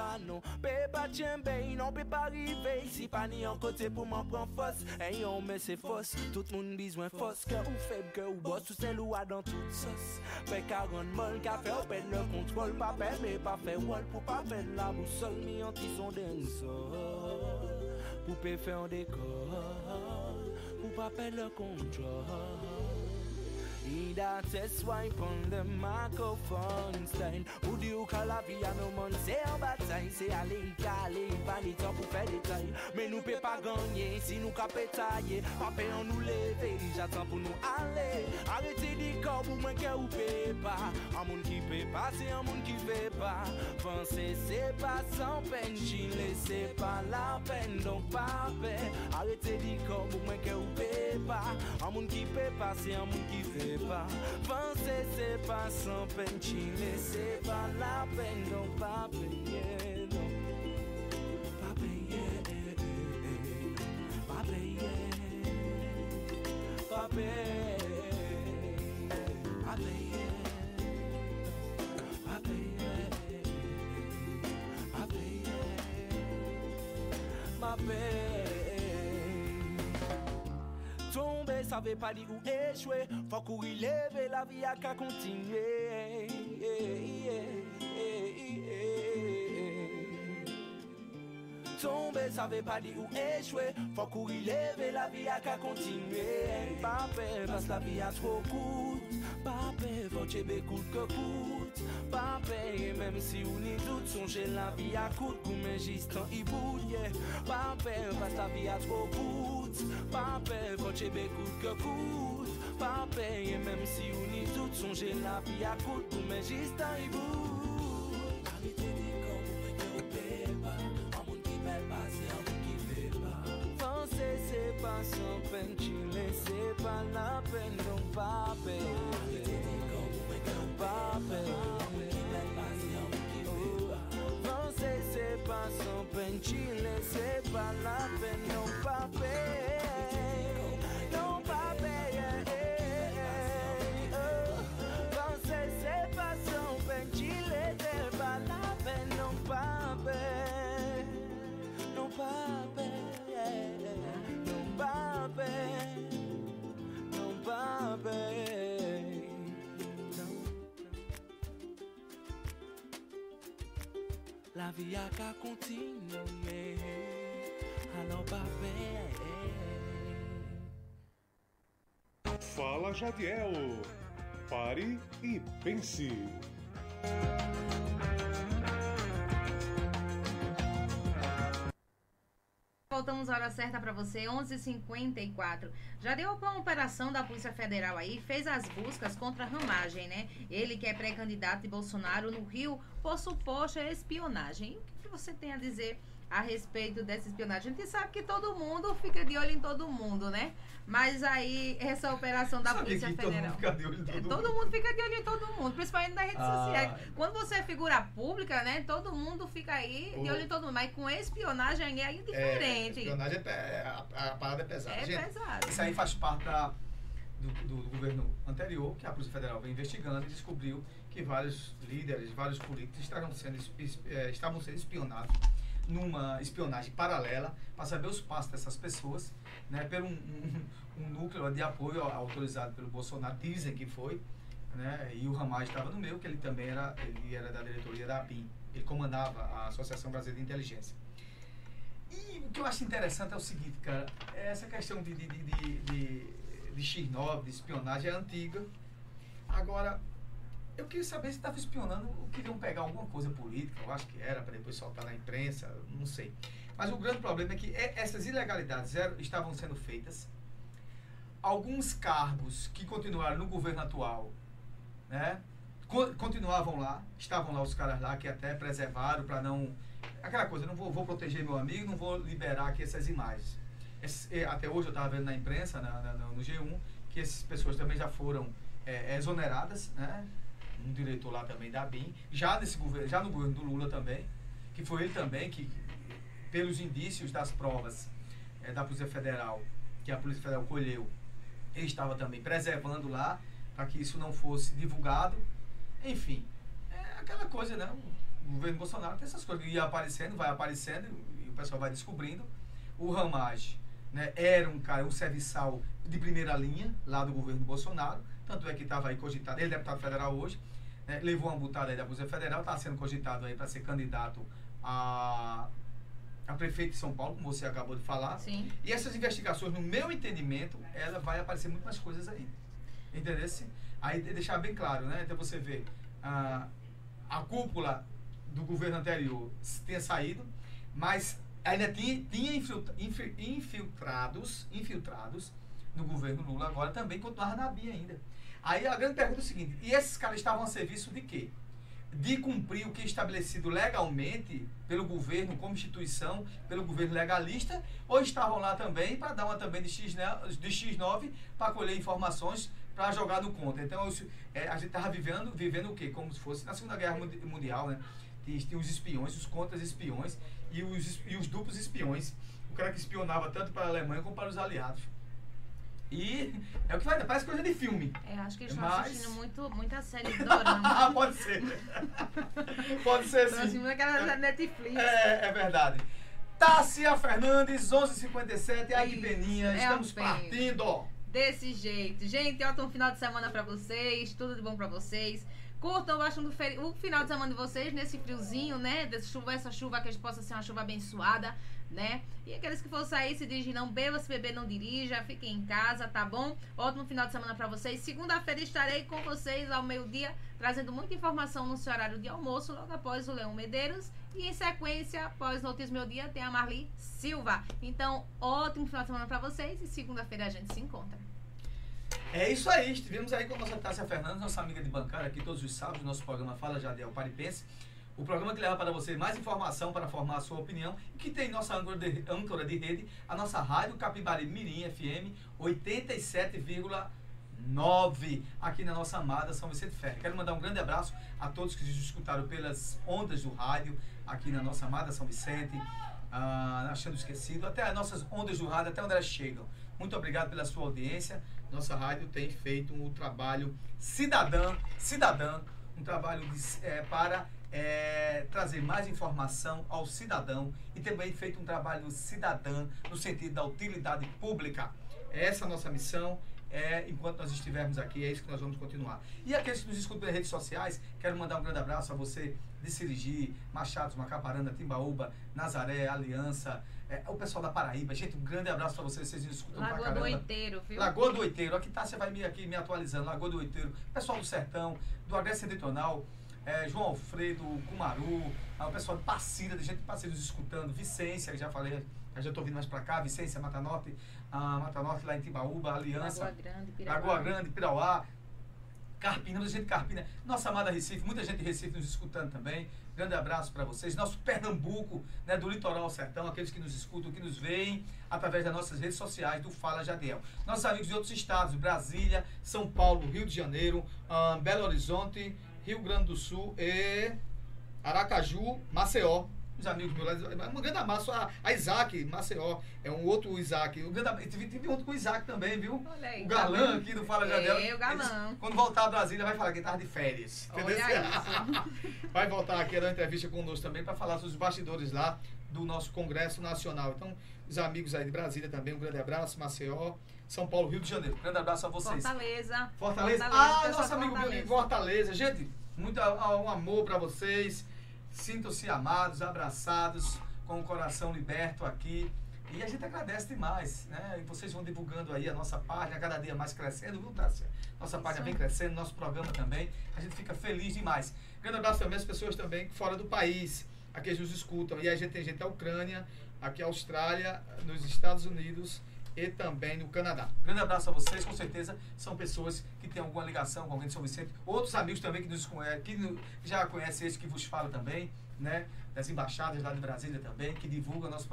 Speaker 22: pa nou Pe pa tjembe, inon pe pa rive Si pa ni an kote pou man pran fos E yon men se fos, tout moun bizwen fos Ke ou feb, ke ou bos, tout se loua dan tout sos Pe karon mol, ka fe ou le kontrol Pa pe me pa fe wol, pou pa la bousol Mi an ti son den sol Pou pe fe an dekor Pou pa le kontrol need a test swipe on the microphone Stein. Who do you call a via man? Say an batay Se ale kale vanitan pou fè detay Men nou pe pa ganyen si nou ka petaye Pape an nou leve, jatan pou nou ale. Arete di kor pou mwen ke ou pe pa An moun ki pe pa se an moun ki fe pa Pense se pa san pen, chile se pa la pen Donk pa pe, arete di kor pou mwen ke ou pe pa An moun ki pe pa se an moun ki fe pa pas Penser c'est pas sans peine Chiller c'est pas la peine Donc pas payer non Pas payer Pas payer Pas payer Pas payer Pas payer Pas payer Pas payer Tomber, ça veut pas dire où Faut courir, lever, la vie qu'à continuer. Tomber, ça veut pas dire où échouer. Faut courir, lever, la vie qu'à continuer. Pas peur, parce que la vie a trop coûte. Pas faut coûte que coûte. Pas même si on y doute, songez la vie à coûte. Comme un hibou, yeah. Pas peur, parce que la vie a trop coûte. Pas faut coûte que coûte. pa peye Mem si ou ni zout sonje la pi akout Pou men jist an ibou Kalite de kon pou men yo beba An moun ki bel pa se an moun ki beba Franse se pa san pen chile. La vie a qu'à continuer. Alors peine.
Speaker 7: Fala Jadiel. Pare e pense.
Speaker 6: Voltamos à hora certa para você, 11h54. Já deu uma operação da Polícia Federal aí, fez as buscas contra a ramagem, né? Ele que é pré-candidato de Bolsonaro no Rio por suposta espionagem. O que você tem a dizer a respeito dessa espionagem? A gente sabe que todo mundo fica de olho em todo mundo, né? Mas aí, essa operação da Polícia
Speaker 4: que todo
Speaker 6: Federal.
Speaker 4: mundo fica de olho em todo
Speaker 6: É,
Speaker 4: mundo.
Speaker 6: todo mundo fica de olho em todo mundo, principalmente nas redes
Speaker 4: Ah.
Speaker 6: sociais. Quando você é figura pública, né? Todo mundo fica aí de olho em todo mundo. Mas com espionagem é
Speaker 23: É,
Speaker 6: diferente.
Speaker 23: espionagem é, é- a, a parada é pesada.
Speaker 6: É
Speaker 23: Gente,
Speaker 6: pesado.
Speaker 4: Isso aí faz parte da, do, do- do governo anterior, que a Polícia Federal vem investigando e descobriu que vários líderes, vários políticos estavam sendo, eh, estavam sendo espionados numa espionagem paralela para saber os passos dessas pessoas, né, por um, um- um núcleo de apoio autorizado pelo Bolsonaro, dizem que foi, né, e o Ramage estava no meio, que ele também era, ele era da diretoria da ABIN, ele comandava a Associação Brasileira de Inteligência. E o que eu acho interessante é o seguinte, cara, essa questão de, de, de, de, de, de X9, de espionagem é antiga. Agora, eu queria saber se estava espionando, queriam pegar alguma coisa política, eu acho que era, para depois soltar na imprensa, não sei. Mas o grande problema é que essas ilegalidades eram- estavam sendo feitas. Alguns cargos que continuaram no governo atual, né? co- Continuavam lá, estavam lá os caras lá que até preservaram para não. Aquela coisa, não vou, vou proteger meu amigo, não vou liberar aqui essas imagens. Esse- até hoje eu estava vendo na imprensa, na, na- no G1, que essas pessoas também já foram eh, exoneradas, né? Um diretor lá também da BIM, já, nesse governo, já no governo do Lula também, que foi ele também que, pelos indícios das provas eh, da Polícia Federal, que a Polícia Federal colheu, ele estava também preservando lá para que isso não fosse divulgado. Enfim, é aquela coisa, né? O governo Bolsonaro tem essas coisas ia aparecendo, vai aparecendo e o pessoal vai descobrindo. O Ramage né, era um cara, um serviçal de primeira linha lá do governo Bolsonaro, tanto é que estava aí cogitado, ele é deputado federal hoje, né, levou uma butada aí da Polícia Federal, está sendo cogitado aí para ser candidato a, a prefeito de São Paulo, como você acabou de falar.
Speaker 6: Sim.
Speaker 4: E essas investigações, no meu entendimento, ela vai aparecer muito mais coisas aí. Entendeu? Aí de- deixar bem claro, né? Então você vê a, a cúpula do governo anterior tinha saído, mas ainda tinha, tinha infiltra- infi- infiltrados, infiltrados no governo Lula, agora também continuava na BIA ainda. Aí a grande pergunta é o seguinte, e esses caras estavam a serviço de quê? de cumprir o que é estabelecido legalmente pelo governo como instituição, pelo governo legalista, ou estavam lá também para dar uma também de, X, né, de X9 para colher informações para jogar no contra. Então isso, é, a gente estava vivendo, vivendo o quê? Como se fosse na Segunda Guerra Mundi- Mundial, né? Tinha, os espiões, os contras espiões e os, e os duplos espiões. O cara que espionava tanto para a Alemanha como para os aliados. E é o que vai, parece coisa de filme.
Speaker 6: É, acho que eles estão
Speaker 4: Mas-
Speaker 6: assistindo muito, muita série de dorama.
Speaker 4: Ah, pode ser. Pode ser sim.
Speaker 6: assistindo aquela Netflix.
Speaker 4: É, é verdade. Tássia Fernandes, 11h57, ai que
Speaker 6: Isso,
Speaker 4: peninha,
Speaker 6: é
Speaker 4: estamos
Speaker 6: pena.
Speaker 4: partindo.
Speaker 6: Desse jeito. Gente, ótimo final de semana pra vocês. Tudo de bom pra vocês. Curtam bastante o final de semana de vocês nesse friozinho, né? Dessa chuva, essa chuva que a gente possa ser uma chuva abençoada, né? E aqueles que for sair, se dirigem, não beba, se beber, não dirija. Fiquem em casa, tá bom? Ótimo final de semana pra vocês. Segunda-feira estarei com vocês ao meio-dia, trazendo muita informação no seu horário de almoço, logo após o Leão Medeiros. E em sequência, após Notícias Meu Dia, tem a Marli Silva. Então, ótimo final de semana pra vocês e segunda-feira a gente se encontra.
Speaker 4: É isso aí, estivemos aí com a nossa Tássia Fernandes, nossa amiga de bancada aqui todos os sábados, nosso programa Fala Jadiel Paripense. O programa que leva para você mais informação para formar a sua opinião e que tem nossa âncora de, âncora de rede, a nossa rádio Capibari Mirim FM 87,9 aqui na nossa amada São Vicente Ferre. Quero mandar um grande abraço a todos que nos escutaram pelas ondas do rádio aqui na nossa amada São Vicente, ah, achando esquecido, até as nossas ondas do rádio, até onde elas chegam. Muito obrigado pela sua audiência. Nossa rádio tem feito um trabalho cidadã, cidadã, um trabalho de- eh, para eh, trazer mais informação ao cidadão e também feito um trabalho cidadã no sentido da utilidade pública. Essa é a nossa missão. É, enquanto nós estivermos aqui, é isso que nós vamos continuar. E aqueles que nos escutam pelas redes sociais, quero mandar um grande abraço a você de Sirigi, Machados, Macaparana, Timbaúba, Nazaré, Aliança, é, o pessoal da Paraíba. Gente, um grande abraço para vocês, vocês nos escutam pra
Speaker 6: Lagoa do
Speaker 4: caramba.
Speaker 6: Oiteiro, viu?
Speaker 4: Lagoa do Oiteiro, aqui tá, você vai me, aqui me atualizando, Lagoa do Oiteiro, pessoal do Sertão, do Agreste Sedentonal, é, João Alfredo, Cumaru, ah, o pessoal de Passira, de gente de Passira nos escutando, Vicência, que já falei já estou vindo mais para cá, Vicência, Mata Norte, ah, Mata Norte lá em Timbaúba, Aliança.
Speaker 6: Lagoa Grande, Pirauá.
Speaker 4: Lagoa Grande, Pirauá. Carpina, muita gente de Carpina. Nossa amada Recife, muita gente de Recife nos escutando também. Grande abraço para vocês. Nosso Pernambuco, né, do litoral ao sertão, aqueles que nos escutam, que nos veem através das nossas redes sociais do Fala Jadiel. Nossos amigos de outros estados, Brasília, São Paulo, Rio de Janeiro, ah, Belo Horizonte, Rio Grande do Sul e Aracaju, Maceió. Os amigos meus lá, um grande abraço a, a Isaac, Maceió, é um outro Isaac. Um grande, ab- tive, outro com o Isaac também, viu?
Speaker 6: Olha aí,
Speaker 4: o
Speaker 6: tá
Speaker 4: galã
Speaker 6: vendo?
Speaker 4: aqui do Fala
Speaker 6: É,
Speaker 4: Jadiel.
Speaker 6: o galã.
Speaker 4: Eles- quando voltar a Brasília, vai falar que tava de férias. Entendeu? Vai voltar aqui a dar uma entrevista conosco também para falar sobre os bastidores lá do nosso Congresso Nacional. Então, os amigos aí de Brasília também, um grande abraço, Maceió, São Paulo, Rio de Janeiro. Grande abraço a vocês.
Speaker 6: Fortaleza.
Speaker 4: Fortaleza.
Speaker 6: pessoal
Speaker 4: Ah,
Speaker 6: de
Speaker 4: nosso amigo Billy Fortaleza. Gente, muito a- um amor para vocês. Sintam-se amados, abraçados, com o coração liberto aqui. E a gente agradece demais, né? E vocês vão divulgando aí a nossa página, cada dia mais crescendo, viu, Tássia? Nossa página vem crescendo, nosso programa também. A gente fica feliz demais. Grande abraço também às pessoas também fora do país, aqui nos escutam. E a gente tem gente da Ucrânia, aqui Austrália, nos Estados Unidos e também no Canadá. Grande abraço a vocês, com certeza são pessoas que têm alguma ligação com alguém de São Vicente. Outros amigos também que nos que já conhecem esse que vos fala também, né? Das embaixadas lá de Brasília também, que divulgam nosso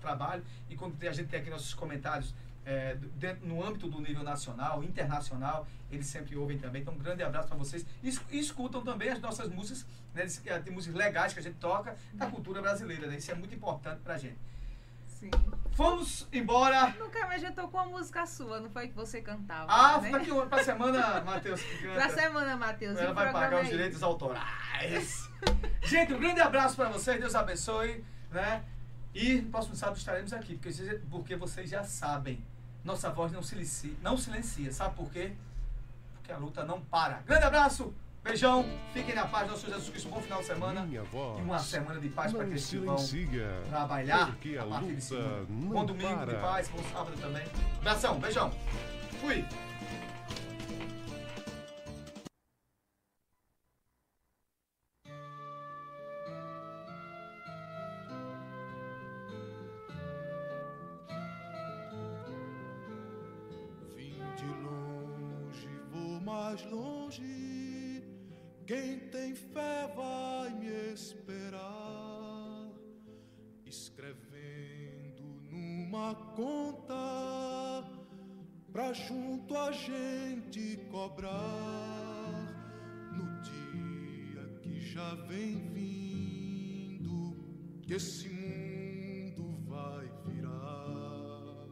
Speaker 4: trabalho. E quando a gente tem aqui nossos comentários é, dentro- no âmbito do nível nacional, internacional, eles sempre ouvem também. Então, um grande abraço para vocês. E, es- escutam também as nossas músicas, né? Eh, Tem músicas legais que a gente toca da cultura brasileira, né? Isso é muito importante pra gente.
Speaker 6: Sim.
Speaker 4: Fomos embora.
Speaker 6: Nunca mais já tocou uma música sua, não foi que você cantava?
Speaker 4: Ah,
Speaker 6: né?
Speaker 4: fica aqui uma- pra semana, Matheus. que canta.
Speaker 6: Pra semana, Matheus.
Speaker 4: Ela vai pagar os
Speaker 6: é
Speaker 4: direitos autorais. Gente, um grande abraço pra vocês, Deus abençoe, né? E no próximo sábado estaremos aqui, porque, vocês- porque vocês já sabem, nossa voz não silencia, não silencia, sabe por quê? Porque a luta não para. Grande abraço, beijão, fiquem na paz, nosso Jesus Cristo, bom final de semana.
Speaker 7: Minha voz
Speaker 4: E uma semana de paz para aqueles que vão trabalhar
Speaker 7: porque a
Speaker 4: a partir de segunda. Bom domingo de
Speaker 7: para.
Speaker 4: paz, bom sábado também. Abração, beijão. Fui.
Speaker 10: Vim de longe, vou mais longe. Quem tem fé vai me esperar. Escrevendo numa conta pra junto a gente cobrar. No dia que já vem vindo, que esse mundo vai virar.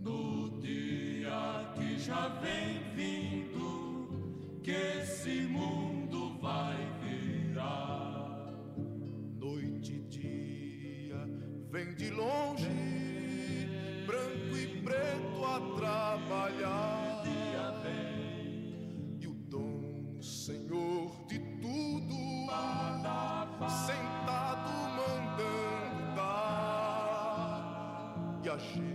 Speaker 10: No dia que já vem vindo, que esse mundo vai virar. Noite e dia vem de longe, branco e preto a trabalhar. Dia vem e o dono, Senhor de tudo, sentado mandando dar. E a gente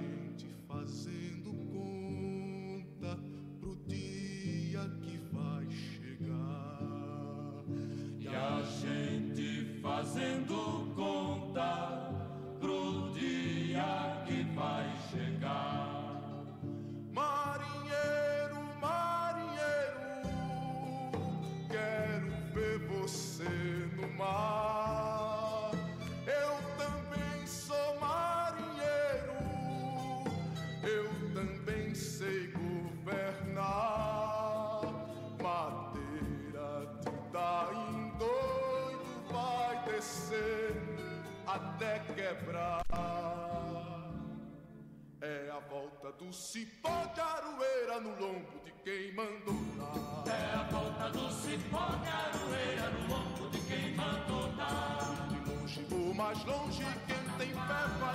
Speaker 10: É a volta do cipó de aroeira no lombo de quem mandou dar. É a volta do cipó de aroeira no lombo de quem mandou dar. De longe por mais longe, quem tem fé vai.